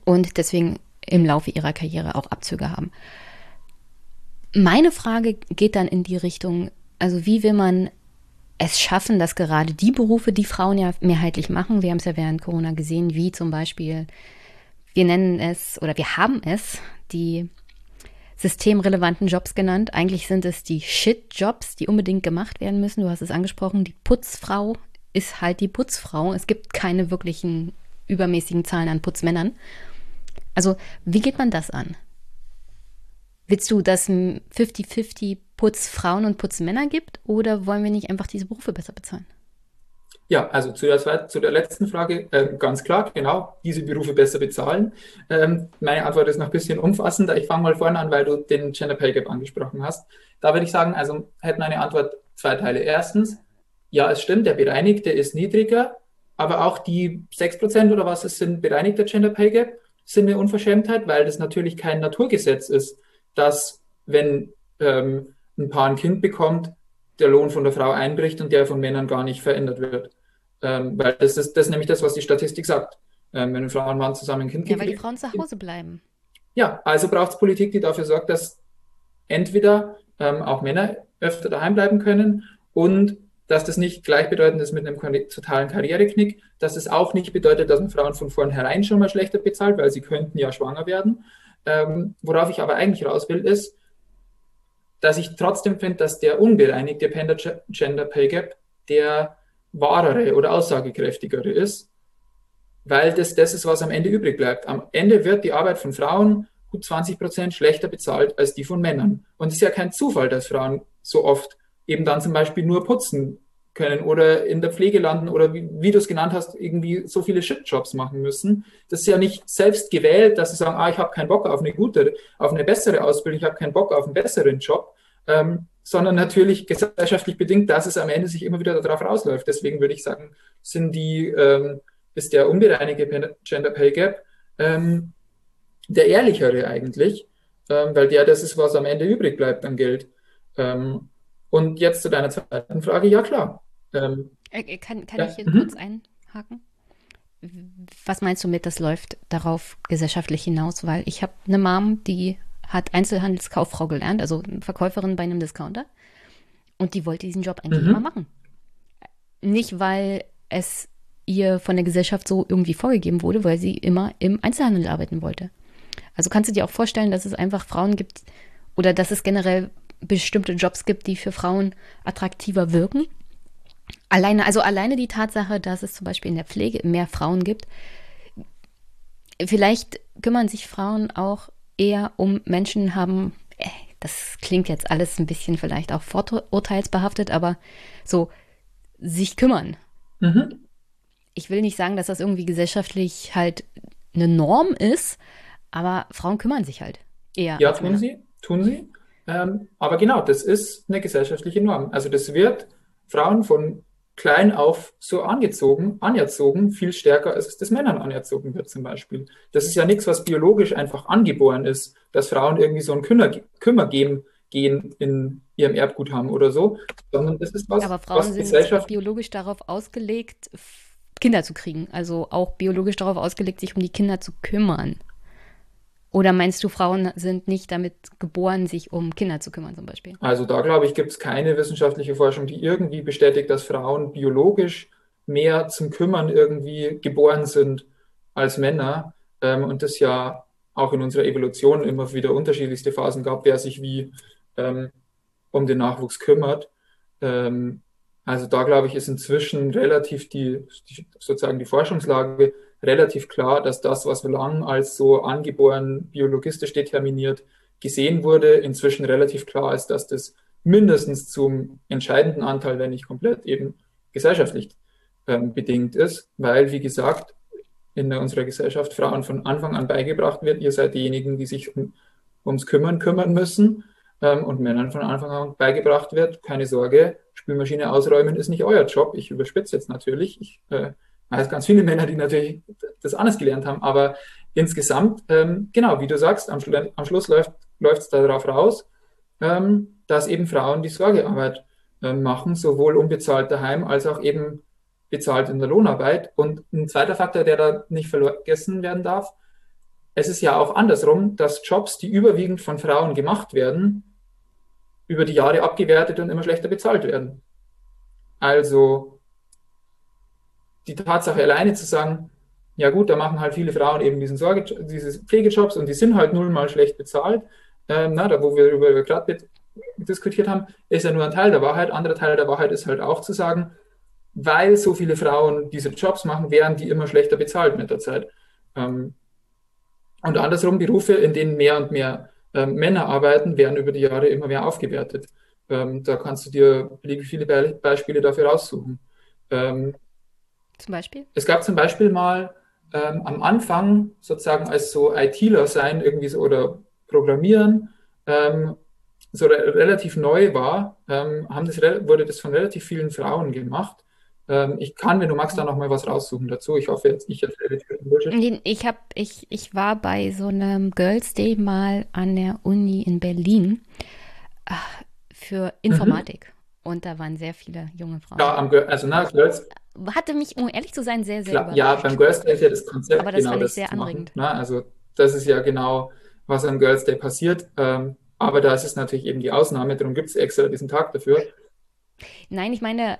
und deswegen im Laufe ihrer Karriere auch Abzüge haben. Meine Frage geht dann in die Richtung, also wie will man es schaffen, dass gerade die Berufe, die Frauen ja mehrheitlich machen, wir haben es ja während Corona gesehen, wie zum Beispiel, wir nennen es oder wir haben es, die systemrelevanten Jobs genannt. Eigentlich sind es die Shit-Jobs, die unbedingt gemacht werden müssen. Du hast es angesprochen, die Putzfrau ist halt die Putzfrau. Es gibt keine wirklichen übermäßigen Zahlen an Putzmännern. Also, wie geht man das an? Willst du, dass 50-50 Putzfrauen und Putzmänner gibt oder wollen wir nicht einfach diese Berufe besser bezahlen? Ja, also zu der, zu der letzten Frage äh, ganz klar, genau, diese Berufe besser bezahlen. Ähm, meine Antwort ist noch ein bisschen umfassender. Ich fange mal vorne an, weil du den Gender Pay Gap angesprochen hast. Da würde ich sagen, also hätten eine Antwort zwei Teile. Erstens, ja, es stimmt, der bereinigte ist niedriger, aber auch die 6% oder was es sind, bereinigter Gender Pay Gap, sind eine Unverschämtheit, weil das natürlich kein Naturgesetz ist, dass wenn ähm, ein Paar ein Kind bekommt, der Lohn von der Frau einbricht und der von Männern gar nicht verändert wird. Ähm, weil das ist, das ist nämlich das, was die Statistik sagt. Ähm, wenn eine Frau und Mann zusammen ein Kind kriegen. Ja, weil die Frauen zu Hause bleiben. Ja, also braucht es Politik, die dafür sorgt, dass entweder ähm, auch Männer öfter daheim bleiben können und dass das nicht gleichbedeutend ist mit einem totalen Karriereknick, dass es auch nicht bedeutet, dass man Frauen von vornherein schon mal schlechter bezahlt, weil sie könnten ja schwanger werden. Ähm, worauf ich aber eigentlich raus will, ist, dass ich trotzdem finde, dass der unbereinigte Gender Pay Gap der wahrere oder aussagekräftigere ist, weil das das ist, was am Ende übrig bleibt. Am Ende wird die Arbeit von Frauen gut 20 Prozent schlechter bezahlt als die von Männern. Und es ist ja kein Zufall, dass Frauen so oft eben dann zum Beispiel nur putzen können oder in der Pflege landen oder wie, wie du es genannt hast, irgendwie so viele Shitjobs machen müssen. Das ist ja nicht selbst gewählt, dass sie sagen, ah, ich habe keinen Bock auf eine gute, auf eine bessere Ausbildung, ich habe keinen Bock auf einen besseren Job, ähm, sondern natürlich gesellschaftlich bedingt, dass es am Ende sich immer wieder darauf rausläuft. Deswegen würde ich sagen, sind die, ähm, ist der unbereinigte Gender Pay Gap ähm, der ehrlichere eigentlich, ähm, weil der das ist, was am Ende übrig bleibt an Geld. Ähm, und jetzt zu deiner zweiten Frage, ja klar. Ähm, äh, äh, kann kann ja, ich hier mhm. kurz einhaken? Was meinst du mit, das läuft darauf gesellschaftlich hinaus? Weil ich habe eine Mom, die hat Einzelhandelskauffrau gelernt, also Verkäuferin bei einem Discounter. Und die wollte diesen Job eigentlich mhm. immer machen. Nicht, weil es ihr von der Gesellschaft so irgendwie vorgegeben wurde, weil sie immer im Einzelhandel arbeiten wollte. Also kannst du dir auch vorstellen, dass es einfach Frauen gibt oder dass es generell bestimmte Jobs gibt, die für Frauen attraktiver wirken. Alleine, also alleine die Tatsache, dass es zum Beispiel in der Pflege mehr Frauen gibt. Vielleicht kümmern sich Frauen auch eher um Menschen haben, äh, das klingt jetzt alles ein bisschen vielleicht auch vorurteilsbehaftet, aber so sich kümmern. Mhm. Ich will nicht sagen, dass das irgendwie gesellschaftlich halt eine Norm ist, aber Frauen kümmern sich halt eher. Ja, tun sie, tun sie. Ähm, aber genau, das ist eine gesellschaftliche Norm. Also das wird Frauen von klein auf so angezogen, anerzogen, viel stärker als es das Männern anerzogen wird zum Beispiel. Das ist ja nichts, was biologisch einfach angeboren ist, dass Frauen irgendwie so ein Kümmer, Kümmer gehen, gehen in ihrem Erbgut haben oder so, sondern das ist was, Aber Frauen was sind Gesellschaft biologisch darauf ausgelegt, Kinder zu kriegen, also auch biologisch darauf ausgelegt, sich um die Kinder zu kümmern. Oder meinst du, Frauen sind nicht damit geboren, sich um Kinder zu kümmern zum Beispiel? Also da glaube ich, gibt es keine wissenschaftliche Forschung, die irgendwie bestätigt, dass Frauen biologisch mehr zum Kümmern irgendwie geboren sind als Männer. Ähm, und das ja auch in unserer Evolution immer wieder unterschiedlichste Phasen gab, wer sich wie ähm, um den Nachwuchs kümmert. Ähm, also da glaube ich, ist inzwischen relativ die, die sozusagen die Forschungslage relativ klar, dass das, was lang als so angeboren biologistisch determiniert gesehen wurde, inzwischen relativ klar ist, dass das mindestens zum entscheidenden Anteil, wenn nicht komplett, eben gesellschaftlich ähm, bedingt ist, weil, wie gesagt, in unserer Gesellschaft Frauen von Anfang an beigebracht wird, ihr seid diejenigen, die sich um, ums Kümmern kümmern müssen ähm, und Männern von Anfang an beigebracht wird, keine Sorge, Spülmaschine ausräumen ist nicht euer Job. Ich überspitze jetzt natürlich. Ich äh, weiß ganz viele Männer, die natürlich das anders gelernt haben, aber insgesamt, ähm, genau, wie du sagst, am, Schlu am Schluss läuft es darauf raus, ähm, dass eben Frauen die Sorgearbeit äh, machen, sowohl unbezahlt daheim als auch eben bezahlt in der Lohnarbeit. Und ein zweiter Faktor, der da nicht vergessen werden darf, es ist ja auch andersrum, dass Jobs, die überwiegend von Frauen gemacht werden, über die Jahre abgewertet und immer schlechter bezahlt werden. Also die Tatsache alleine zu sagen, ja gut, da machen halt viele Frauen eben diesen Sorge, diese Pflegejobs und die sind halt null mal schlecht bezahlt, ähm, na, da wo wir über gerade diskutiert haben, ist ja nur ein Teil der Wahrheit. Anderer Teil der Wahrheit ist halt auch zu sagen, weil so viele Frauen diese Jobs machen, werden die immer schlechter bezahlt mit der Zeit. Ähm, und andersrum, Berufe, in denen mehr und mehr ähm, Männer arbeiten, werden über die Jahre immer mehr aufgewertet. Ähm, da kannst du dir beliebig viele Be Beispiele dafür raussuchen. Ähm, zum Beispiel? Es gab zum Beispiel mal ähm, am Anfang sozusagen als so ITler sein irgendwie so oder Programmieren ähm, so re relativ neu war, ähm, haben das, wurde das von relativ vielen Frauen gemacht. Ähm, ich kann, wenn du magst, da noch mal was raussuchen dazu. Ich hoffe jetzt, ich erzähle Bullshit. Ich, hab, ich, ich war bei so einem Girls Day mal an der Uni in Berlin äh, für Informatik. Mhm. Und da waren sehr viele junge Frauen. Ja, also na, Girls, hatte mich, um ehrlich zu sein, sehr, sehr Klar, Ja, beim Girls Day ist ja das Konzept Aber das genau fand ich sehr anregend. Ne? Also das ist ja genau, was am Girls Day passiert. Ähm, aber da ist es natürlich eben die Ausnahme, darum gibt es extra diesen Tag dafür. Nein, ich meine,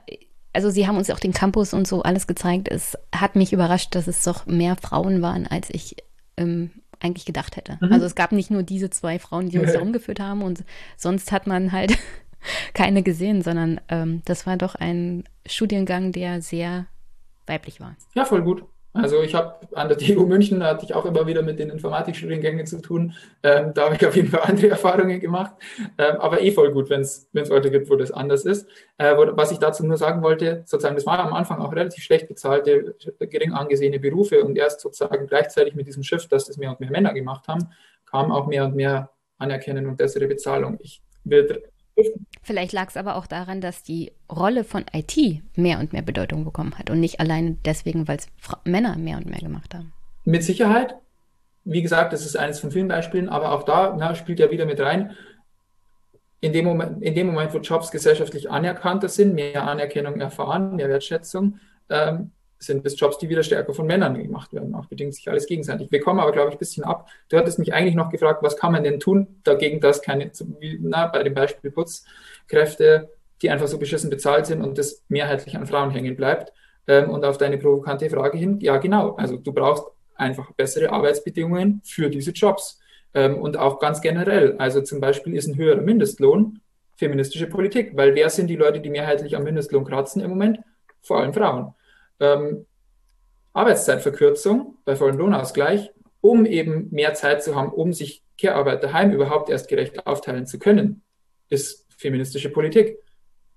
also sie haben uns auch den Campus und so alles gezeigt. Es hat mich überrascht, dass es doch mehr Frauen waren, als ich ähm, eigentlich gedacht hätte. Mhm. Also es gab nicht nur diese zwei Frauen, die uns da umgeführt haben und sonst hat man halt keine gesehen, sondern ähm, das war doch ein Studiengang, der sehr weiblich war. Ja, voll gut. Also ich habe an der TU München, da hatte ich auch immer wieder mit den Informatikstudiengängen zu tun. Ähm, da habe ich auf jeden Fall andere Erfahrungen gemacht. Ähm, aber eh voll gut, wenn es Leute gibt, wo das anders ist. Äh, wo, was ich dazu nur sagen wollte, sozusagen, das waren am Anfang auch relativ schlecht bezahlte, gering angesehene Berufe und erst sozusagen gleichzeitig mit diesem Shift, dass das mehr und mehr Männer gemacht haben, kam auch mehr und mehr Anerkennung und bessere Bezahlung. Ich will Vielleicht lag es aber auch daran, dass die Rolle von IT mehr und mehr Bedeutung bekommen hat und nicht alleine deswegen, weil es Männer mehr und mehr gemacht haben. Mit Sicherheit. Wie gesagt, das ist eines von vielen Beispielen, aber auch da na, spielt ja wieder mit rein. In dem, Moment, in dem Moment, wo Jobs gesellschaftlich anerkannter sind, mehr Anerkennung erfahren, mehr Wertschätzung, ähm, sind es Jobs, die wieder stärker von Männern gemacht werden. Auch bedingt sich alles gegenseitig. Wir kommen aber, glaube ich, ein bisschen ab. Du hattest mich eigentlich noch gefragt, was kann man denn tun dagegen, dass keine, na, bei dem Beispiel Putzkräfte, die einfach so beschissen bezahlt sind und das mehrheitlich an Frauen hängen bleibt. Ähm, und auf deine provokante Frage hin, ja, genau. Also du brauchst einfach bessere Arbeitsbedingungen für diese Jobs. Ähm, und auch ganz generell. Also zum Beispiel ist ein höherer Mindestlohn feministische Politik, weil wer sind die Leute, die mehrheitlich am Mindestlohn kratzen im Moment? Vor allem Frauen ähm, Arbeitszeitverkürzung bei vollem Lohnausgleich, um eben mehr Zeit zu haben, um sich Care-Arbeit daheim überhaupt erst gerecht aufteilen zu können, ist feministische Politik.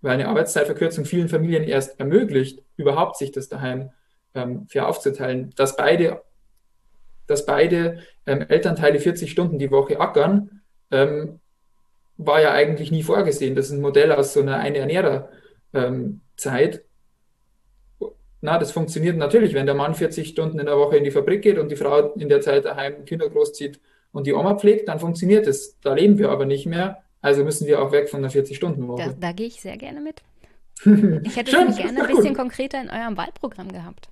Weil eine Arbeitszeitverkürzung vielen Familien erst ermöglicht, überhaupt sich das daheim ähm, fair aufzuteilen, dass beide, dass beide ähm, Elternteile 40 Stunden die Woche ackern, ähm, war ja eigentlich nie vorgesehen. Das ist ein Modell aus so einer eine Ernährer ähm, Zeit, na, das funktioniert natürlich, wenn der Mann 40 Stunden in der Woche in die Fabrik geht und die Frau in der Zeit daheim Kinder großzieht und die Oma pflegt, dann funktioniert es. Da leben wir aber nicht mehr. Also müssen wir auch weg von der 40-Stunden-Woche. Da, da gehe ich sehr gerne mit. Ich hätte es gerne ein bisschen konkreter in eurem Wahlprogramm gehabt.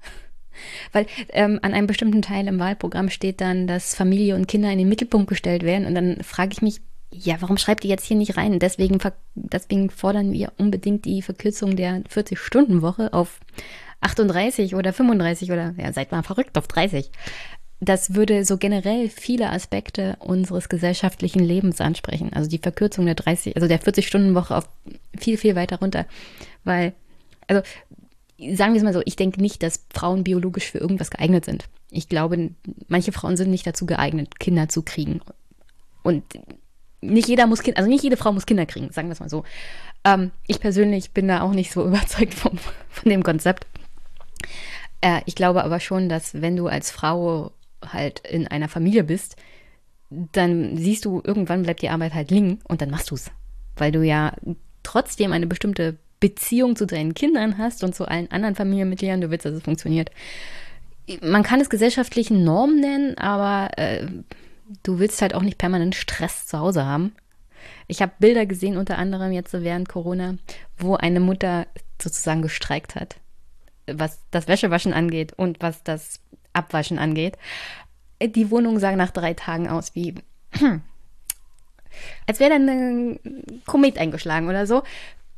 Weil ähm, an einem bestimmten Teil im Wahlprogramm steht dann, dass Familie und Kinder in den Mittelpunkt gestellt werden. Und dann frage ich mich, ja, warum schreibt ihr jetzt hier nicht rein? Deswegen, deswegen fordern wir unbedingt die Verkürzung der 40-Stunden-Woche auf 38 oder 35 oder ja, seid mal verrückt auf 30. Das würde so generell viele Aspekte unseres gesellschaftlichen Lebens ansprechen. Also die Verkürzung der 30, also der 40-Stunden-Woche auf viel, viel weiter runter. Weil, also sagen wir es mal so, ich denke nicht, dass Frauen biologisch für irgendwas geeignet sind. Ich glaube, manche Frauen sind nicht dazu geeignet, Kinder zu kriegen. Und nicht jeder muss Kinder, also nicht jede Frau muss Kinder kriegen, sagen wir es mal so. Ähm, ich persönlich bin da auch nicht so überzeugt vom, von dem Konzept. Äh, ich glaube aber schon, dass wenn du als Frau halt in einer Familie bist, dann siehst du, irgendwann bleibt die Arbeit halt liegen und dann machst du es. Weil du ja trotzdem eine bestimmte Beziehung zu deinen Kindern hast und zu allen anderen Familienmitgliedern, du willst, dass es funktioniert. Man kann es gesellschaftlichen Normen nennen, aber äh, du willst halt auch nicht permanent Stress zu Hause haben. Ich habe Bilder gesehen, unter anderem jetzt während Corona, wo eine Mutter sozusagen gestreikt hat, was das Wäschewaschen angeht und was das Abwaschen angeht. Die Wohnung sah nach drei Tagen aus wie, als wäre dann ein Komet eingeschlagen oder so.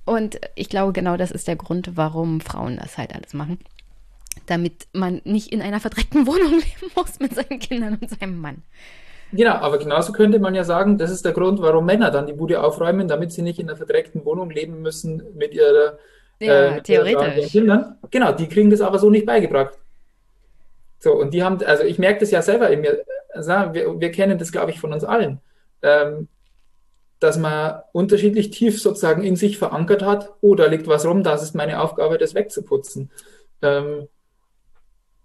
Und ich glaube, genau das ist der Grund, warum Frauen das halt alles machen. Damit man nicht in einer verdreckten Wohnung leben muss mit seinen Kindern und seinem Mann. Genau, aber genauso könnte man ja sagen, das ist der Grund, warum Männer dann die Bude aufräumen, damit sie nicht in einer verdreckten Wohnung leben müssen mit ihrer ja, äh, mit theoretisch. Kindern. Genau, die kriegen das aber so nicht beigebracht. So, und die haben, also ich merke das ja selber in mir, also wir, wir kennen das, glaube ich, von uns allen, ähm, dass man unterschiedlich tief sozusagen in sich verankert hat, oh, da liegt was rum, das ist meine Aufgabe, das wegzuputzen. Ähm,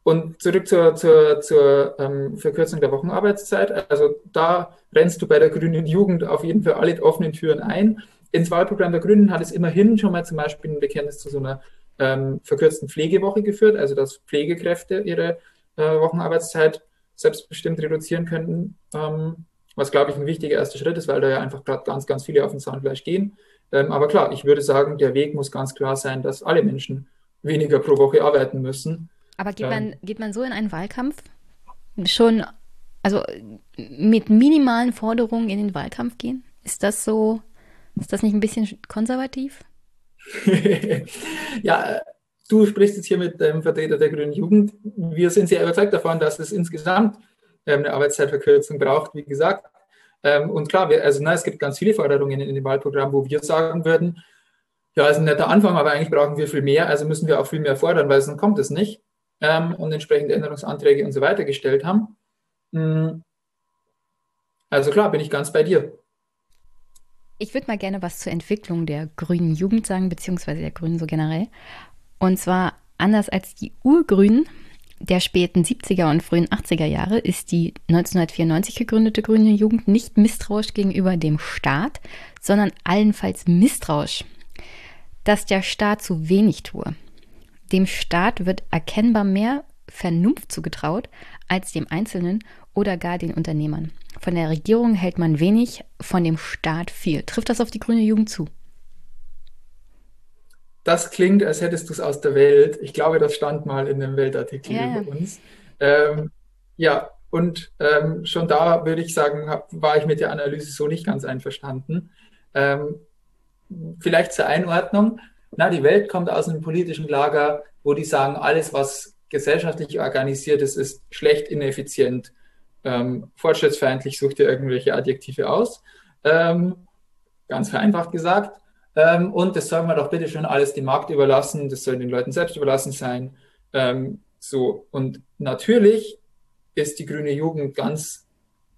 und zurück zur, zur, zur ähm, Verkürzung der Wochenarbeitszeit. Also da rennst du bei der Grünen Jugend auf jeden Fall alle offenen Türen ein. Ins Wahlprogramm der Grünen hat es immerhin schon mal zum Beispiel ein Bekenntnis zu so einer ähm, verkürzten Pflegewoche geführt, also dass Pflegekräfte ihre Wochenarbeitszeit selbstbestimmt reduzieren könnten, ähm, was, glaube ich, ein wichtiger erster Schritt ist, weil da ja einfach gerade ganz, ganz viele auf den Zahnfleisch gehen. Ähm, aber klar, ich würde sagen, der Weg muss ganz klar sein, dass alle Menschen weniger pro Woche arbeiten müssen aber geht, man, geht man so in einen Wahlkampf schon, also mit minimalen Forderungen in den Wahlkampf gehen? Ist das so, ist das nicht ein bisschen konservativ? ja, du sprichst jetzt hier mit dem Vertreter der Grünen Jugend. Wir sind sehr überzeugt davon, dass es insgesamt ähm, eine Arbeitszeitverkürzung braucht, wie gesagt. Ähm, und klar, wir, also na, es gibt ganz viele Forderungen in dem Wahlprogramm, wo wir sagen würden, ja, ist ein netter Anfang, aber eigentlich brauchen wir viel mehr, also müssen wir auch viel mehr fordern, weil sonst kommt es nicht ähm, und entsprechende Änderungsanträge und so weiter gestellt haben. Mm. Also klar, bin ich ganz bei dir. Ich würde mal gerne was zur Entwicklung der grünen Jugend sagen, beziehungsweise der Grünen so generell. Und zwar anders als die Urgrünen der späten 70er und frühen 80er Jahre ist die 1994 gegründete Grüne Jugend nicht misstrauisch gegenüber dem Staat, sondern allenfalls misstrauisch, dass der Staat zu wenig tue. Dem Staat wird erkennbar mehr Vernunft zugetraut als dem Einzelnen oder gar den Unternehmern. Von der Regierung hält man wenig, von dem Staat viel. Trifft das auf die grüne Jugend zu? Das klingt, als hättest du es aus der Welt. Ich glaube, das stand mal in einem Weltartikel ja, über uns. Ähm, ja, und ähm, schon da würde ich sagen, hab, war ich mit der Analyse so nicht ganz einverstanden. Ähm, vielleicht zur Einordnung. Na, die Welt kommt aus einem politischen Lager, wo die sagen, alles, was gesellschaftlich organisiert ist, ist schlecht, ineffizient, ähm, fortschrittsfeindlich, sucht ihr irgendwelche Adjektive aus. Ähm, ganz vereinfacht gesagt. Ähm, und das soll man doch bitte schon alles dem Markt überlassen, das soll den Leuten selbst überlassen sein. Ähm, so, und natürlich ist die grüne Jugend ganz,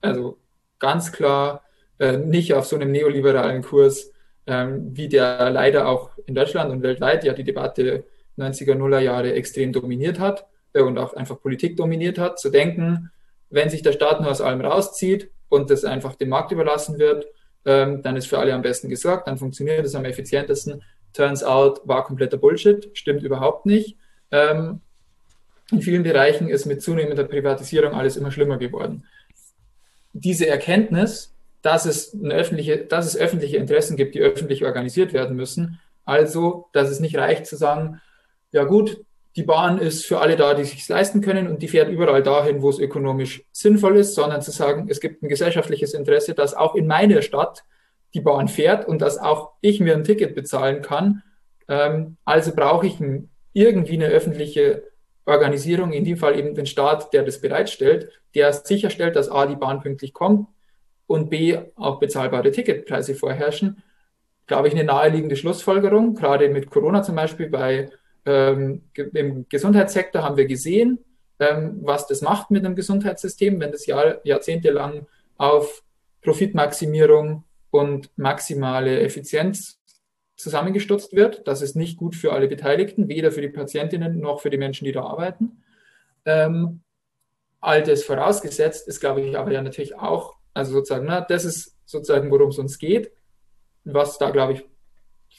also ganz klar äh, nicht auf so einem neoliberalen Kurs, ähm, wie der leider auch in Deutschland und weltweit ja die Debatte 90er, Nuller Jahre extrem dominiert hat äh, und auch einfach Politik dominiert hat, zu denken, wenn sich der Staat nur aus allem rauszieht und das einfach dem Markt überlassen wird, ähm, dann ist für alle am besten gesorgt, dann funktioniert es am effizientesten. Turns out war kompletter Bullshit, stimmt überhaupt nicht. Ähm, in vielen Bereichen ist mit zunehmender Privatisierung alles immer schlimmer geworden. Diese Erkenntnis dass es, öffentliche, dass es öffentliche Interessen gibt, die öffentlich organisiert werden müssen. Also, dass es nicht reicht zu sagen, ja gut, die Bahn ist für alle da, die sich leisten können und die fährt überall dahin, wo es ökonomisch sinnvoll ist, sondern zu sagen, es gibt ein gesellschaftliches Interesse, dass auch in meiner Stadt die Bahn fährt und dass auch ich mir ein Ticket bezahlen kann. Ähm, also brauche ich ein, irgendwie eine öffentliche Organisierung, in dem Fall eben den Staat, der das bereitstellt, der sicherstellt, dass A, die Bahn pünktlich kommt, und B, auch bezahlbare Ticketpreise vorherrschen, glaube ich, eine naheliegende Schlussfolgerung. Gerade mit Corona zum Beispiel bei ähm, im Gesundheitssektor haben wir gesehen, ähm, was das macht mit einem Gesundheitssystem, wenn das Jahr, jahrzehntelang auf Profitmaximierung und maximale Effizienz zusammengestutzt wird. Das ist nicht gut für alle Beteiligten, weder für die Patientinnen noch für die Menschen, die da arbeiten. Ähm, all das vorausgesetzt ist, glaube ich, aber ja natürlich auch, also sozusagen, na, das ist sozusagen, worum es uns geht, was da, glaube ich,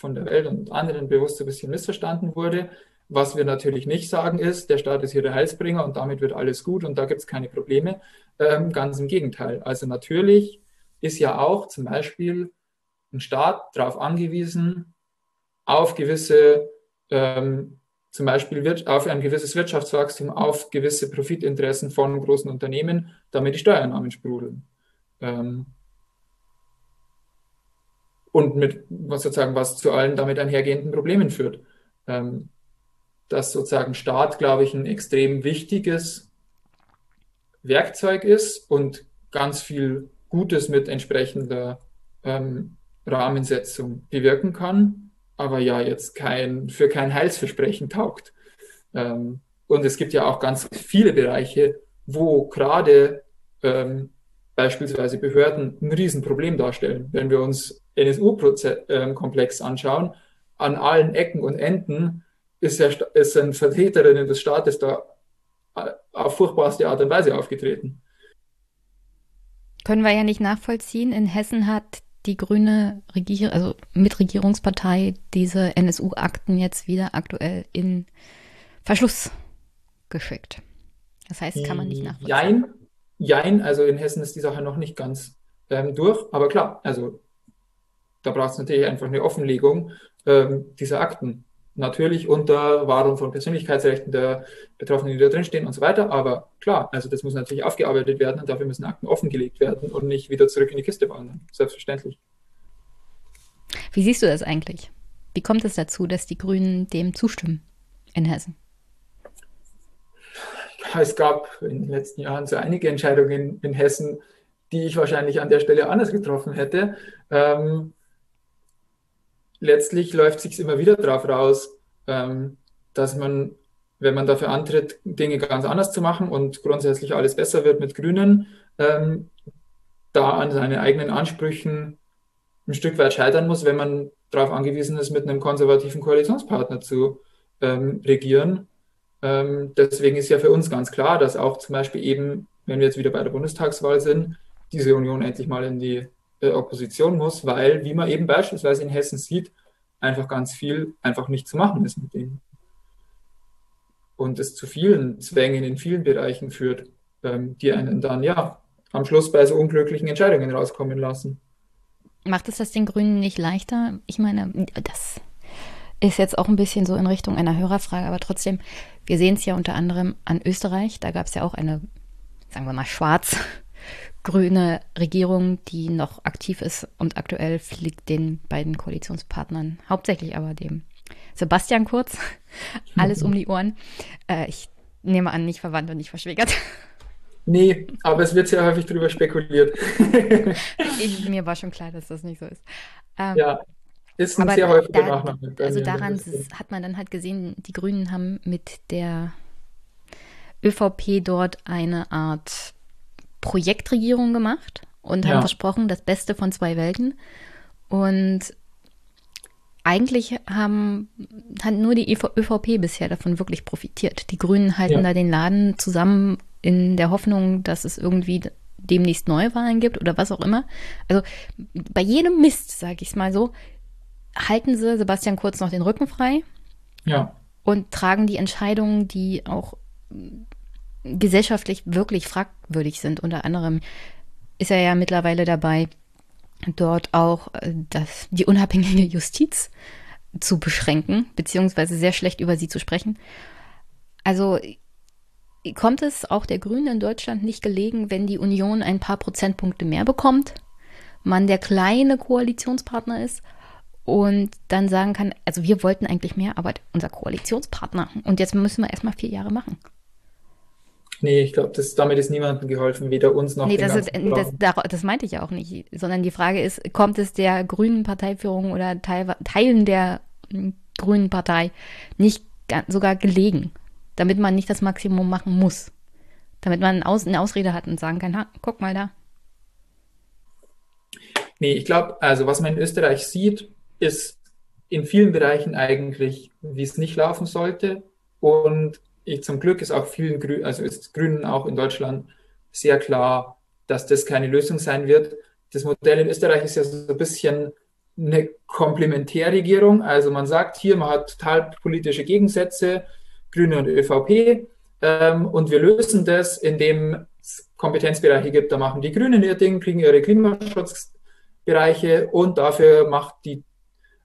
von der Welt und anderen bewusst ein bisschen missverstanden wurde. Was wir natürlich nicht sagen ist, der Staat ist hier der Heilsbringer und damit wird alles gut und da gibt es keine Probleme. Ähm, ganz im Gegenteil. Also natürlich ist ja auch zum Beispiel ein Staat darauf angewiesen, auf gewisse, ähm, zum Beispiel wird, auf ein gewisses Wirtschaftswachstum, auf gewisse Profitinteressen von großen Unternehmen, damit die Steuereinnahmen sprudeln. Ähm, und mit was sozusagen was zu allen damit einhergehenden Problemen führt. Ähm, dass sozusagen Staat, glaube ich, ein extrem wichtiges Werkzeug ist und ganz viel Gutes mit entsprechender ähm, Rahmensetzung bewirken kann, aber ja jetzt kein, für kein Heilsversprechen taugt. Ähm, und es gibt ja auch ganz viele Bereiche, wo gerade ähm, beispielsweise Behörden ein Riesenproblem darstellen. Wenn wir uns NSU-Komplex anschauen, an allen Ecken und Enden ist, ja, ist ein Vertreterinnen des Staates da auf furchtbarste Art und Weise aufgetreten. Können wir ja nicht nachvollziehen. In Hessen hat die grüne Regier also Mitregierungspartei diese NSU-Akten jetzt wieder aktuell in Verschluss geschickt. Das heißt, kann man nicht nachvollziehen. Jein, jein, also in Hessen ist die Sache noch nicht ganz ähm, durch, aber klar, also da braucht es natürlich einfach eine Offenlegung ähm, dieser Akten. Natürlich unter Wahrung von Persönlichkeitsrechten der Betroffenen, die da drinstehen und so weiter. Aber klar, also das muss natürlich aufgearbeitet werden und dafür müssen Akten offengelegt werden und nicht wieder zurück in die Kiste wandern. Selbstverständlich. Wie siehst du das eigentlich? Wie kommt es dazu, dass die Grünen dem zustimmen in Hessen? Es gab in den letzten Jahren so einige Entscheidungen in Hessen, die ich wahrscheinlich an der Stelle anders getroffen hätte. Ähm, letztlich läuft sich immer wieder darauf raus, ähm, dass man, wenn man dafür antritt, Dinge ganz anders zu machen und grundsätzlich alles besser wird mit Grünen, ähm, da an seinen eigenen Ansprüchen ein Stück weit scheitern muss, wenn man darauf angewiesen ist, mit einem konservativen Koalitionspartner zu ähm, regieren. Ähm, deswegen ist ja für uns ganz klar, dass auch zum Beispiel eben, wenn wir jetzt wieder bei der Bundestagswahl sind, diese Union endlich mal in die äh, Opposition muss, weil, wie man eben beispielsweise in Hessen sieht, einfach ganz viel einfach nicht zu machen ist mit denen. Und es zu vielen Zwängen in vielen Bereichen führt, ähm, die einen dann ja am Schluss bei so unglücklichen Entscheidungen rauskommen lassen. Macht es das den Grünen nicht leichter? Ich meine, das ist jetzt auch ein bisschen so in Richtung einer Hörerfrage, aber trotzdem, wir sehen es ja unter anderem an Österreich. Da gab es ja auch eine, sagen wir mal, schwarz grüne Regierung, die noch aktiv ist und aktuell fliegt den beiden Koalitionspartnern, hauptsächlich aber dem Sebastian Kurz, alles um die Ohren. Äh, ich nehme an, nicht verwandt und nicht verschwägert. Nee, aber es wird sehr häufig darüber spekuliert. ich, mir war schon klar, dass das nicht so ist. Ähm, ja, ist ein sehr häufiger da, Nachname. Also daran hat man dann halt gesehen, die Grünen haben mit der ÖVP dort eine Art Projektregierung gemacht und haben versprochen, das Beste von zwei Welten. Und eigentlich haben, hat nur die ÖVP bisher davon wirklich profitiert. Die Grünen halten ja. da den Laden zusammen in der Hoffnung, dass es irgendwie demnächst Neuwahlen gibt oder was auch immer. Also bei jedem Mist, sage ich es mal so, halten sie Sebastian Kurz noch den Rücken frei. Ja. Und tragen die Entscheidungen, die auch gesellschaftlich wirklich fragwürdig sind. Unter anderem ist er ja mittlerweile dabei, dort auch äh, das, die unabhängige Justiz zu beschränken, beziehungsweise sehr schlecht über sie zu sprechen. Also kommt es auch der Grünen in Deutschland nicht gelegen, wenn die Union ein paar Prozentpunkte mehr bekommt, man der kleine Koalitionspartner ist und dann sagen kann, also wir wollten eigentlich mehr, aber unser Koalitionspartner und jetzt müssen wir erstmal vier Jahre machen. Nee, ich glaube, damit ist niemandem geholfen, weder uns noch nee, das, ist, das, das, meinte ich ja auch nicht, sondern die Frage ist, kommt es der grünen Parteiführung oder Teil, Teilen der hm, grünen Partei nicht sogar gelegen, damit man nicht das Maximum machen muss, damit man eine Ausrede hat und sagen kann, ha, guck mal da. Nee, ich glaube, also was man in Österreich sieht, ist in vielen Bereichen eigentlich, wie es nicht laufen sollte. Und ich, zum Glück ist auch vielen Grünen, also ist Grünen auch in Deutschland sehr klar, dass das keine Lösung sein wird. Das Modell in Österreich ist ja so ein bisschen eine Komplementärregierung. Also man sagt hier, man hat total politische Gegensätze, Grüne und ÖVP, ähm, und wir lösen das, indem es Kompetenzbereiche gibt. Da machen die Grünen ihr Ding, kriegen ihre Klimaschutzbereiche und dafür macht die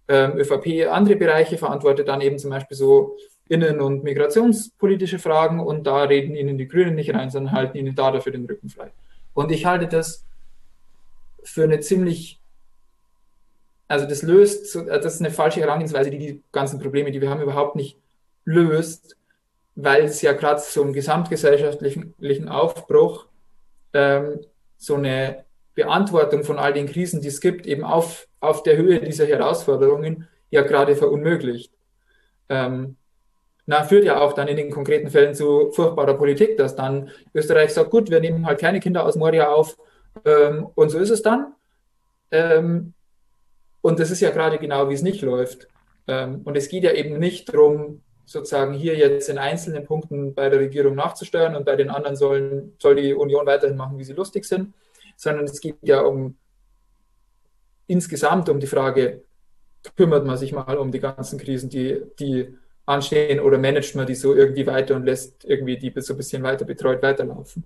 ähm, ÖVP andere Bereiche, verantwortet dann eben zum Beispiel so innen- und migrationspolitische Fragen und da reden ihnen die Grünen nicht rein, sondern halten ihnen da dafür den Rücken frei. Und ich halte das für eine ziemlich, also das löst, das ist eine falsche Herangehensweise, die die ganzen Probleme, die wir haben, überhaupt nicht löst, weil es ja gerade im gesamtgesellschaftlichen Aufbruch ähm, so eine Beantwortung von all den Krisen, die es gibt, eben auf, auf der Höhe dieser Herausforderungen ja gerade verunmöglicht. Ähm, na, führt ja auch dann in den konkreten Fällen zu furchtbarer Politik, dass dann Österreich sagt, gut, wir nehmen halt keine Kinder aus Moria auf ähm, und so ist es dann. Ähm, und das ist ja gerade genau, wie es nicht läuft. Ähm, und es geht ja eben nicht darum, sozusagen hier jetzt in einzelnen Punkten bei der Regierung nachzusteuern und bei den anderen sollen, soll die Union weiterhin machen, wie sie lustig sind, sondern es geht ja um insgesamt um die Frage, kümmert man sich mal um die ganzen Krisen, die, die anstehen oder managt man die so irgendwie weiter und lässt irgendwie die so ein bisschen weiter betreut weiterlaufen.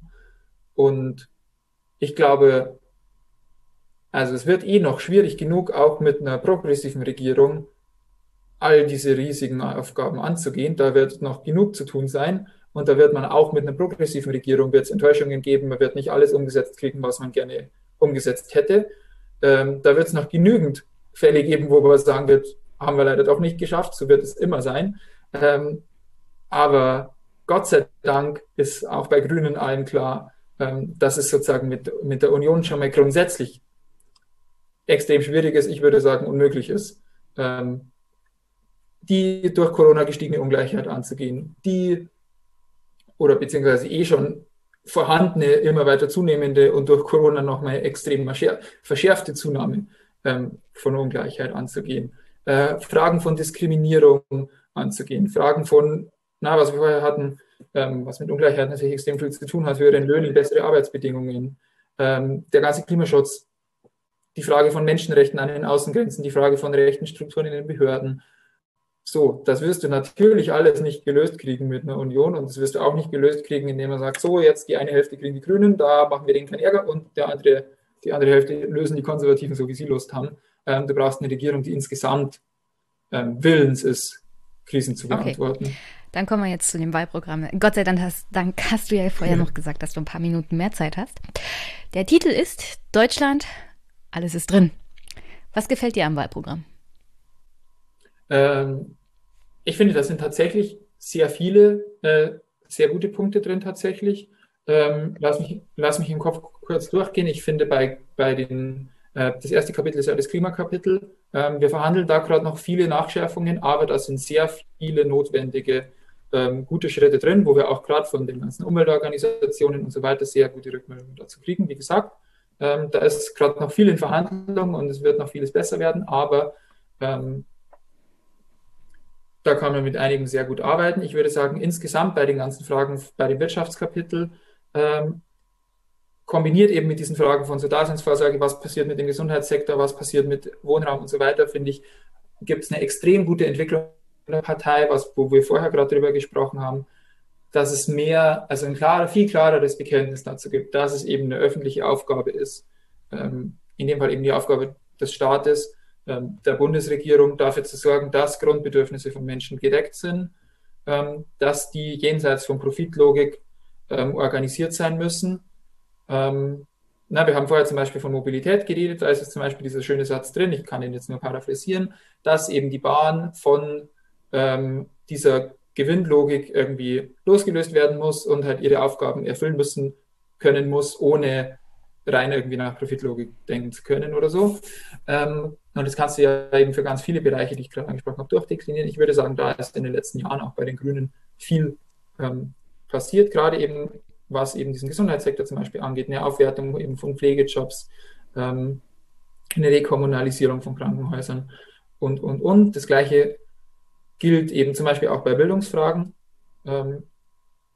Und ich glaube, also es wird eh noch schwierig genug, auch mit einer progressiven Regierung, all diese riesigen Aufgaben anzugehen. Da wird noch genug zu tun sein. Und da wird man auch mit einer progressiven Regierung wird es Enttäuschungen geben. Man wird nicht alles umgesetzt kriegen, was man gerne umgesetzt hätte. Ähm, da wird es noch genügend Fälle geben, wo man sagen wird, haben wir leider doch nicht geschafft. So wird es immer sein. Ähm, aber Gott sei Dank ist auch bei Grünen allen klar, ähm, dass es sozusagen mit, mit der Union schon mal grundsätzlich extrem schwierig ist, ich würde sagen unmöglich ist. Ähm, die durch Corona gestiegene Ungleichheit anzugehen, die oder beziehungsweise eh schon vorhandene, immer weiter zunehmende und durch Corona nochmal extrem verschärfte Zunahme ähm, von Ungleichheit anzugehen. Äh, Fragen von Diskriminierung anzugehen, Fragen von, na, was wir vorher hatten, ähm, was mit Ungleichheit natürlich extrem viel zu tun hat, höheren Löhne, bessere Arbeitsbedingungen, ähm, der ganze Klimaschutz, die Frage von Menschenrechten an den Außengrenzen, die Frage von rechten Strukturen in den Behörden, so, das wirst du natürlich alles nicht gelöst kriegen mit einer Union und das wirst du auch nicht gelöst kriegen, indem man sagt, so, jetzt die eine Hälfte kriegen die Grünen, da machen wir denen keinen Ärger und der andere, die andere Hälfte lösen die Konservativen so, wie sie Lust haben. Ähm, du brauchst eine Regierung, die insgesamt ähm, willens ist, Krisen zu beantworten. Okay. Dann kommen wir jetzt zu dem Wahlprogramm. Gott sei Dank hast, Dank hast du ja vorher noch gesagt, dass du ein paar Minuten mehr Zeit hast. Der Titel ist Deutschland, alles ist drin. Was gefällt dir am Wahlprogramm? Ähm, ich finde, da sind tatsächlich sehr viele, äh, sehr gute Punkte drin tatsächlich. Ähm, lass, mich, lass mich im Kopf kurz durchgehen. Ich finde, bei, bei den, das erste Kapitel ist ja das Klimakapitel. Ähm, wir verhandeln da gerade noch viele Nachschärfungen, aber da sind sehr viele notwendige ähm, gute Schritte drin, wo wir auch gerade von den ganzen Umweltorganisationen und so weiter sehr gute Rückmeldungen dazu kriegen. Wie gesagt, ähm, da ist gerade noch viel in Verhandlungen und es wird noch vieles besser werden, aber da kann man mit einigen sehr gut arbeiten. Ich würde sagen, insgesamt bei den ganzen Fragen, bei dem Wirtschaftskapitel, kombiniert eben mit diesen Fragen von so Daseinsvorsorge, was passiert mit dem Gesundheitssektor, was passiert mit Wohnraum und so weiter, finde ich, gibt es eine extrem gute Entwicklung in der Partei, was, wo wir vorher gerade drüber gesprochen haben, dass es mehr, also ein klarer, viel klareres Bekenntnis dazu gibt, dass es eben eine öffentliche Aufgabe ist, ähm, in dem Fall eben die Aufgabe des Staates, ähm, der Bundesregierung dafür zu sorgen, dass Grundbedürfnisse von Menschen gedeckt sind, ähm, dass die jenseits von Profitlogik ähm, organisiert sein müssen. Na, wir haben vorher zum Beispiel von Mobilität geredet, da ist jetzt zum Beispiel dieser schöne Satz drin, ich kann ihn jetzt nur paraphrasieren, dass eben die Bahn von ähm, dieser Gewinnlogik irgendwie losgelöst werden muss und halt ihre Aufgaben erfüllen müssen können muss, ohne rein irgendwie nach Profitlogik denken zu können oder so. Ähm, und das kannst du ja eben für ganz viele Bereiche, die ich gerade angesprochen habe, durchdeklinieren. Ich würde sagen, da ist in den letzten Jahren auch bei den Grünen viel ähm, passiert, gerade eben was eben diesen Gesundheitssektor zum Beispiel angeht, eine Aufwertung eben von Pflegejobs, ähm, eine Rekommunalisierung von Krankenhäusern und, und, und. Das Gleiche gilt eben zum Beispiel auch bei Bildungsfragen, ähm,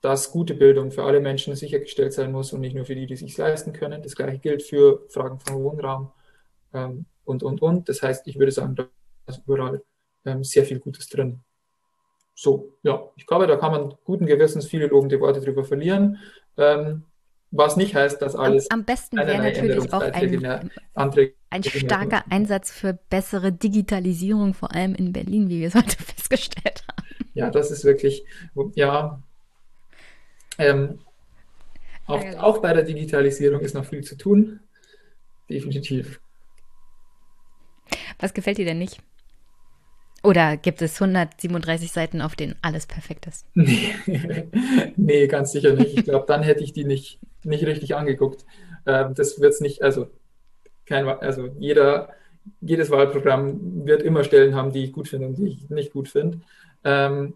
dass gute Bildung für alle Menschen sichergestellt sein muss und nicht nur für die, die sich leisten können. Das Gleiche gilt für Fragen von Wohnraum ähm, und, und, und. Das heißt, ich würde sagen, da ist überall ähm, sehr viel Gutes drin. So, ja, ich glaube, da kann man guten Gewissens viele lobende Worte drüber verlieren. Ähm, was nicht heißt, dass alles. Am, am besten wäre natürlich auch ein, ein starker Einsatz für bessere Digitalisierung, vor allem in Berlin, wie wir es heute festgestellt haben. Ja, das ist wirklich, ja. Ähm, auch, auch bei der Digitalisierung ist noch viel zu tun. Definitiv. Was gefällt dir denn nicht? Oder gibt es 137 Seiten, auf denen alles perfekt ist? Nee, nee ganz sicher nicht. Ich glaube, dann hätte ich die nicht, nicht richtig angeguckt. Ähm, das wird es nicht, also, kein, also jeder, jedes Wahlprogramm wird immer Stellen haben, die ich gut finde und die ich nicht gut finde. Ähm,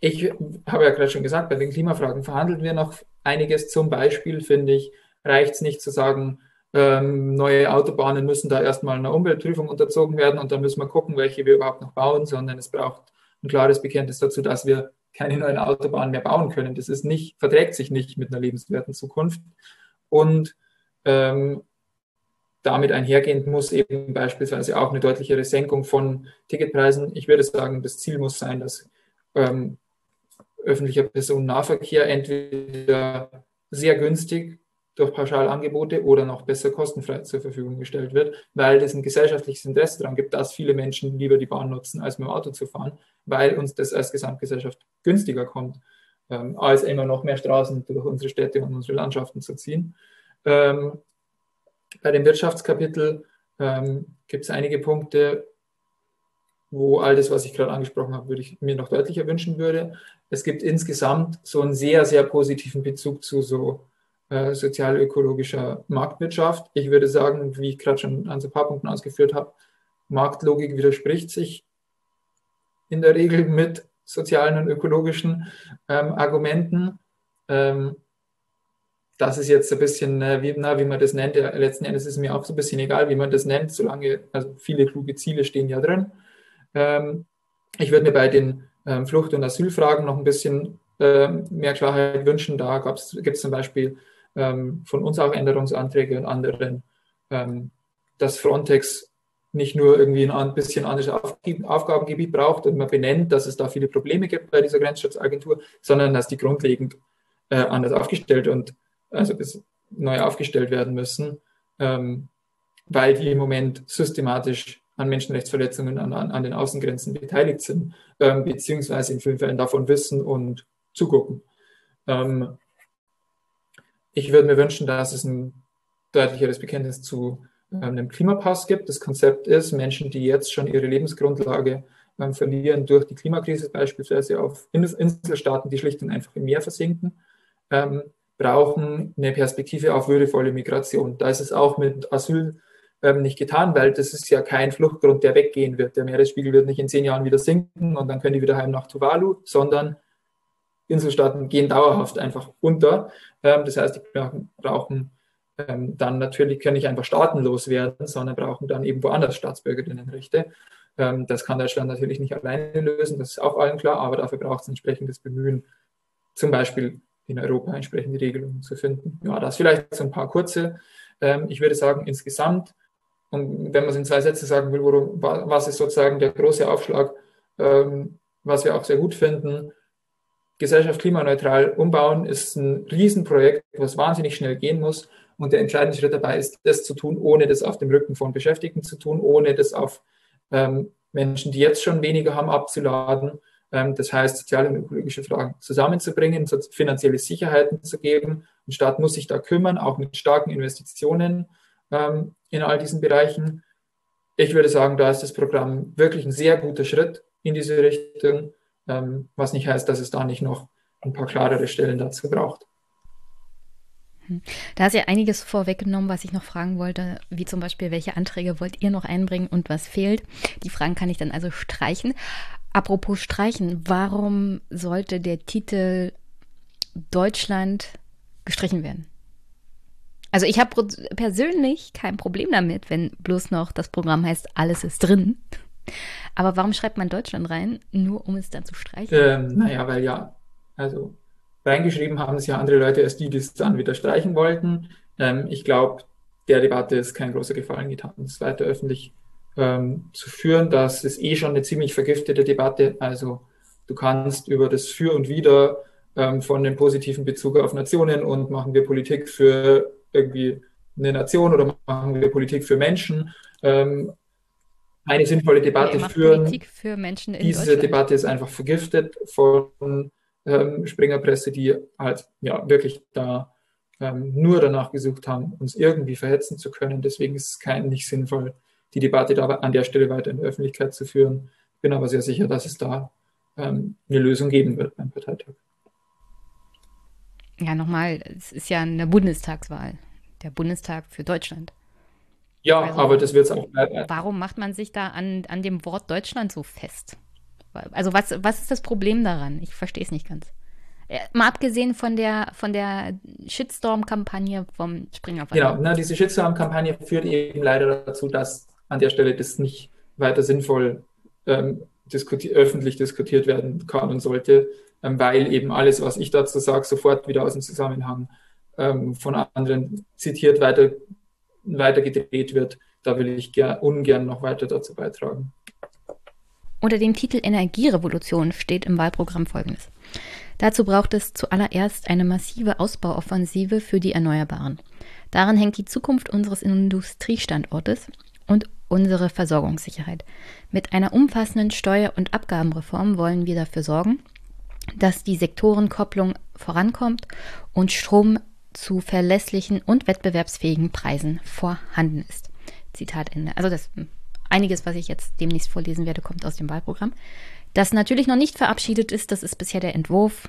ich habe ja gerade schon gesagt, bei den Klimafragen verhandeln wir noch einiges. Zum Beispiel, finde ich, reicht es nicht zu sagen, ähm, neue Autobahnen müssen da erstmal einer Umweltprüfung unterzogen werden und dann müssen wir gucken, welche wir überhaupt noch bauen, sondern es braucht ein klares Bekenntnis dazu, dass wir keine neuen Autobahnen mehr bauen können. Das ist nicht, verträgt sich nicht mit einer lebenswerten Zukunft. Und ähm, damit einhergehend muss eben beispielsweise auch eine deutlichere Senkung von Ticketpreisen. Ich würde sagen, das Ziel muss sein, dass ähm, öffentlicher Personennahverkehr entweder sehr günstig durch Pauschalangebote oder noch besser kostenfrei zur Verfügung gestellt wird, weil es ein gesellschaftliches Interesse daran gibt, dass viele Menschen lieber die Bahn nutzen, als mit dem Auto zu fahren, weil uns das als Gesamtgesellschaft günstiger kommt, ähm, als immer noch mehr Straßen durch unsere Städte und unsere Landschaften zu ziehen. Ähm, bei dem Wirtschaftskapitel ähm, gibt es einige Punkte, wo all das, was ich gerade angesprochen habe, würde ich mir noch deutlicher wünschen würde. Es gibt insgesamt so einen sehr, sehr positiven Bezug zu so äh, sozial-ökologischer Marktwirtschaft. Ich würde sagen, wie ich gerade schon an so ein paar Punkten ausgeführt habe, Marktlogik widerspricht sich in der Regel mit sozialen und ökologischen ähm, Argumenten. Ähm, das ist jetzt ein bisschen, äh, wie, na, wie man das nennt. Ja, letzten Endes ist mir auch so ein bisschen egal, wie man das nennt, solange, also viele kluge Ziele stehen ja drin. Ähm, ich würde mir bei den ähm, Flucht- und Asylfragen noch ein bisschen äh, mehr Klarheit wünschen. Da gibt es zum Beispiel ähm, von uns auch Änderungsanträge und anderen, ähm, dass Frontex nicht nur irgendwie ein bisschen anderes Aufgabengebiet braucht und man benennt, dass es da viele Probleme gibt bei dieser Grenzschutzagentur, sondern dass die grundlegend äh, anders aufgestellt und also neu aufgestellt werden müssen, ähm, weil die im Moment systematisch an Menschenrechtsverletzungen an, an, an den Außengrenzen beteiligt sind, ähm, beziehungsweise in vielen Fällen davon wissen und zugucken. Ähm, ich würde mir wünschen, dass es ein deutlicheres Bekenntnis zu ähm, einem Klimapass gibt. Das Konzept ist, Menschen, die jetzt schon ihre Lebensgrundlage ähm, verlieren durch die Klimakrise, beispielsweise auf Inselstaaten, die schlicht und einfach im Meer versinken, ähm, brauchen eine Perspektive auf würdevolle Migration. Da ist es auch mit Asyl ähm, nicht getan, weil das ist ja kein Fluchtgrund, der weggehen wird. Der Meeresspiegel wird nicht in zehn Jahren wieder sinken und dann können die wieder heim nach Tuvalu, sondern Inselstaaten gehen dauerhaft einfach unter. Ähm, das heißt, die brauchen ähm, dann natürlich, können nicht einfach staatenlos werden, sondern brauchen dann eben woanders Staatsbürgerinnenrechte. Ähm, das kann Deutschland natürlich nicht alleine lösen, das ist auch allen klar, aber dafür braucht es entsprechendes Bemühen, zum Beispiel in Europa entsprechende Regelungen zu finden. Ja, das vielleicht so ein paar kurze. Ähm, ich würde sagen, insgesamt, und wenn man es in zwei Sätzen sagen will, worum, was ist sozusagen der große Aufschlag, ähm, was wir auch sehr gut finden, Gesellschaft klimaneutral umbauen ist ein Riesenprojekt, was wahnsinnig schnell gehen muss. Und der entscheidende Schritt dabei ist, das zu tun, ohne das auf dem Rücken von Beschäftigten zu tun, ohne das auf ähm, Menschen, die jetzt schon weniger haben, abzuladen. Ähm, das heißt, soziale und ökologische Fragen zusammenzubringen, finanzielle Sicherheiten zu geben. Ein Staat muss sich da kümmern, auch mit starken Investitionen ähm, in all diesen Bereichen. Ich würde sagen, da ist das Programm wirklich ein sehr guter Schritt in diese Richtung ähm, was nicht heißt, dass es da nicht noch ein paar klarere Stellen dazu braucht. Hm. Da hast ja einiges vorweggenommen, was ich noch fragen wollte, wie zum Beispiel, welche Anträge wollt ihr noch einbringen und was fehlt. Die Fragen kann ich dann also streichen. Apropos streichen, warum sollte der Titel Deutschland gestrichen werden? Also ich habe persönlich kein Problem damit, wenn bloß noch das Programm heißt, alles ist drin. Aber warum schreibt man Deutschland rein, nur um es dann zu streichen? Ähm, naja, weil ja, also reingeschrieben haben es ja andere Leute als die, die es dann wieder streichen wollten. Ähm, ich glaube, der Debatte ist kein großer Gefallen getan, es weiter öffentlich ähm, zu führen. Das ist eh schon eine ziemlich vergiftete Debatte. Also du kannst über das Für und Wider ähm, von dem positiven Bezug auf Nationen und machen wir Politik für irgendwie eine Nation oder machen wir Politik für Menschen, ähm, eine sinnvolle Debatte führen. Politik für Menschen in Diese Debatte ist einfach vergiftet von ähm, Springerpresse, die halt ja wirklich da ähm, nur danach gesucht haben, uns irgendwie verhetzen zu können. Deswegen ist es kein nicht sinnvoll, die Debatte da an der Stelle weiter in der Öffentlichkeit zu führen. Bin aber sehr sicher, dass es da ähm, eine Lösung geben wird beim Parteitag. Ja, nochmal, es ist ja eine Bundestagswahl, der Bundestag für Deutschland. Ja, also, aber das wird es auch bleiben. Warum macht man sich da an, an dem Wort Deutschland so fest? Also was, was ist das Problem daran? Ich verstehe es nicht ganz. Äh, mal abgesehen von der, von der Shitstorm-Kampagne vom Springer Genau, na, diese Shitstorm-Kampagne führt eben leider dazu, dass an der Stelle das nicht weiter sinnvoll ähm, diskuti öffentlich diskutiert werden kann und sollte, ähm, weil eben alles, was ich dazu sage, sofort wieder aus dem Zusammenhang ähm, von anderen zitiert, weiter, weiter gedreht wird. Da will ich ungern noch weiter dazu beitragen. Unter dem Titel Energierevolution steht im Wahlprogramm Folgendes. Dazu braucht es zuallererst eine massive Ausbauoffensive für die Erneuerbaren. Daran hängt die Zukunft unseres Industriestandortes und unsere Versorgungssicherheit. Mit einer umfassenden Steuer- und Abgabenreform wollen wir dafür sorgen, dass die Sektorenkopplung vorankommt und Strom zu verlässlichen und wettbewerbsfähigen Preisen vorhanden ist. Zitat Ende. Also das einiges, was ich jetzt demnächst vorlesen werde, kommt aus dem Wahlprogramm. Das natürlich noch nicht verabschiedet ist, das ist bisher der Entwurf.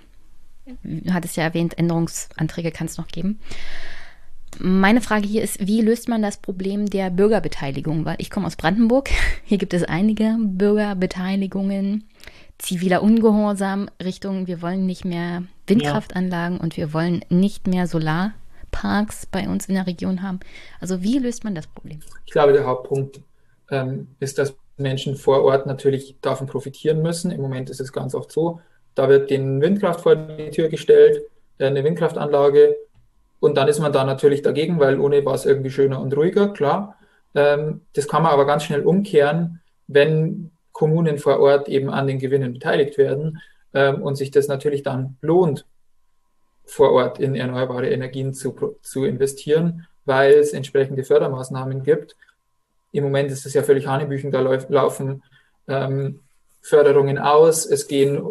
Hat es ja erwähnt, Änderungsanträge kann es noch geben. Meine Frage hier ist, wie löst man das Problem der Bürgerbeteiligung? Weil ich komme aus Brandenburg, hier gibt es einige Bürgerbeteiligungen, ziviler Ungehorsam Richtung, wir wollen nicht mehr Windkraftanlagen ja. und wir wollen nicht mehr Solarparks bei uns in der Region haben. Also wie löst man das Problem? Ich glaube, der Hauptpunkt ähm, ist, dass Menschen vor Ort natürlich davon profitieren müssen. Im Moment ist es ganz oft so, da wird den Windkraft vor die Tür gestellt, äh, eine Windkraftanlage und dann ist man da natürlich dagegen, weil ohne war es irgendwie schöner und ruhiger, klar. Ähm, das kann man aber ganz schnell umkehren, wenn Kommunen vor Ort eben an den Gewinnen beteiligt werden ähm, und sich das natürlich dann lohnt, vor Ort in erneuerbare Energien zu, zu investieren, weil es entsprechende Fördermaßnahmen gibt. Im Moment ist es ja völlig Hanebüchen, da läuf, laufen ähm, Förderungen aus, es gehen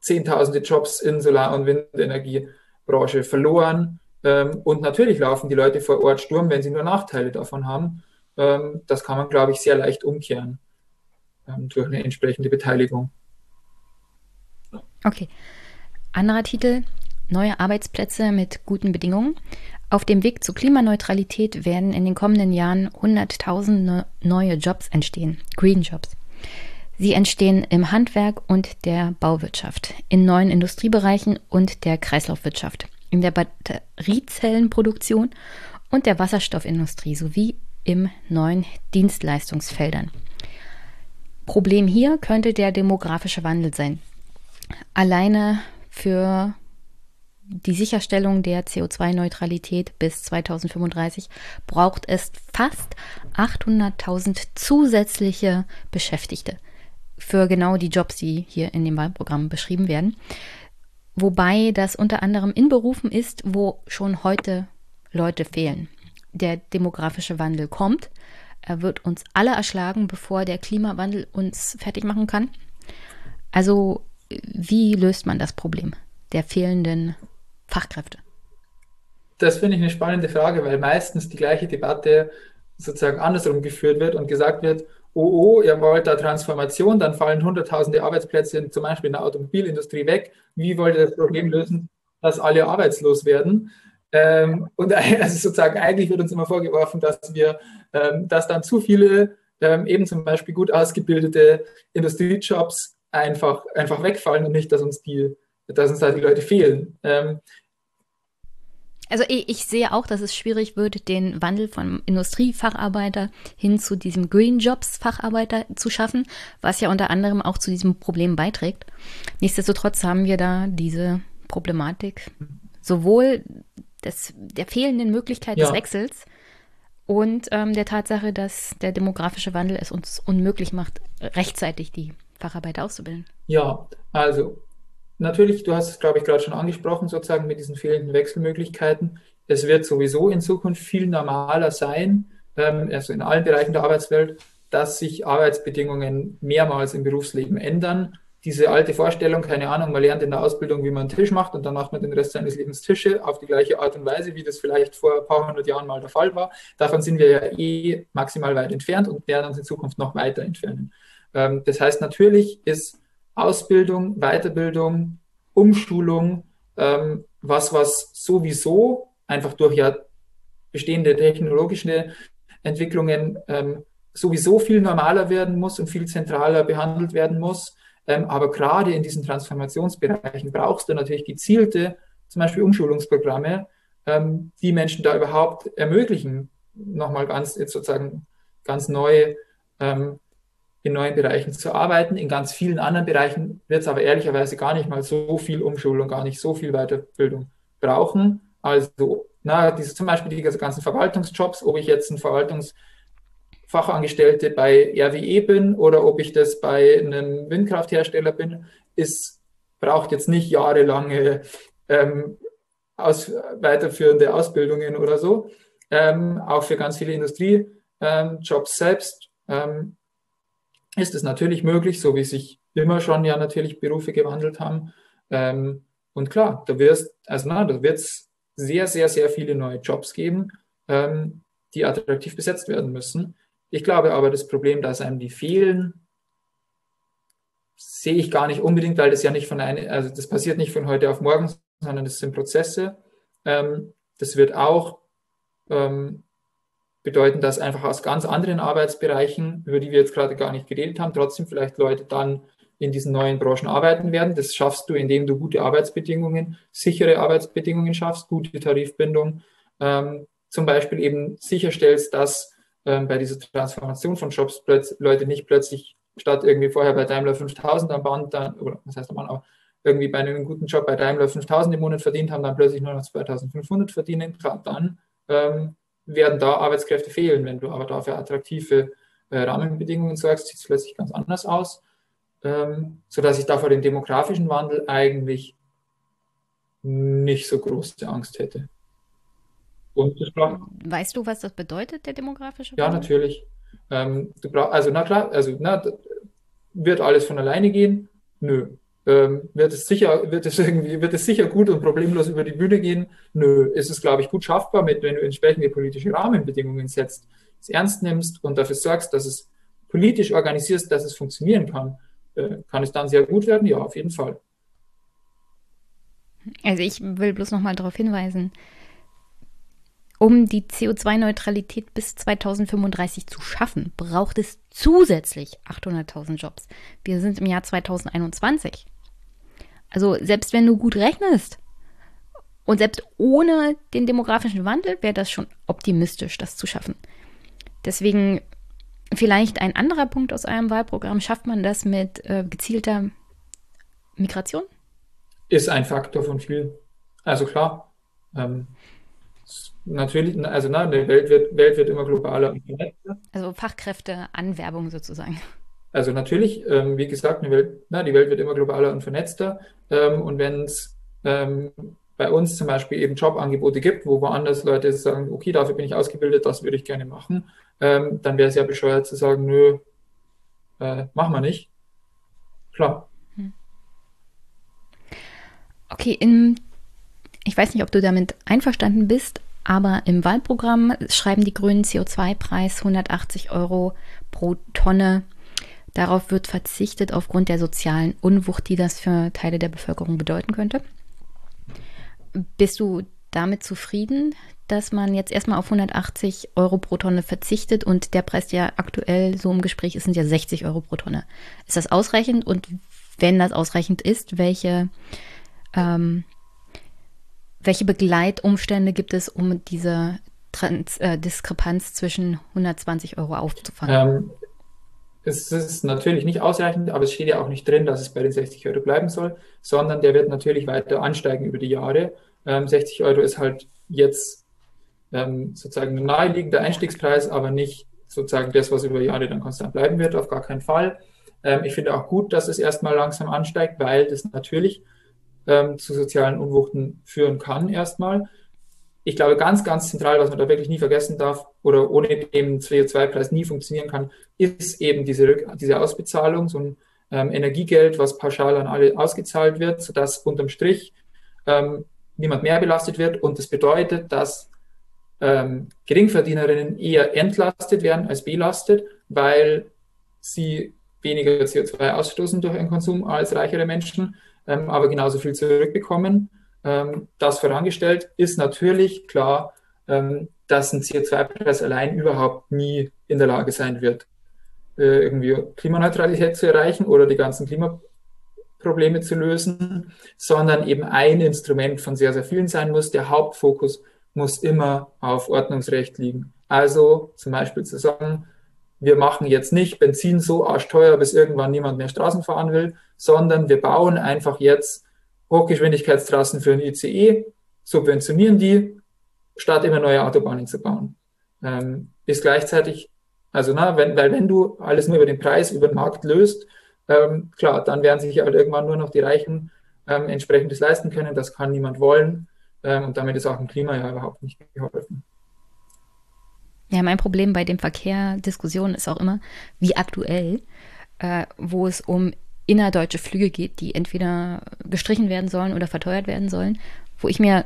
Zehntausende Jobs in Solar- und Windenergiebranche verloren. Ähm, und natürlich laufen die Leute vor Ort Sturm, wenn sie nur Nachteile davon haben. Ähm, das kann man, glaube ich, sehr leicht umkehren durch eine entsprechende Beteiligung. Okay. Anderer Titel, neue Arbeitsplätze mit guten Bedingungen. Auf dem Weg zur Klimaneutralität werden in den kommenden Jahren 100.000 neue Jobs entstehen, Green Jobs. Sie entstehen im Handwerk und der Bauwirtschaft, in neuen Industriebereichen und der Kreislaufwirtschaft in der Batteriezellenproduktion und der Wasserstoffindustrie sowie im neuen Dienstleistungsfeldern. Problem hier könnte der demografische Wandel sein. Alleine für die Sicherstellung der CO2-Neutralität bis 2035 braucht es fast 800.000 zusätzliche Beschäftigte für genau die Jobs, die hier in dem Wahlprogramm beschrieben werden. Wobei das unter anderem in Berufen ist, wo schon heute Leute fehlen. Der demografische Wandel kommt. Er wird uns alle erschlagen, bevor der Klimawandel uns fertig machen kann. Also, wie löst man das Problem der fehlenden Fachkräfte? Das finde ich eine spannende Frage, weil meistens die gleiche Debatte sozusagen andersrum geführt wird und gesagt wird, oh, oh, ihr wollt da Transformation, dann fallen hunderttausende Arbeitsplätze zum Beispiel in der Automobilindustrie weg. Wie wollt ihr das Problem lösen, dass alle arbeitslos werden? Ähm, und also sozusagen eigentlich wird uns immer vorgeworfen, dass wir, ähm, dass dann zu viele ähm, eben zum Beispiel gut ausgebildete Industriejobs einfach, einfach wegfallen und nicht, dass uns die, dass uns da die Leute fehlen. Ähm, Also ich, ich, sehe auch, dass es schwierig wird, den Wandel von Industriefacharbeiter hin zu diesem Green Jobs Facharbeiter zu schaffen, was ja unter anderem auch zu diesem Problem beiträgt. Nichtsdestotrotz haben wir da diese Problematik sowohl des, der fehlenden Möglichkeit ja. des Wechsels und ähm, der Tatsache, dass der demografische Wandel es uns unmöglich macht, rechtzeitig die Facharbeiter auszubilden. Ja, also natürlich, du hast es, glaube ich, gerade schon angesprochen, sozusagen mit diesen fehlenden Wechselmöglichkeiten. Es wird sowieso in Zukunft viel normaler sein, ähm, also in allen Bereichen der Arbeitswelt, dass sich Arbeitsbedingungen mehrmals im Berufsleben ändern. Diese alte Vorstellung, keine Ahnung, man lernt in der Ausbildung, wie man einen Tisch macht und dann macht man den Rest seines Lebens Tische auf die gleiche Art und Weise, wie das vielleicht vor ein paar hundert Jahren mal der Fall war. Davon sind wir ja eh maximal weit entfernt und werden uns in Zukunft noch weiter entfernen. Ähm, das heißt, natürlich ist Ausbildung, Weiterbildung, Umschulung ähm, was, was sowieso einfach durch ja bestehende technologische Entwicklungen ähm, sowieso viel normaler werden muss und viel zentraler behandelt werden muss. Ähm, aber gerade in diesen Transformationsbereichen brauchst du natürlich gezielte, zum Beispiel Umschulungsprogramme, ähm, die Menschen da überhaupt ermöglichen, nochmal ganz jetzt sozusagen ganz neu ähm, in neuen Bereichen zu arbeiten. In ganz vielen anderen Bereichen wird es aber ehrlicherweise gar nicht mal so viel Umschulung, gar nicht so viel Weiterbildung brauchen. Also, na, diese, zum Beispiel die ganzen Verwaltungsjobs, ob ich jetzt ein Verwaltungsfachangestellte bei RWE bin oder ob ich das bei einem Windkrafthersteller bin, ist, braucht jetzt nicht jahrelange ähm, aus, weiterführende Ausbildungen oder so. Ähm, auch für ganz viele Industriejobs ähm, selbst ähm, ist es natürlich möglich, so wie sich immer schon ja natürlich Berufe gewandelt haben. Ähm, und klar, da wirst, also na, da wird es sehr, sehr, sehr viele neue Jobs geben, ähm, die attraktiv besetzt werden müssen. Ich glaube aber, das Problem, dass einem die fehlen, sehe ich gar nicht unbedingt, weil das ja nicht von einer, also das passiert nicht von heute auf morgen, sondern das sind Prozesse. Ähm, das wird auch ähm, bedeuten, dass einfach aus ganz anderen Arbeitsbereichen, über die wir jetzt gerade gar nicht geredet haben, trotzdem vielleicht Leute dann in diesen neuen Branchen arbeiten werden. Das schaffst du, indem du gute Arbeitsbedingungen, sichere Arbeitsbedingungen schaffst, gute Tarifbindung, ähm, zum Beispiel eben sicherstellst, dass ähm, bei dieser Transformation von Jobs Leute nicht plötzlich statt irgendwie vorher bei Daimler 5000 am Band dann, oder was heißt am Band, aber irgendwie bei einem guten Job bei Daimler 5000 im Monat verdient haben, dann plötzlich nur noch 2500 verdienen, dann ähm, werden da Arbeitskräfte fehlen. Wenn du aber dafür attraktive äh, Rahmenbedingungen sorgst, sieht es plötzlich ganz anders aus, ähm, sodass ich da vor dem demografischen Wandel eigentlich nicht so große Angst hätte. Weißt du, was das bedeutet, der demografische Wandel? Ja, natürlich. Ähm, also na klar, also na, wird alles von alleine gehen? Nö ähm, wird es sicher, wird es irgendwie, wird es sicher gut und problemlos über die Bühne gehen? Nö, ist es, glaube ich, gut schaffbar, mit, wenn du entsprechende politische Rahmenbedingungen setzt, es ernst nimmst und dafür sorgst, dass es politisch organisierst, dass es funktionieren kann. Äh, kann es dann sehr gut werden? Ja, auf jeden Fall. Also ich will bloß noch mal darauf hinweisen, um die CO2-Neutralität bis 2035 zu schaffen, braucht es zusätzlich 800.000 Jobs. Wir sind im Jahr 2021. Also selbst wenn du gut rechnest und selbst ohne den demografischen Wandel wäre das schon optimistisch, das zu schaffen. Deswegen vielleicht ein anderer Punkt aus eurem Wahlprogramm. Schafft man das mit äh, gezielter Migration? Ist ein Faktor von vielen. Also klar. Ähm, natürlich, also na, die Welt wird, Welt wird immer globaler und vernetzter. Also Fachkräfteanwerbung sozusagen. Also natürlich, ähm, wie gesagt, die Welt, na, die Welt wird immer globaler und vernetzter. Ähm, und wenn es ähm, bei uns zum Beispiel eben Jobangebote gibt, wo woanders Leute sagen, okay, dafür bin ich ausgebildet, das würde ich gerne machen, ähm, dann wäre es ja bescheuert zu sagen, nö, äh, machen wir nicht. Klar. Hm. Okay, in, ich weiß nicht, ob du damit einverstanden bist, aber im Wahlprogramm schreiben die Grünen CO2-Preis 180 Euro pro Tonne Darauf wird verzichtet aufgrund der sozialen Unwucht, die das für Teile der Bevölkerung bedeuten könnte. Bist du damit zufrieden, dass man jetzt erstmal auf 180 Euro pro Tonne verzichtet und der Preis, der aktuell so im Gespräch ist, sind ja 60 Euro pro Tonne. Ist das ausreichend? Und wenn das ausreichend ist, welche, ähm, welche Begleitumstände gibt es, um diese Trans äh, Diskrepanz zwischen 120 Euro aufzufangen? Ähm, es ist natürlich nicht ausreichend, aber es steht ja auch nicht drin, dass es bei den 60 Euro bleiben soll, sondern der wird natürlich weiter ansteigen über die Jahre. Ähm, 60 Euro ist halt jetzt ähm, sozusagen ein naheliegender Einstiegspreis, aber nicht sozusagen das, was über Jahre dann konstant bleiben wird, auf gar keinen Fall. Ähm, ich finde auch gut, dass es erstmal langsam ansteigt, weil das natürlich ähm, zu sozialen Unwuchten führen kann erstmal. Ich glaube, ganz, ganz zentral, was man da wirklich nie vergessen darf oder ohne dem CO2-Preis nie funktionieren kann, ist eben diese, diese Ausbezahlung, so ein ähm, Energiegeld, was pauschal an alle ausgezahlt wird, sodass unterm Strich ähm, niemand mehr belastet wird. Und das bedeutet, dass ähm, Geringverdienerinnen eher entlastet werden als belastet, weil sie weniger CO2 ausstoßen durch ihren Konsum als reichere Menschen, ähm, aber genauso viel zurückbekommen. Ähm, das vorangestellt ist natürlich klar, ähm, dass ein CO2-Preis allein überhaupt nie in der Lage sein wird, äh, irgendwie Klimaneutralität zu erreichen oder die ganzen Klimaprobleme zu lösen, sondern eben ein Instrument von sehr, sehr vielen sein muss. Der Hauptfokus muss immer auf Ordnungsrecht liegen. Also zum Beispiel zu sagen, wir machen jetzt nicht Benzin so arschteuer, bis irgendwann niemand mehr Straßen fahren will, sondern wir bauen einfach jetzt Hochgeschwindigkeitstrassen für ein ICE, subventionieren die, statt immer neue Autobahnen zu bauen. Ähm, ist gleichzeitig, also na, wenn, weil wenn du alles nur über den Preis, über den Markt löst, ähm, klar, dann werden sich halt irgendwann nur noch die Reichen ähm, entsprechendes leisten können. Das kann niemand wollen. Ähm, und damit ist auch dem Klima ja überhaupt nicht geholfen. Ja, mein Problem bei dem Verkehr-Diskussionen ist auch immer, wie aktuell, äh, wo es um innerdeutsche Flüge geht, die entweder gestrichen werden sollen oder verteuert werden sollen, wo ich mir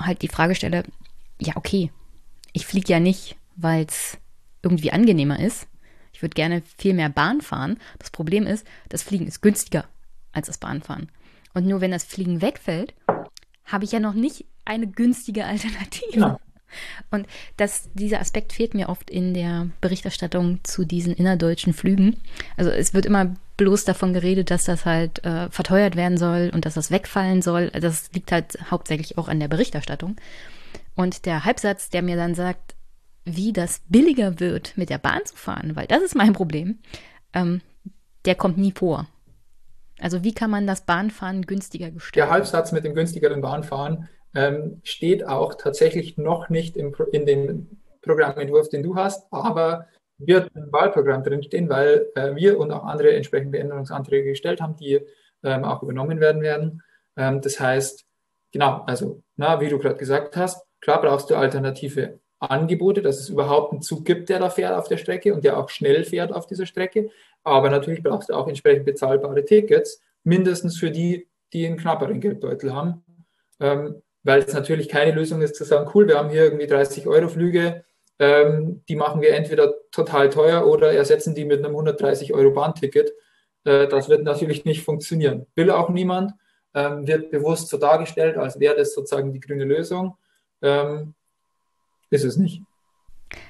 halt die Frage stelle, ja, okay, ich fliege ja nicht, weil es irgendwie angenehmer ist. Ich würde gerne viel mehr Bahn fahren. Das Problem ist, das Fliegen ist günstiger als das Bahnfahren. Und nur wenn das Fliegen wegfällt, habe ich ja noch nicht eine günstige Alternative. Genau. Und das, dieser Aspekt fehlt mir oft in der Berichterstattung zu diesen innerdeutschen Flügen. Also es wird immer bloß davon geredet, dass das halt äh, verteuert werden soll und dass das wegfallen soll. Das liegt halt hauptsächlich auch an der Berichterstattung. Und der Halbsatz, der mir dann sagt, wie das billiger wird, mit der Bahn zu fahren, weil das ist mein Problem, ähm, der kommt nie vor. Also wie kann man das Bahnfahren günstiger gestalten? Der Halbsatz mit dem günstigeren Bahnfahren ähm, steht auch tatsächlich noch nicht im, in dem Programmentwurf, den du hast, aber wird im Wahlprogramm drinstehen, weil äh, wir und auch andere entsprechende Änderungsanträge gestellt haben, die ähm, auch übernommen werden werden. Ähm, das heißt, genau, also, na, wie du gerade gesagt hast, klar brauchst du alternative Angebote, dass es überhaupt einen Zug gibt, der da fährt auf der Strecke und der auch schnell fährt auf dieser Strecke. Aber natürlich brauchst du auch entsprechend bezahlbare Tickets, mindestens für die, die einen knapperen Geldbeutel haben. Ähm, weil es natürlich keine Lösung ist zu sagen, cool, wir haben hier irgendwie 30 Euro Flüge, ähm, die machen wir entweder total teuer oder ersetzen die mit einem 130 Euro Bahnticket. Äh, das wird natürlich nicht funktionieren. Will auch niemand, ähm, wird bewusst so dargestellt, als wäre das sozusagen die grüne Lösung. Ähm, ist es nicht.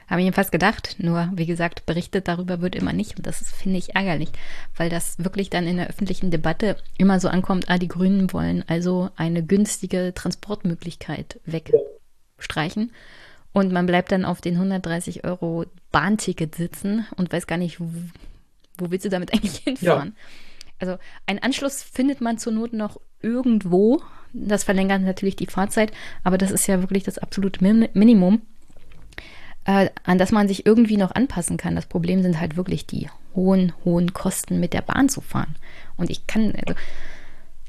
Habe ich mir fast gedacht, nur wie gesagt, berichtet darüber wird immer nicht. Und das finde ich ärgerlich, weil das wirklich dann in der öffentlichen Debatte immer so ankommt, ah, die Grünen wollen also eine günstige Transportmöglichkeit wegstreichen. Und man bleibt dann auf den 130 Euro Bahnticket sitzen und weiß gar nicht, wo, wo willst du damit eigentlich hinfahren? Ja. Also einen Anschluss findet man zur Not noch irgendwo, das verlängert natürlich die Fahrzeit, aber das ist ja wirklich das absolute Minimum äh, an das man sich irgendwie noch anpassen kann. Das Problem sind halt wirklich die hohen, hohen Kosten mit der Bahn zu fahren. Und ich kann, also,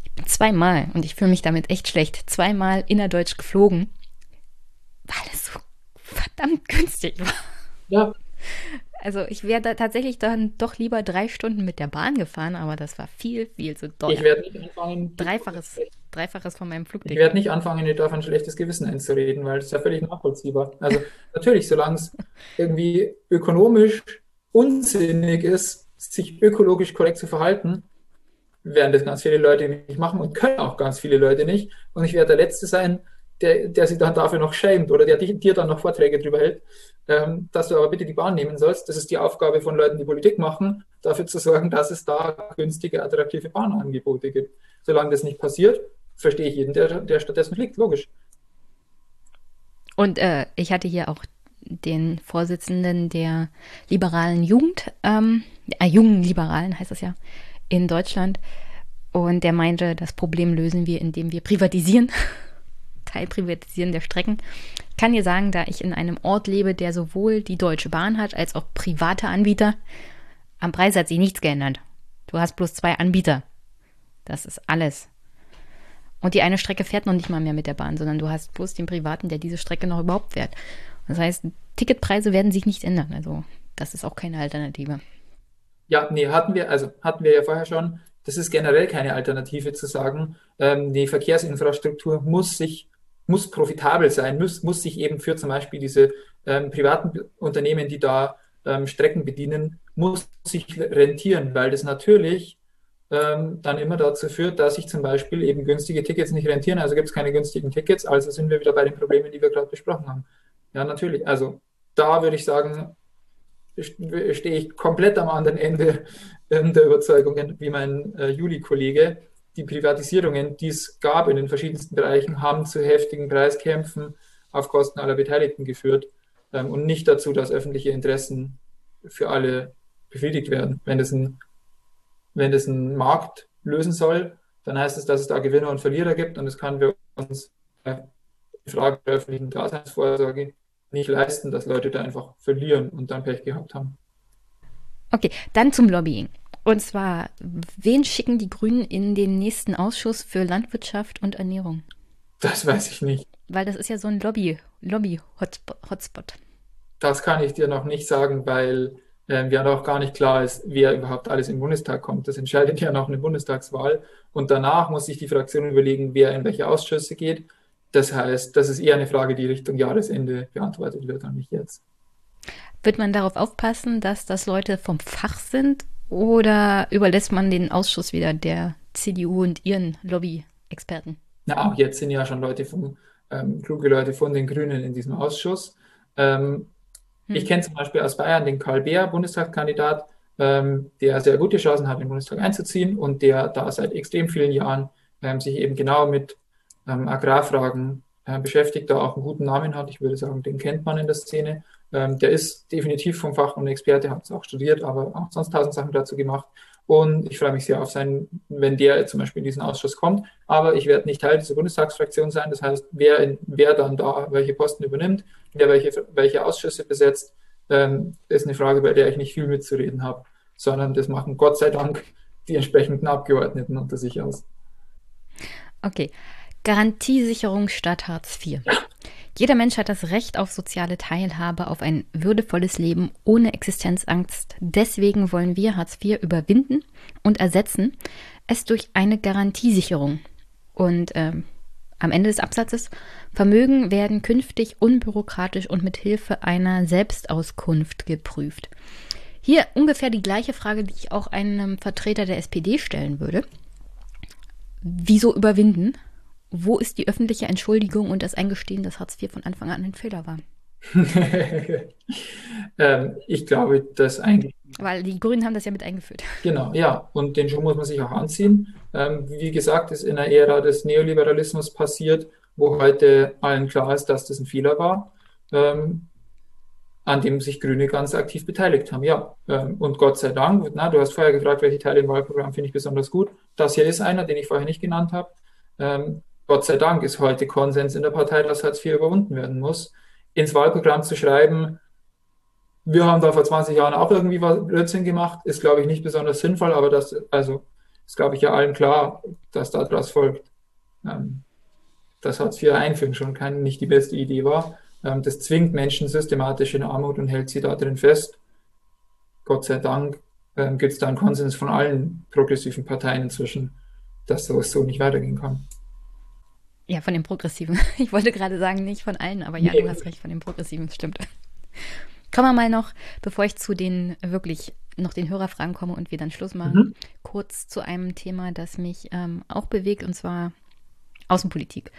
ich bin zweimal, und ich fühle mich damit echt schlecht, zweimal innerdeutsch geflogen, weil es so verdammt günstig war. Ja. Also ich wäre da tatsächlich dann doch lieber drei Stunden mit der Bahn gefahren, aber das war viel, viel zu teuer. Ich werde nicht anfangen. Dreifaches, Dreifaches von meinem Flugticket. Ich werde nicht anfangen, dir auf ein schlechtes Gewissen einzureden, weil ist ja völlig nachvollziehbar. Also natürlich, solange es irgendwie ökonomisch unsinnig ist, sich ökologisch korrekt zu verhalten, werden das ganz viele Leute nicht machen und können auch ganz viele Leute nicht. Und ich werde der Letzte sein, der, der sich dann dafür noch schämt oder der dir dann noch Vorträge drüber hält, ähm, dass du aber bitte die Bahn nehmen sollst. Das ist die Aufgabe von Leuten, die Politik machen, dafür zu sorgen, dass es da günstige, attraktive Bahnangebote gibt. Solange das nicht passiert, verstehe ich jeden, der, der stattdessen fliegt, logisch. Und äh, ich hatte hier auch den Vorsitzenden der liberalen Jugend, ähm, äh, jungen Liberalen heißt das ja, in Deutschland. Und der meinte, das Problem lösen wir, indem wir privatisieren. Teilprivatisieren der Strecken. Ich kann dir sagen, da ich in einem Ort lebe, der sowohl die Deutsche Bahn hat als auch private Anbieter, am Preis hat sich nichts geändert. Du hast bloß zwei Anbieter. Das ist alles. Und die eine Strecke fährt noch nicht mal mehr mit der Bahn, sondern du hast bloß den Privaten, der diese Strecke noch überhaupt fährt. Das heißt, Ticketpreise werden sich nicht ändern. Also das ist auch keine Alternative. Ja, nee, hatten wir, also hatten wir ja vorher schon. Das ist generell keine Alternative zu sagen, ähm, die Verkehrsinfrastruktur muss sich, muss profitabel sein, muss, muss sich eben für zum Beispiel diese ähm, privaten Unternehmen, die da ähm, Strecken bedienen, muss sich rentieren, weil das natürlich ähm, dann immer dazu führt, dass sich zum Beispiel eben günstige Tickets nicht rentieren. Also gibt es keine günstigen Tickets, also sind wir wieder bei den Problemen, die wir gerade besprochen haben. Ja, natürlich. Also da würde ich sagen, stehe ich komplett am anderen Ende ähm, der Überzeugungen wie mein äh, Juli-Kollege. Die Privatisierungen, die es gab in den verschiedensten Bereichen, haben zu heftigen Preiskämpfen auf Kosten aller Beteiligten geführt ähm, und nicht dazu, dass öffentliche Interessen für alle befriedigt werden. Wenn das ein, ein Markt lösen soll, dann heißt es, dass es da Gewinner und Verlierer gibt und das können wir uns äh, die Frage der öffentlichen Daseinsvorsorge nicht leisten, dass Leute da einfach verlieren und dann Pech gehabt haben. Okay, dann zum Lobbying. Und zwar, wen schicken die Grünen in den nächsten Ausschuss für Landwirtschaft und Ernährung? Das weiß ich nicht. Weil das ist ja so ein Lobby, Lobby-Hotspot. Das kann ich dir noch nicht sagen, weil äh, ja noch gar nicht klar ist, wer überhaupt alles im Bundestag kommt. Das entscheidet ja noch eine Bundestagswahl. Und danach muss sich die Fraktion überlegen, wer in welche Ausschüsse geht. Das heißt, das ist eher eine Frage, die Richtung Jahresende beantwortet wird und nicht jetzt. Wird man darauf aufpassen, dass das Leute vom Fach sind oder überlässt man den Ausschuss wieder der CDU und ihren Lobby-Experten? Na, auch jetzt sind ja schon Leute von, ähm, kluge Leute von den Grünen in diesem Ausschuss. Ähm, hm. Ich kenne zum Beispiel aus Bayern den Karl Beer, Bundestagskandidat, ähm, der sehr gute Chancen hat, in den Bundestag einzuziehen und der da seit extrem vielen Jahren ähm, sich eben genau mit ähm, Agrarfragen äh, beschäftigt, da auch einen guten Namen hat. Ich würde sagen, den kennt man in der Szene. Ähm, der ist definitiv vom Fach und Experte, hat es auch studiert, aber auch sonst tausend Sachen dazu gemacht. Und ich freue mich sehr auf seinen, wenn der zum Beispiel in diesen Ausschuss kommt. Aber ich werde nicht Teil dieser Bundestagsfraktion sein. Das heißt, wer, in, wer dann da welche Posten übernimmt, wer welche, welche Ausschüsse besetzt, ähm, ist eine Frage, bei der ich nicht viel mitzureden habe, sondern das machen Gott sei Dank die entsprechenden Abgeordneten unter sich aus. Okay. Garantiesicherung statt Hartz IV. Jeder Mensch hat das Recht auf soziale Teilhabe, auf ein würdevolles Leben ohne Existenzangst. Deswegen wollen wir Hartz IV überwinden und ersetzen es durch eine Garantiesicherung. Und ähm, am Ende des Absatzes Vermögen werden künftig unbürokratisch und mit Hilfe einer Selbstauskunft geprüft. Hier ungefähr die gleiche Frage, die ich auch einem Vertreter der SPD stellen würde. Wieso überwinden? Wo ist die öffentliche Entschuldigung und das Eingestehen, dass Hartz IV von Anfang an ein Fehler war? ähm, ich glaube, dass eigentlich. Weil die Grünen haben das ja mit eingeführt. Genau, ja. Und den Schuh muss man sich auch anziehen. Ähm, wie gesagt, ist in einer Ära des Neoliberalismus passiert, wo heute allen klar ist, dass das ein Fehler war, ähm, an dem sich Grüne ganz aktiv beteiligt haben. Ja. Ähm, und Gott sei Dank, na, du hast vorher gefragt, welche Teile im Wahlprogramm finde ich besonders gut. Das hier ist einer, den ich vorher nicht genannt habe. Gott sei Dank ist heute Konsens in der Partei, dass Hartz IV überwunden werden muss. Ins Wahlprogramm zu schreiben, wir haben da vor 20 Jahren auch irgendwie was Blödsinn gemacht, ist, glaube ich, nicht besonders sinnvoll, aber das, also, ist, glaube ich, ja allen klar, dass daraus folgt, ähm, dass Hartz IV einführen schon kein, nicht die beste Idee war. Ähm, das zwingt Menschen systematisch in Armut und hält sie da drin fest. Gott sei Dank ähm, gibt es da einen Konsens von allen progressiven Parteien inzwischen, dass sowas so nicht weitergehen kann. Ja, von den Progressiven. Ich wollte gerade sagen, nicht von allen, aber ja, nee. du hast recht, von den Progressiven, stimmt. Kommen wir mal noch, bevor ich zu den wirklich noch den Hörerfragen komme und wir dann Schluss machen, mhm. kurz zu einem Thema, das mich ähm, auch bewegt, und zwar Außenpolitik.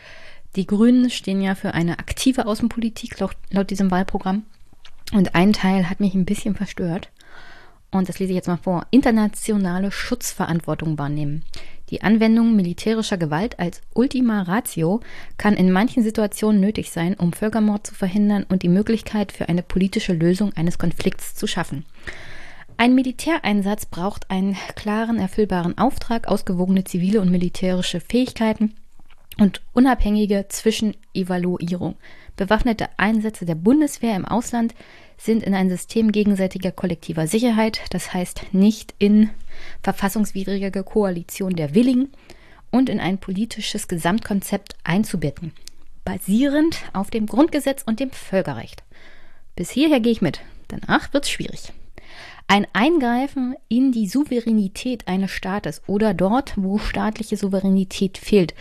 Die Grünen stehen ja für eine aktive Außenpolitik laut, laut diesem Wahlprogramm. Und ein Teil hat mich ein bisschen verstört. Und das lese ich jetzt mal vor. Internationale Schutzverantwortung wahrnehmen. Die Anwendung militärischer Gewalt als Ultima Ratio kann in manchen Situationen nötig sein, um Völkermord zu verhindern und die Möglichkeit für eine politische Lösung eines Konflikts zu schaffen. Ein Militäreinsatz braucht einen klaren, erfüllbaren Auftrag, ausgewogene zivile und militärische Fähigkeiten und unabhängige Zwischenevaluierung. Bewaffnete Einsätze der Bundeswehr im Ausland sind in ein System gegenseitiger kollektiver Sicherheit, das heißt nicht in verfassungswidrige Koalition der Willigen und in ein politisches Gesamtkonzept einzubetten, basierend auf dem Grundgesetz und dem Völkerrecht. Bis hierher gehe ich mit, danach wird es schwierig. Ein Eingreifen in die Souveränität eines Staates oder dort, wo staatliche Souveränität fehlt,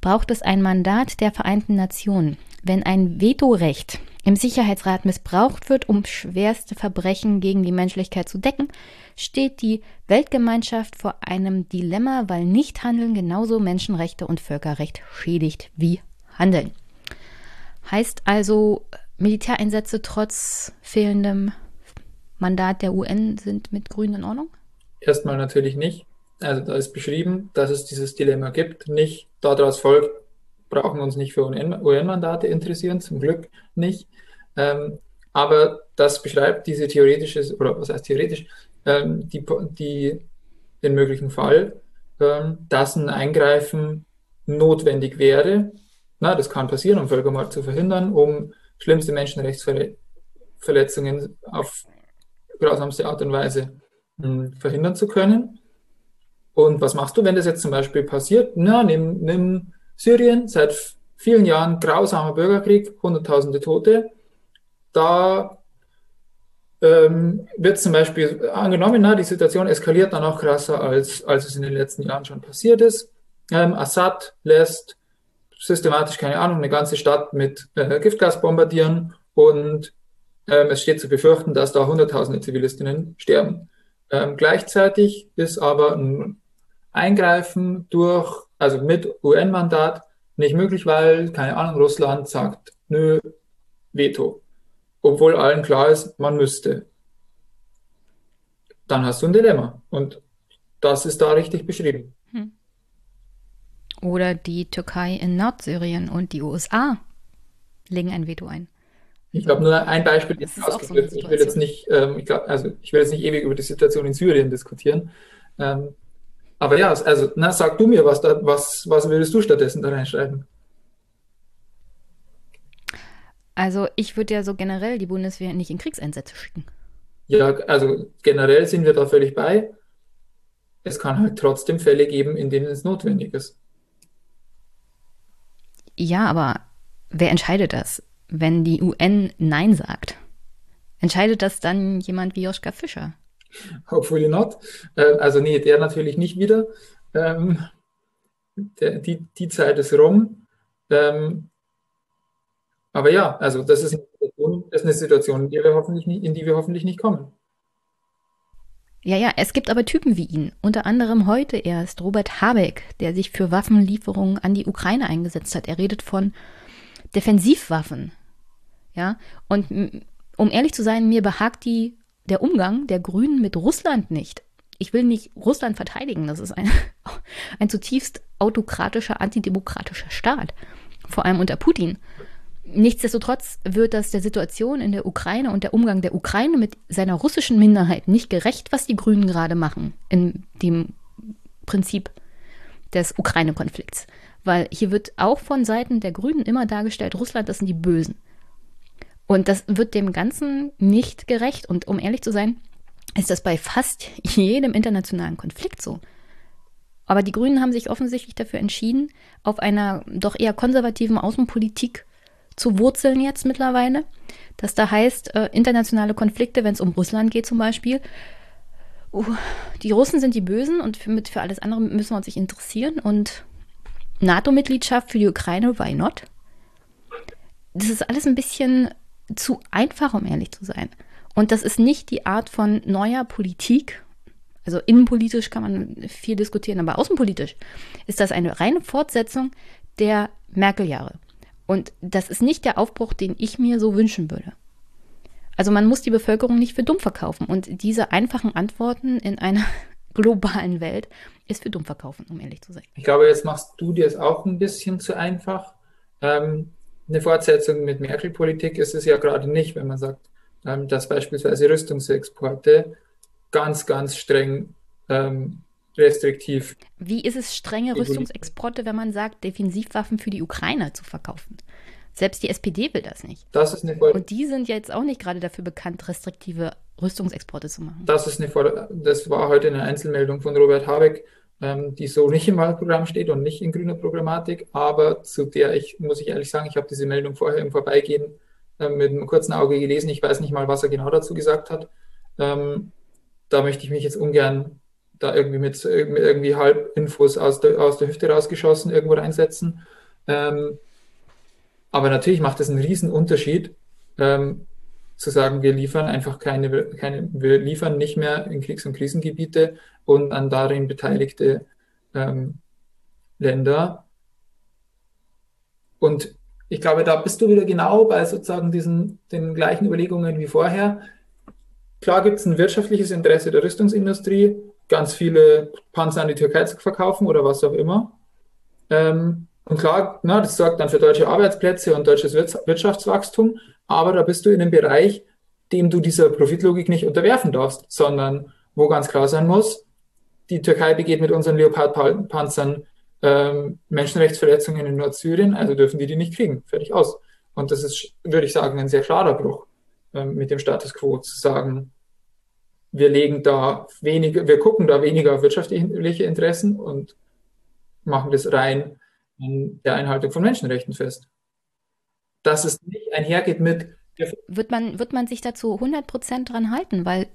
braucht es ein Mandat der Vereinten Nationen. Wenn ein Vetorecht im Sicherheitsrat missbraucht wird, um schwerste Verbrechen gegen die Menschlichkeit zu decken, steht die Weltgemeinschaft vor einem Dilemma, weil Nichthandeln genauso Menschenrechte und Völkerrecht schädigt wie Handeln. Heißt also, Militäreinsätze trotz fehlendem Mandat der UN sind mit Grünen in Ordnung? Erstmal natürlich nicht. Also da ist beschrieben, dass es dieses Dilemma gibt. Nicht daraus folgt, brauchen uns nicht für UN-Mandate interessieren, zum Glück nicht. Ähm, aber das beschreibt diese theoretische, oder was heißt theoretisch, ähm, die, die, den möglichen Fall, ähm, dass ein Eingreifen notwendig wäre. Na, das kann passieren, um Völkermord zu verhindern, um schlimmste Menschenrechtsverletzungen auf grausamste Art und Weise mh, hm, verhindern zu können. Und was machst du, wenn das jetzt zum Beispiel passiert? Na, nimm, nimm Syrien, seit vielen Jahren grausamer Bürgerkrieg, Hunderttausende Tote. Da ähm, wird zum Beispiel angenommen, na, die Situation eskaliert dann auch krasser, als, als es in den letzten Jahren schon passiert ist. Ähm, Assad lässt systematisch, keine Ahnung, eine ganze Stadt mit äh, Giftgas bombardieren und ähm, es steht zu befürchten, dass da Hunderttausende Zivilistinnen sterben. Ähm, gleichzeitig ist aber ein Eingreifen durch also mit UN-Mandat nicht möglich, weil, keine Ahnung, Russland sagt, nö, Veto. Obwohl allen klar ist, man müsste. Dann hast du ein Dilemma. Und das ist da richtig beschrieben. Hm. Oder die Türkei in Nordsyrien und die USA legen ein Veto ein. Ich habe nur ein Beispiel jetzt ausgeführt. So ich will jetzt nicht, ähm, ich glaub, also ich will jetzt nicht ewig über die Situation in Syrien diskutieren. Ähm, aber ja, also na, sag du mir, was, da, was, was würdest du stattdessen da reinschreiben? Also ich würde ja so generell die Bundeswehr nicht in Kriegseinsätze schicken. Ja, also generell sind wir da völlig bei. Es kann halt trotzdem Fälle geben, in denen es notwendig ist. Ja, aber wer entscheidet das, wenn die UN Nein sagt? Entscheidet das dann jemand wie Joschka Fischer? Hopefully not. Äh, also nee, der natürlich nicht wieder. Ähm, die, die Zeit ist rum. Ähm, aber ja, also das ist, das ist eine Situation, in die, wir hoffentlich nicht, in die wir hoffentlich nicht kommen. Ja, ja, es gibt aber Typen wie ihn. Unter anderem heute erst Robert Habeck, der sich für Waffenlieferungen an die Ukraine eingesetzt hat. Er redet von Defensivwaffen. Ja, und um ehrlich zu sein, mir behagt die der Umgang der Grünen mit Russland nicht. Ich will nicht Russland verteidigen, das ist ein, ein zutiefst autokratischer, antidemokratischer Staat, vor allem unter Putin. Nichtsdestotrotz wird das der Situation in der Ukraine und der Umgang der Ukraine mit seiner russischen Minderheit nicht gerecht, was die Grünen gerade machen in dem Prinzip des Ukraine-Konflikts. Weil hier wird auch von Seiten der Grünen immer dargestellt, Russland, das sind die Bösen. Und das wird dem Ganzen nicht gerecht. Und um ehrlich zu sein, ist das bei fast jedem internationalen Konflikt so. Aber die Grünen haben sich offensichtlich dafür entschieden, auf einer doch eher konservativen Außenpolitik zu wurzeln jetzt mittlerweile. Das da heißt, äh, internationale Konflikte, wenn es um Russland geht zum Beispiel, uh, die Russen sind die Bösen und für, für alles andere müssen wir uns nicht interessieren. Und NATO-Mitgliedschaft für die Ukraine, why not? Das ist alles ein bisschen zu einfach, um ehrlich zu sein. Und das ist nicht die Art von neuer Politik. Also innenpolitisch kann man viel diskutieren, aber außenpolitisch ist das eine reine Fortsetzung der Merkel-Jahre. Und das ist nicht der Aufbruch, den ich mir so wünschen würde. Also man muss die Bevölkerung nicht für dumm verkaufen. Und diese einfachen Antworten in einer globalen Welt, ist für dumm verkaufen, um ehrlich zu sein. Ich glaube, jetzt machst du dir es auch ein bisschen zu einfach. Ähm, eine Fortsetzung mit Merkel-Politik ist es ja gerade nicht, wenn man sagt, ähm, dass beispielsweise Rüstungsexporte ganz, ganz streng ähm, restriktiv. Wie ist es, strenge Rüstungsexporte, wenn man sagt, Defensivwaffen für die Ukraine zu verkaufen? Selbst die SPD will das nicht. Das ist eine Vor Und die sind jetzt auch nicht gerade dafür bekannt, restriktive Rüstungsexporte zu machen. Das ist eine Vor Das war heute eine Einzelmeldung von Robert Habeck, ähm, die so nicht im Wahlprogramm steht und nicht in grüner Programmatik, aber zu der ich, muss ich ehrlich sagen, ich habe diese Meldung vorher im Vorbeigehen äh, mit einem kurzen Auge gelesen. Ich weiß nicht mal, was er genau dazu gesagt hat. Ähm, da möchte ich mich jetzt ungern da irgendwie mit, mit irgendwie Halbinfos aus der, aus der Hüfte rausgeschossen irgendwo reinsetzen. Ähm, aber natürlich macht es einen riesen Unterschied, ähm, zu sagen, wir liefern einfach keine, keine, wir liefern nicht mehr in Kriegs- und Krisengebiete und an darin beteiligte ähm, Länder. Und ich glaube, da bist du wieder genau bei sozusagen diesen, den gleichen Überlegungen wie vorher. Klar gibt es ein wirtschaftliches Interesse der Rüstungsindustrie, ganz viele Panzer an die Türkei zu verkaufen oder was auch immer. Ähm, und klar, na, das sorgt dann für deutsche Arbeitsplätze und deutsches Wirtschaftswachstum, aber da bist du in einem Bereich, dem du dieser Profitlogik nicht unterwerfen darfst, sondern wo ganz klar sein muss, die Türkei begeht mit unseren Leopard-Panzern ähm, Menschenrechtsverletzungen in Nordsyrien, also dürfen die die nicht kriegen. Fertig aus. Und das ist, würde ich sagen, ein sehr klarer Bruch ähm, mit dem Status quo, zu sagen, wir legen da weniger, wir gucken da weniger auf wirtschaftliche Interessen und machen das rein an der Einhaltung von Menschenrechten fest. Dass es nicht einhergeht mit. Wird man, wird man sich dazu 100 Prozent dran halten, weil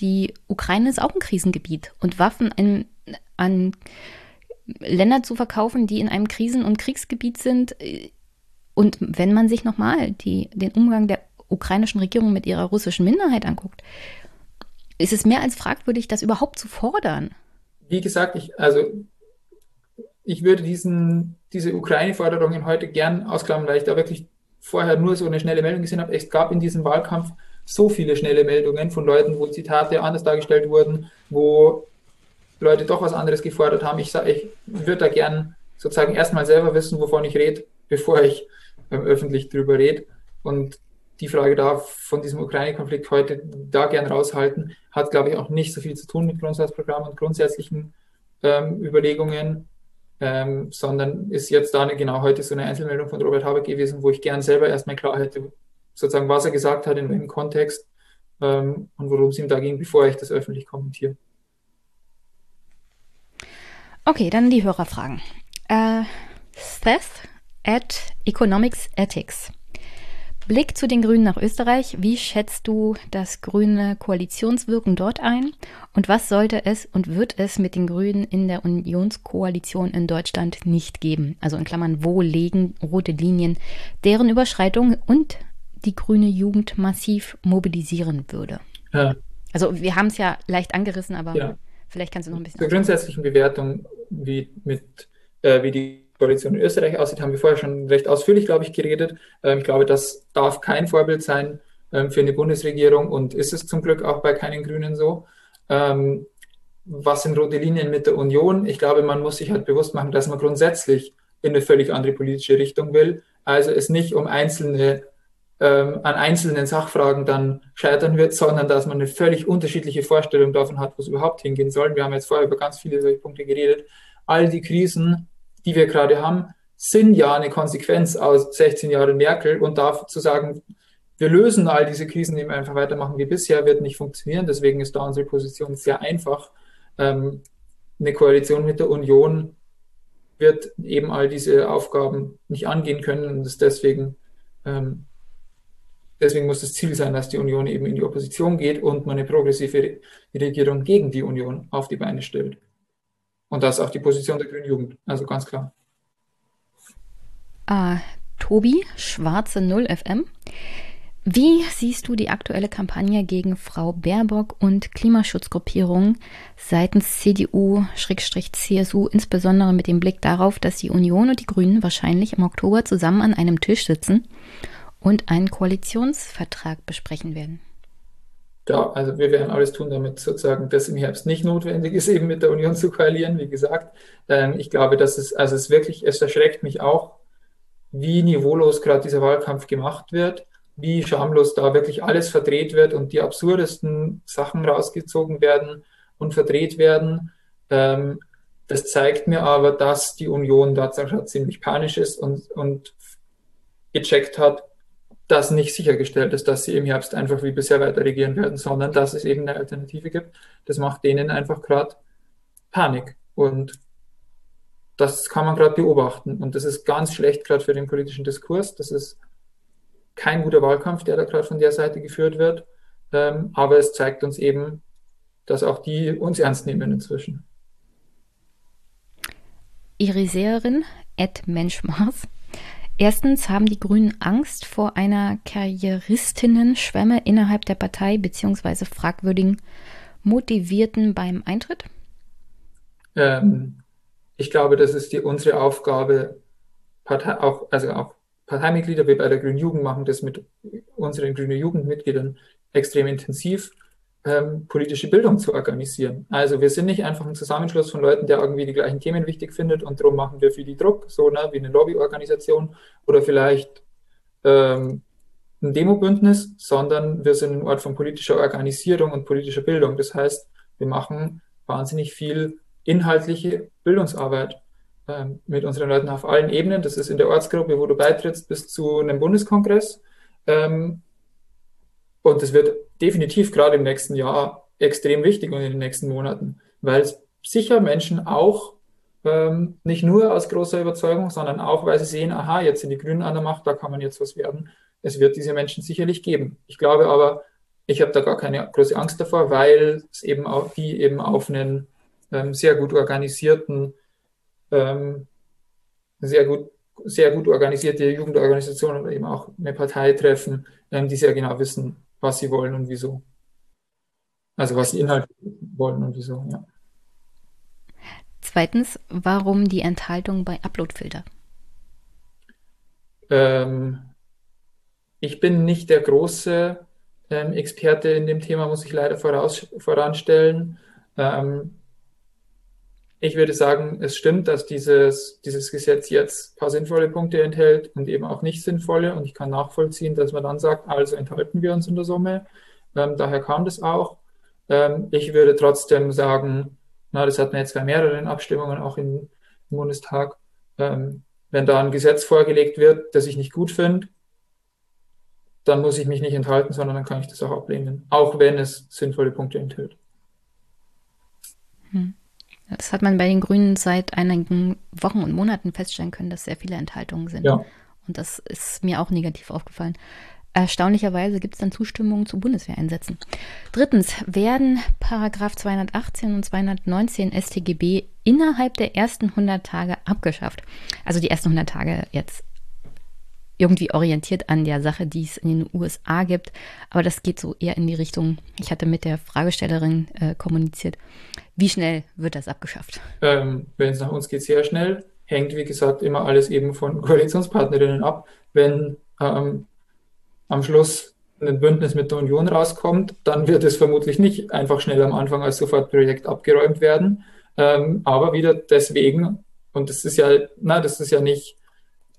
die Ukraine ist auch ein Krisengebiet und Waffen in, an Länder zu verkaufen, die in einem Krisen- und Kriegsgebiet sind. Und wenn man sich nochmal den Umgang der ukrainischen Regierung mit ihrer russischen Minderheit anguckt, ist es mehr als fragwürdig, das überhaupt zu fordern. Wie gesagt, ich, also ich würde diesen, diese Ukraine-Forderungen heute gern ausklammern, weil ich da wirklich vorher nur so eine schnelle Meldung gesehen habe. Es gab in diesem Wahlkampf so viele schnelle Meldungen von Leuten, wo Zitate anders dargestellt wurden, wo Leute doch was anderes gefordert haben. Ich, ich würde da gern sozusagen erstmal selber wissen, wovon ich rede, bevor ich ähm, öffentlich drüber rede. Und die Frage da von diesem Ukraine-Konflikt heute da gern raushalten, hat, glaube ich, auch nicht so viel zu tun mit Grundsatzprogrammen und grundsätzlichen ähm, Überlegungen, ähm, sondern ist jetzt da eine, genau heute so eine Einzelmeldung von Robert Habeck gewesen, wo ich gern selber erstmal klar hätte, sozusagen, was er gesagt hat, in welchem Kontext ähm, und worum es ihm da ging, bevor ich das öffentlich kommentiere. Okay, dann die Hörerfragen. Äh, Seth at Economics Ethics. Blick zu den Grünen nach Österreich. Wie schätzt du das grüne Koalitionswirken dort ein? Und was sollte es und wird es mit den Grünen in der Unionskoalition in Deutschland nicht geben? Also in Klammern, wo legen rote Linien, deren Überschreitung und die grüne Jugend massiv mobilisieren würde? Ja. Also wir haben es ja leicht angerissen, aber ja. vielleicht kannst du noch ein bisschen. Zur grundsätzlichen Bewertung, wie, mit, äh, wie die Koalition in Österreich aussieht, haben wir vorher schon recht ausführlich, glaube ich, geredet. Ähm, ich glaube, das darf kein Vorbild sein ähm, für eine Bundesregierung und ist es zum Glück auch bei keinen Grünen so. Ähm, was sind rote Linien mit der Union? Ich glaube, man muss sich halt bewusst machen, dass man grundsätzlich in eine völlig andere politische Richtung will. Also es nicht um einzelne ähm, an einzelnen Sachfragen dann scheitern wird, sondern dass man eine völlig unterschiedliche Vorstellung davon hat, wo es überhaupt hingehen soll. Wir haben jetzt vorher über ganz viele solche Punkte geredet. All die Krisen, die wir gerade haben, sind ja eine Konsequenz aus 16 Jahren Merkel und da zu sagen, wir lösen all diese Krisen, indem wir einfach weitermachen wie bisher, wird nicht funktionieren. Deswegen ist da unsere Position sehr einfach. Ähm, eine Koalition mit der Union wird eben all diese Aufgaben nicht angehen können und ist deswegen, ähm, deswegen muss das Ziel sein, dass die Union eben in die Opposition geht und man eine progressive Regierung gegen die Union auf die Beine stellt. Und das ist auch die Position der Grünen Jugend, also ganz klar. Ah, Tobi, Schwarze 0 FM. Wie siehst du die aktuelle Kampagne gegen Frau Baerbock und Klimaschutzgruppierungen seitens CDU-CSU, insbesondere mit dem Blick darauf, dass die Union und die Grünen wahrscheinlich im Oktober zusammen an einem Tisch sitzen und einen Koalitionsvertrag besprechen werden? Ja, also wir werden alles tun, damit sozusagen das im Herbst nicht notwendig ist, eben mit der Union zu koalieren, wie gesagt. Ähm, ich glaube, dass es, also es wirklich, es erschreckt mich auch, wie niveaulos gerade dieser Wahlkampf gemacht wird, wie schamlos da wirklich alles verdreht wird und die absurdesten Sachen rausgezogen werden und verdreht werden. Ähm, das zeigt mir aber, dass die Union da ziemlich panisch ist und, und gecheckt hat, dass nicht sichergestellt ist, dass sie im Herbst einfach wie bisher weiter regieren werden, sondern dass es eben eine Alternative gibt. Das macht denen einfach gerade Panik. Und das kann man gerade beobachten. Und das ist ganz schlecht gerade für den politischen Diskurs. Das ist kein guter Wahlkampf, der da gerade von der Seite geführt wird. Ähm, aber es zeigt uns eben, dass auch die uns ernst nehmen inzwischen. Iriseerin Ed Menschmaß Erstens haben die Grünen Angst vor einer Karrieristinnen-Schwemme innerhalb der Partei beziehungsweise fragwürdigen Motivierten beim Eintritt? Ähm, ich glaube, das ist die, unsere Aufgabe, Partei, auch, also auch Parteimitglieder, wir bei der Grünen Jugend machen das mit unseren Grünen Jugendmitgliedern extrem intensiv ähm, politische Bildung zu organisieren. Also wir sind nicht einfach ein Zusammenschluss von Leuten, der irgendwie die gleichen Themen wichtig findet und darum machen wir für die Druck, so ne, wie eine Lobbyorganisation oder vielleicht ähm, ein Demobündnis, sondern wir sind ein Ort von politischer Organisierung und politischer Bildung. Das heißt, wir machen wahnsinnig viel inhaltliche Bildungsarbeit ähm, mit unseren Leuten auf allen Ebenen. Das ist in der Ortsgruppe, wo du beitrittst, bis zu einem Bundeskongress. Ähm, und es wird definitiv gerade im nächsten Jahr extrem wichtig und in den nächsten Monaten, weil es sicher Menschen auch ähm, nicht nur aus großer Überzeugung, sondern auch, weil sie sehen, aha, jetzt sind die Grünen an der Macht, da kann man jetzt was werden. Es wird diese Menschen sicherlich geben. Ich glaube aber, ich habe da gar keine große Angst davor, weil es eben auch die eben auf einen ähm, sehr gut organisierten, ähm, sehr gut sehr gut organisierte Jugendorganisation oder eben auch eine Partei treffen, ähm, die sehr genau wissen, was sie wollen und wieso. Also was sie inhaltlich wollen und wieso, ja. Zweitens, warum die Enthaltung bei Uploadfilter? Ähm, ich bin nicht der große ähm, Experte in dem Thema, muss ich leider voraus, voranstellen. Ähm, ich würde sagen, es stimmt, dass dieses, dieses Gesetz jetzt ein paar sinnvolle Punkte enthält und eben auch nicht sinnvolle. Und ich kann nachvollziehen, dass man dann sagt, also enthalten wir uns in der Summe. Ähm, daher kam das auch. Ähm, ich würde trotzdem sagen, na, das hat man jetzt bei mehreren Abstimmungen auch im, im Bundestag. Ähm, wenn da ein Gesetz vorgelegt wird, das ich nicht gut finde, dann muss ich mich nicht enthalten, sondern dann kann ich das auch ablehnen, auch wenn es sinnvolle Punkte enthält. Hm. Das hat man bei den Grünen seit einigen Wochen und Monaten feststellen können, dass sehr viele Enthaltungen sind. Ja. Und das ist mir auch negativ aufgefallen. Erstaunlicherweise gibt es dann Zustimmung zu Bundeswehreinsätzen. Drittens werden Paragraph 218 und 219 StGB innerhalb der ersten 100 Tage abgeschafft. Also die ersten 100 Tage jetzt irgendwie orientiert an der Sache, die es in den USA gibt. Aber das geht so eher in die Richtung, ich hatte mit der Fragestellerin äh, kommuniziert, wie schnell wird das abgeschafft? Ähm, Wenn es nach uns geht, sehr schnell. Hängt, wie gesagt, immer alles eben von Koalitionspartnerinnen ab. Wenn ähm, am Schluss ein Bündnis mit der Union rauskommt, dann wird es vermutlich nicht einfach schnell am Anfang als Sofortprojekt abgeräumt werden. Ähm, aber wieder deswegen, und das ist ja, na, das ist ja nicht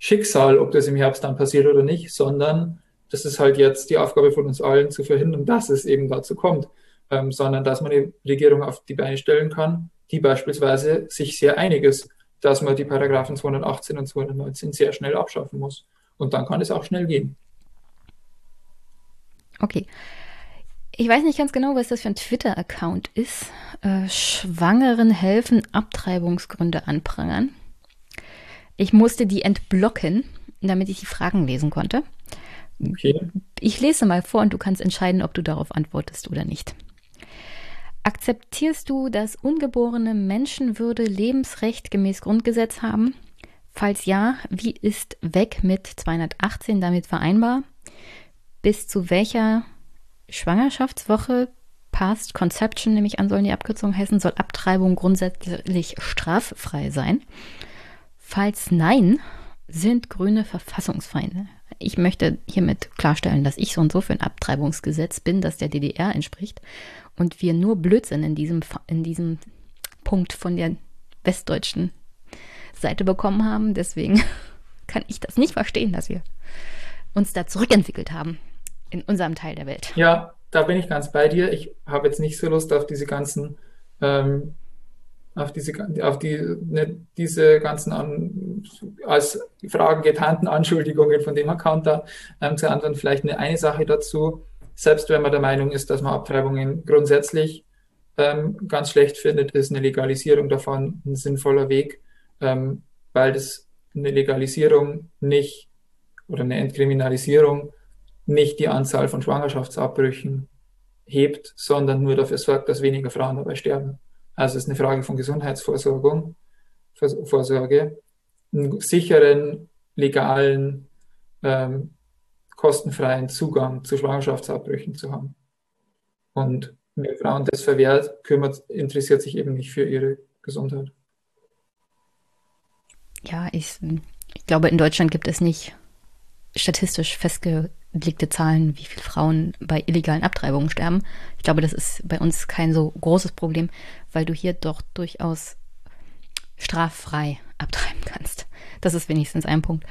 Schicksal, ob das im Herbst dann passiert oder nicht, sondern das ist halt jetzt die Aufgabe von uns allen zu verhindern, dass es eben dazu kommt ähm, sondern dass man die Regierung auf die Beine stellen kann, die beispielsweise sich sehr einig ist, dass man die Paragraphen 218 und 219 sehr schnell abschaffen muss. Und dann kann es auch schnell gehen. Okay. Ich weiß nicht ganz genau, was das für ein Twitter-Account ist. Äh, Schwangeren helfen, Abtreibungsgründe anprangern. Ich musste die entblocken, damit ich die Fragen lesen konnte. Okay. Ich lese mal vor und du kannst entscheiden, ob du darauf antwortest oder nicht. Akzeptierst du, dass ungeborene Menschenwürde Lebensrecht gemäß Grundgesetz haben? Falls ja, wie ist weg mit 218 damit vereinbar? Bis zu welcher Schwangerschaftswoche Past Conception, nehme ich an, sollen die Abkürzungen heißen, soll Abtreibung grundsätzlich straffrei sein? Falls nein, sind Grüne Verfassungsfeinde. ich möchte hiermit klarstellen, dass ich so und so für ein Abtreibungsgesetz bin, das der DDR entspricht und wir nur Blödsinn in diesem, in diesem Punkt von der westdeutschen Seite bekommen haben. Deswegen kann ich das nicht verstehen, dass wir uns da zurückentwickelt haben in unserem Teil der Welt. Ja, da bin ich ganz bei dir. Ich habe jetzt nicht so Lust auf diese ganzen, ähm, auf diese, auf die, ne, diese ganzen an, als Fragen getarnten Anschuldigungen von dem Account da. Ähm, zu anderen vielleicht eine, eine Sache dazu. Selbst wenn man der Meinung ist, dass man Abtreibungen grundsätzlich ähm, ganz schlecht findet, ist eine Legalisierung davon ein sinnvoller Weg, ähm, weil das eine Legalisierung nicht oder eine Entkriminalisierung nicht die Anzahl von Schwangerschaftsabbrüchen hebt, sondern nur dafür sorgt, dass weniger Frauen dabei sterben. Also es ist eine Frage von Gesundheitsvorsorgung, Vorsorge, einen sicheren, legalen, ähm, kostenfreien Zugang zu Schwangerschaftsabbrüchen zu haben. Und wer Frauen das verwehrt, kümmert, interessiert sich eben nicht für ihre Gesundheit. Ja, ich, ich glaube, in Deutschland gibt es nicht statistisch festgelegte Zahlen, wie viele Frauen bei illegalen Abtreibungen sterben. Ich glaube, das ist bei uns kein so großes Problem, weil du hier doch durchaus straffrei abtreiben kannst. Das ist wenigstens ein Punkt.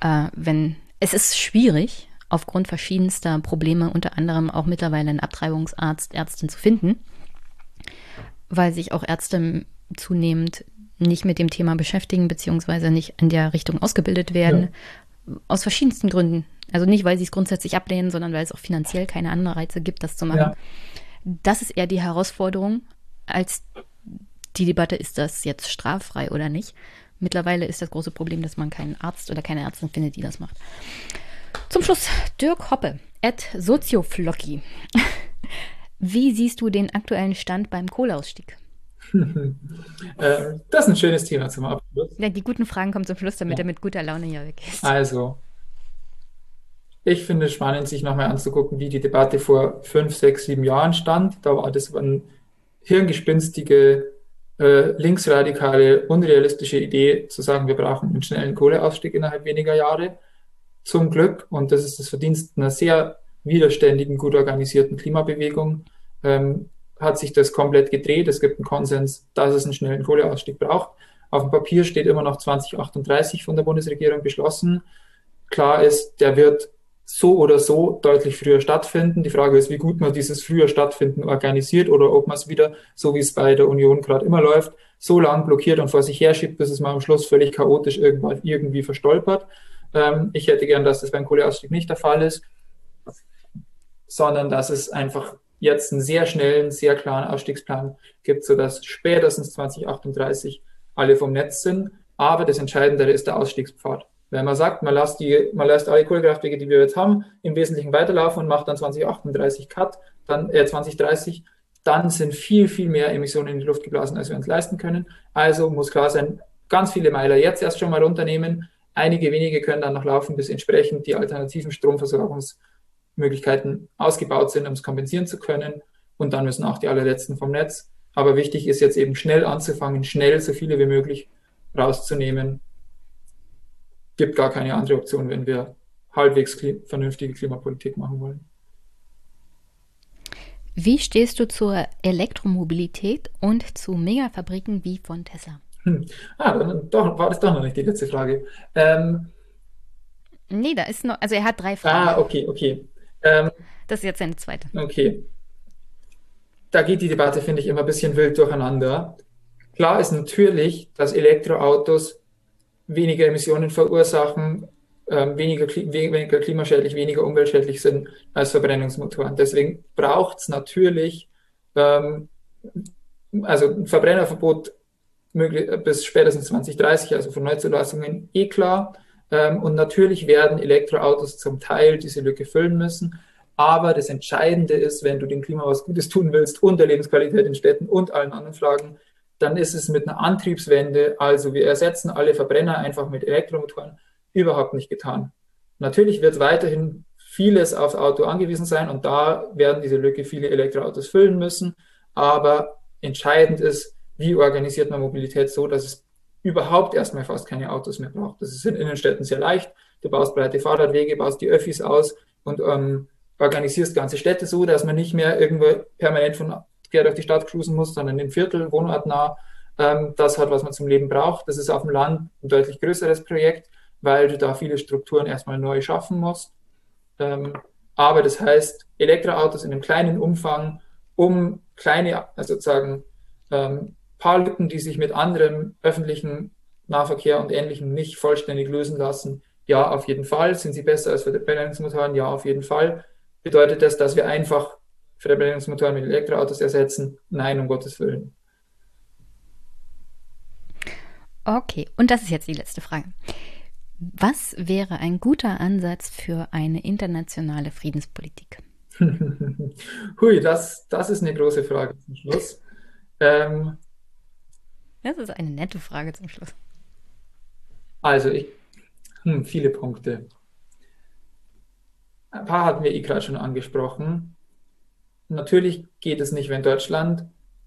Äh, wenn es ist schwierig, aufgrund verschiedenster Probleme, unter anderem auch mittlerweile einen Abtreibungsarzt, Ärztin zu finden, weil sich auch Ärzte zunehmend nicht mit dem Thema beschäftigen, beziehungsweise nicht in der Richtung ausgebildet werden, ja. aus verschiedensten Gründen. Also nicht, weil sie es grundsätzlich ablehnen, sondern weil es auch finanziell keine Anreize gibt, das zu machen. Ja. Das ist eher die Herausforderung, als die Debatte, ist das jetzt straffrei oder nicht. Mittlerweile ist das große Problem, dass man keinen Arzt oder keine Ärztin findet, die das macht. Zum Schluss Dirk Hoppe, at Sozioflocki. Wie siehst du den aktuellen Stand beim Kohleausstieg? Äh, das ist ein schönes Thema zum Abschluss. Ja, die guten Fragen kommen zum Schluss, damit ja. er mit guter Laune hier weg ist. Also, ich finde es spannend, sich nochmal anzugucken, wie die Debatte vor fünf, sechs, sieben Jahren stand. Da war das eine hirngespinstige, äh, linksradikale, unrealistische Idee, zu sagen, wir brauchen einen schnellen Kohleausstieg innerhalb weniger Jahre. Zum Glück, und das ist das Verdienst einer sehr widerständigen, gut organisierten Klimabewegung, ähm, hat sich das komplett gedreht. Es gibt einen Konsens, dass es einen schnellen Kohleausstieg braucht. Auf dem Papier steht immer noch 2038 von der Bundesregierung beschlossen. Klar ist, der wird so oder so deutlich früher stattfinden. Die Frage ist, wie gut man dieses früher Stattfinden organisiert oder ob man es wieder, so wie es bei der Union gerade immer läuft, so lang blockiert und vor sich herschiebt, bis es mal am Schluss völlig chaotisch irgendwann irgendwie verstolpert. Ähm, ich hätte gern, dass das beim Kohleausstieg nicht der Fall ist, sondern dass es einfach jetzt einen sehr schnellen, sehr klaren Ausstiegsplan gibt, sodass spätestens 2038 alle vom Netz sind. Aber das Entscheidendere ist der Ausstiegspfad. Wenn man sagt, man lässt, die, man lässt alle Kohlekraftwerke, die wir jetzt haben, im Wesentlichen weiterlaufen und macht dann 2038 Cut, dann äh, 2030, dann sind viel, viel mehr Emissionen in die Luft geblasen, als wir uns leisten können. Also muss klar sein, ganz viele Meiler jetzt erst schon mal runternehmen. Einige wenige können dann noch laufen, bis entsprechend die alternativen Stromversorgungs- Möglichkeiten ausgebaut sind, um es kompensieren zu können. Und dann müssen auch die allerletzten vom Netz. Aber wichtig ist jetzt eben schnell anzufangen, schnell so viele wie möglich rauszunehmen. Gibt gar keine andere Option, wenn wir halbwegs kli vernünftige Klimapolitik machen wollen. Wie stehst du zur Elektromobilität und zu Megafabriken wie von Tesla? Hm. Ah, dann doch, war das doch noch nicht die letzte Frage. Ähm, nee, da ist noch, also er hat drei Fragen. Ah, okay, okay. Ähm, das ist jetzt seine zweite. Okay. Da geht die Debatte, finde ich, immer ein bisschen wild durcheinander. Klar ist natürlich, dass Elektroautos weniger Emissionen verursachen, ähm, weniger, weniger klimaschädlich, weniger umweltschädlich sind als Verbrennungsmotoren. Deswegen braucht es natürlich, ähm, also ein Verbrennerverbot bis spätestens 2030, also von Neuzulassungen, eh klar. Ähm, und natürlich werden Elektroautos zum Teil diese Lücke füllen müssen. Aber das Entscheidende ist, wenn du dem Klima was Gutes tun willst und der Lebensqualität in Städten und allen anderen Fragen, dann ist es mit einer Antriebswende, also wir ersetzen alle Verbrenner einfach mit Elektromotoren, überhaupt nicht getan. Natürlich wird weiterhin vieles aufs Auto angewiesen sein und da werden diese Lücke viele Elektroautos füllen müssen. Aber entscheidend ist, wie organisiert man Mobilität so, dass es überhaupt erstmal fast keine Autos mehr braucht. Das ist in Innenstädten sehr leicht. du baust breite Fahrradwege, baust die Öffis aus und ähm, organisierst ganze Städte so, dass man nicht mehr irgendwo permanent von quer durch die Stadt cruisen muss, sondern im Viertel, wohnortnah, ähm, das hat, was man zum Leben braucht. Das ist auf dem Land ein deutlich größeres Projekt, weil du da viele Strukturen erstmal neu schaffen musst. Ähm, aber das heißt, Elektroautos in einem kleinen Umfang, um kleine, also sozusagen ähm, paar Lücken, die sich mit anderem öffentlichen Nahverkehr und Ähnlichem nicht vollständig lösen lassen, ja, auf jeden Fall. Sind sie besser als Verbrennungsmotoren? Ja, auf jeden Fall. Bedeutet das, dass wir einfach Verbrennungsmotoren mit Elektroautos ersetzen? Nein, um Gottes Willen. Okay, und das ist jetzt die letzte Frage. Was wäre ein guter Ansatz für eine internationale Friedenspolitik? Hui, das, das ist eine große Frage zum Schluss. Ähm, das ist eine nette Frage zum Schluss. Also, ich, hm, viele Punkte. Ein paar hatten wir eh gerade schon angesprochen. Natürlich geht es nicht, wenn Deutschland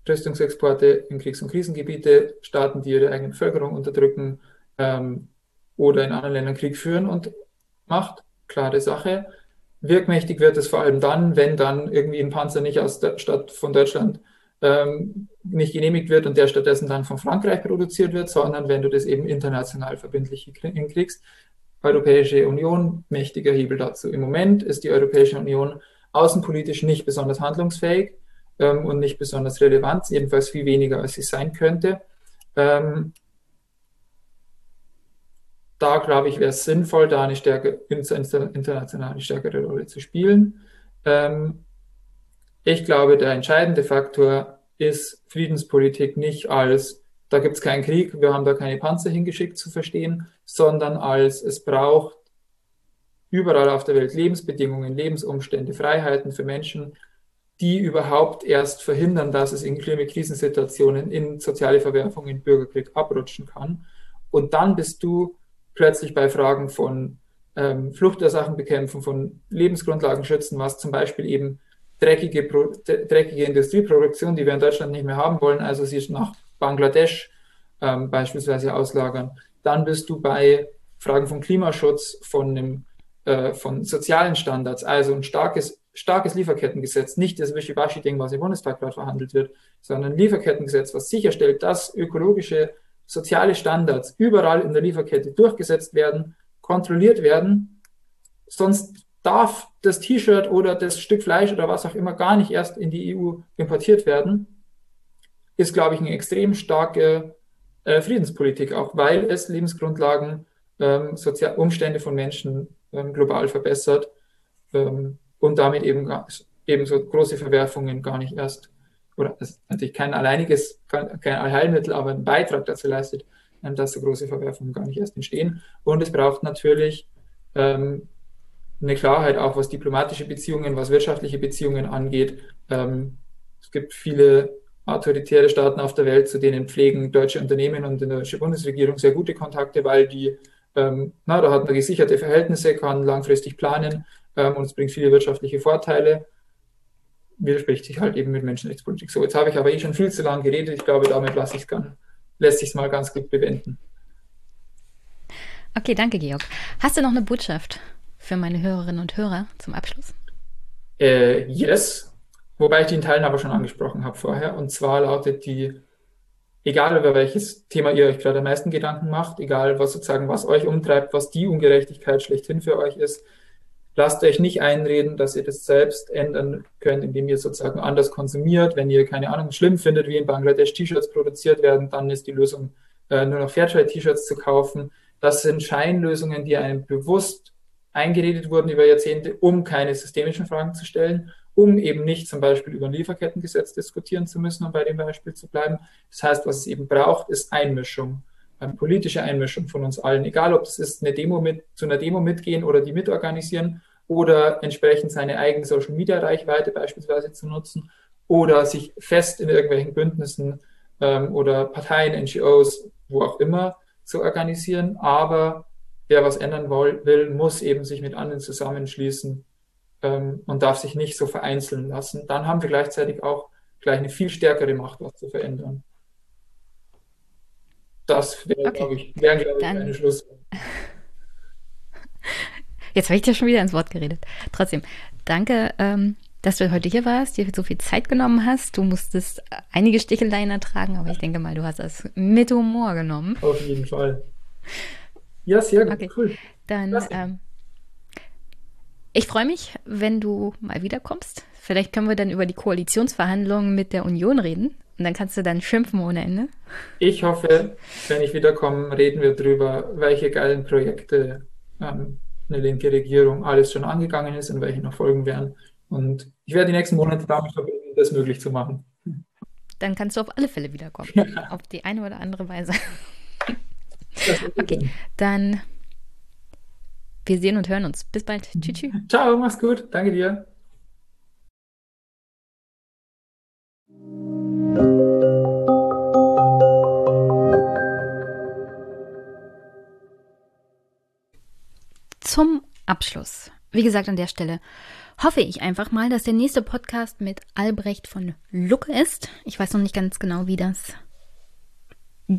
Rüstungsexporte in Kriegs- und Krisengebiete, Staaten, die ihre eigene Bevölkerung unterdrücken ähm, oder in anderen Ländern Krieg führen und macht. Klare Sache. Wirkmächtig wird es vor allem dann, wenn dann irgendwie ein Panzer nicht aus der Stadt von Deutschland ähm, nicht genehmigt wird und der stattdessen dann von Frankreich produziert wird, sondern wenn du das eben international verbindlich hinkriegst. Europäische Union, mächtiger Hebel dazu. Im Moment ist die Europäische Union außenpolitisch nicht besonders handlungsfähig ähm, und nicht besonders relevant, jedenfalls viel weniger, als sie sein könnte. Ähm, da glaube ich, wäre es sinnvoll, da eine stärker, international eine stärkere Rolle zu spielen. Ähm, ich glaube, der entscheidende Faktor ist Friedenspolitik nicht als, da gibt es keinen Krieg, wir haben da keine Panzer hingeschickt zu verstehen, sondern als es braucht überall auf der Welt Lebensbedingungen, Lebensumstände, Freiheiten für Menschen, die überhaupt erst verhindern, dass es in schlimme Krisensituationen, in soziale Verwerfungen, in Bürgerkrieg abrutschen kann. Und dann bist du plötzlich bei Fragen von ähm, Fluchtursachen bekämpfen, von Lebensgrundlagen schützen, was zum Beispiel eben dreckige, dreckige Industrieproduktion, die wir in Deutschland nicht mehr haben wollen, also sie nach Bangladesch ähm, beispielsweise auslagern. Dann bist du bei Fragen von Klimaschutz, von, einem, äh, von sozialen Standards, also ein starkes starkes Lieferkettengesetz, nicht das Wischiwaschi-Ding, was im Bundestag gerade verhandelt wird, sondern ein Lieferkettengesetz, was sicherstellt, dass ökologische, soziale Standards überall in der Lieferkette durchgesetzt werden, kontrolliert werden. Sonst darf das T-Shirt oder das Stück Fleisch oder was auch immer gar nicht erst in die EU importiert werden, ist, glaube ich, eine extrem starke äh, Friedenspolitik, auch weil es Lebensgrundlagen, ähm, Umstände von Menschen ähm, global verbessert. Ähm, und damit eben, eben so große Verwerfungen gar nicht erst, oder das ist natürlich kein alleiniges, kein Allheilmittel, aber ein Beitrag dazu leistet, ähm, dass so große Verwerfungen gar nicht erst entstehen. Und es braucht natürlich ähm, eine Klarheit auch, was diplomatische Beziehungen, was wirtschaftliche Beziehungen angeht. Ähm, es gibt viele autoritäre Staaten auf der Welt, zu denen pflegen deutsche Unternehmen und die deutsche Bundesregierung sehr gute Kontakte, weil die, ähm, na, da hat man gesicherte Verhältnisse, kann langfristig planen ähm, und es bringt viele wirtschaftliche Vorteile. Widerspricht sich halt eben mit Menschenrechtspolitik. So, jetzt habe ich aber eh schon viel zu lange geredet. Ich glaube, damit lasse ich's kann, lässt sich es mal ganz gut bewenden. Okay, danke, Georg. Hast du noch eine Botschaft für meine Hörerinnen und Hörer zum Abschluss? Äh, yes, wobei ich den Teil aber schon angesprochen habe vorher. Und zwar lautet die, egal über welches Thema ihr euch gerade am meisten Gedanken macht, egal was sozusagen, was euch umtreibt, was die Ungerechtigkeit schlechthin für euch ist, Lasst euch nicht einreden, dass ihr das selbst ändern könnt, indem ihr sozusagen anders konsumiert. Wenn ihr, keine Ahnung, schlimm findet, wie in Bangladesch T-Shirts produziert werden, dann ist die Lösung, äh, nur noch Fairtrade-T-Shirts zu kaufen. Das sind Scheinlösungen, die einem bewusst eingeredet wurden über Jahrzehnte, um keine systemischen Fragen zu stellen, um eben nicht zum Beispiel über ein Lieferkettengesetz diskutieren zu müssen, um bei dem Beispiel zu bleiben. Das heißt, was es eben braucht, ist Einmischung eine politische Einmischung von uns allen, egal ob es ist, eine Demo mit, zu einer Demo mitgehen oder die mitorganisieren oder entsprechend seine eigene Social Media Reichweite beispielsweise zu nutzen oder sich fest in irgendwelchen Bündnissen ähm, oder Parteien, NGOs, wo auch immer zu organisieren. Aber wer was ändern will, muss eben sich mit anderen zusammenschließen ähm, und darf sich nicht so vereinzeln lassen. Dann haben wir gleichzeitig auch gleich eine viel stärkere Macht, was zu verändern. Das wäre, okay. glaube ich, wäre, glaube ich, Dann... Schluss. Jetzt habe ich dir schon wieder ins Wort geredet. Trotzdem, danke, ähm, dass du heute hier warst, dir so viel Zeit genommen hast. Du musstest einige Sticheleien ertragen, aber ich denke mal, du hast das mit Humor genommen. Auf jeden Fall. Ja, sehr gut. Okay. Cool. Dann, ich freue mich, wenn du mal wiederkommst. Vielleicht können wir dann über die Koalitionsverhandlungen mit der Union reden. Und dann kannst du dann schimpfen ohne Ende. Ich hoffe, wenn ich wiederkomme, reden wir darüber, welche geilen Projekte ähm, eine linke Regierung alles schon angegangen ist und welche noch folgen werden. Und ich werde die nächsten Monate damit verbinden, das möglich zu machen. Dann kannst du auf alle Fälle wiederkommen. Ja. Auf die eine oder andere Weise. Okay, dann wir sehen und hören uns. Bis bald. Tschüss. Ciao, mach's gut. Danke dir. Zum Abschluss. Wie gesagt, an der Stelle hoffe ich einfach mal, dass der nächste Podcast mit Albrecht von Lucke ist. Ich weiß noch nicht ganz genau, wie das,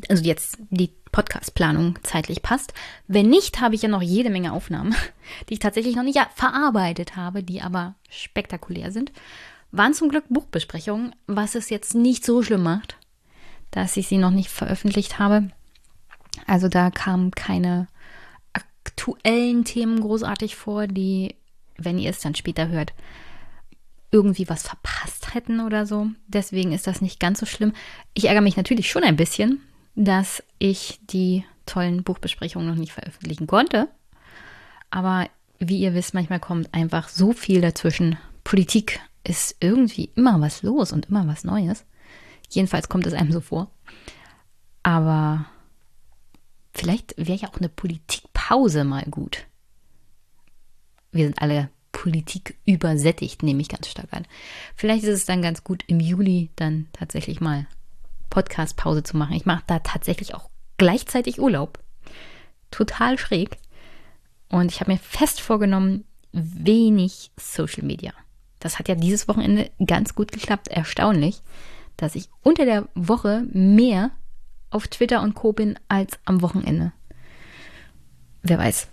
also jetzt die Podcastplanung zeitlich passt. Wenn nicht, habe ich ja noch jede Menge Aufnahmen, die ich tatsächlich noch nicht verarbeitet habe, die aber spektakulär sind. Waren zum Glück Buchbesprechungen, was es jetzt nicht so schlimm macht, dass ich sie noch nicht veröffentlicht habe. Also da kamen keine aktuellen Themen großartig vor, die, wenn ihr es dann später hört, irgendwie was verpasst hätten oder so. Deswegen ist das nicht ganz so schlimm. Ich ärgere mich natürlich schon ein bisschen, dass ich die tollen Buchbesprechungen noch nicht veröffentlichen konnte. Aber wie ihr wisst, manchmal kommt einfach so viel dazwischen. Politik ist irgendwie immer was los und immer was Neues. Jedenfalls kommt es einem so vor. Aber vielleicht wäre ja auch eine Politikpause mal gut. Wir sind alle Politik übersättigt, nehme ich ganz stark an. Vielleicht ist es dann ganz gut, im Juli dann tatsächlich mal Podcast-Pause zu machen. Ich mache da tatsächlich auch gleichzeitig Urlaub. Total schräg. Und ich habe mir fest vorgenommen, wenig Social Media. Das hat ja dieses Wochenende ganz gut geklappt. Erstaunlich, dass ich unter der Woche mehr auf Twitter und Co. bin als am Wochenende. Wer weiß.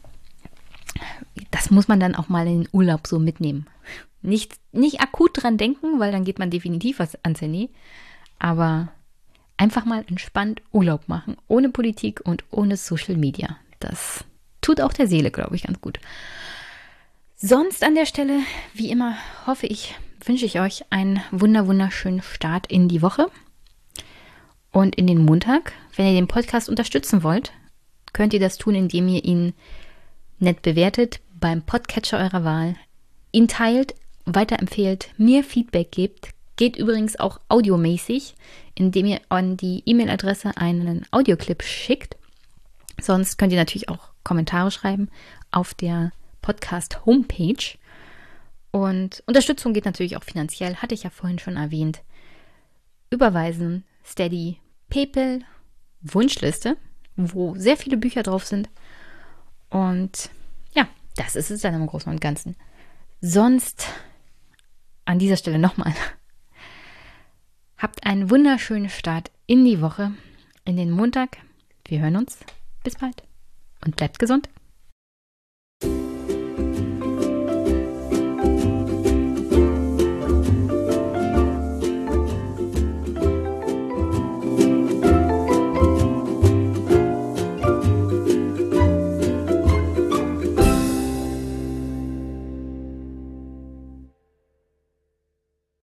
Das muss man dann auch mal in den Urlaub so mitnehmen. Nicht, nicht akut dran denken, weil dann geht man definitiv was ans Handy. Aber einfach mal entspannt Urlaub machen, ohne Politik und ohne Social Media. Das tut auch der Seele, glaube ich, ganz gut. Sonst an der Stelle, wie immer, hoffe ich, wünsche ich euch einen wunder wunderschönen Start in die Woche und in den Montag. Wenn ihr den Podcast unterstützen wollt, könnt ihr das tun, indem ihr ihn nett bewertet beim Podcatcher eurer Wahl, ihn teilt, weiterempfehlt, mir Feedback gebt, Geht übrigens auch audiomäßig, indem ihr an die E-Mail-Adresse einen Audioclip schickt. Sonst könnt ihr natürlich auch Kommentare schreiben auf der Podcast-Homepage. Und Unterstützung geht natürlich auch finanziell, hatte ich ja vorhin schon erwähnt. Überweisen, Steady, PayPal, Wunschliste, wo sehr viele Bücher drauf sind. Und ja, das ist es dann im Großen und Ganzen. Sonst an dieser Stelle nochmal Habt einen wunderschönen Start in die Woche, in den Montag. Wir hören uns. Bis bald und bleibt gesund.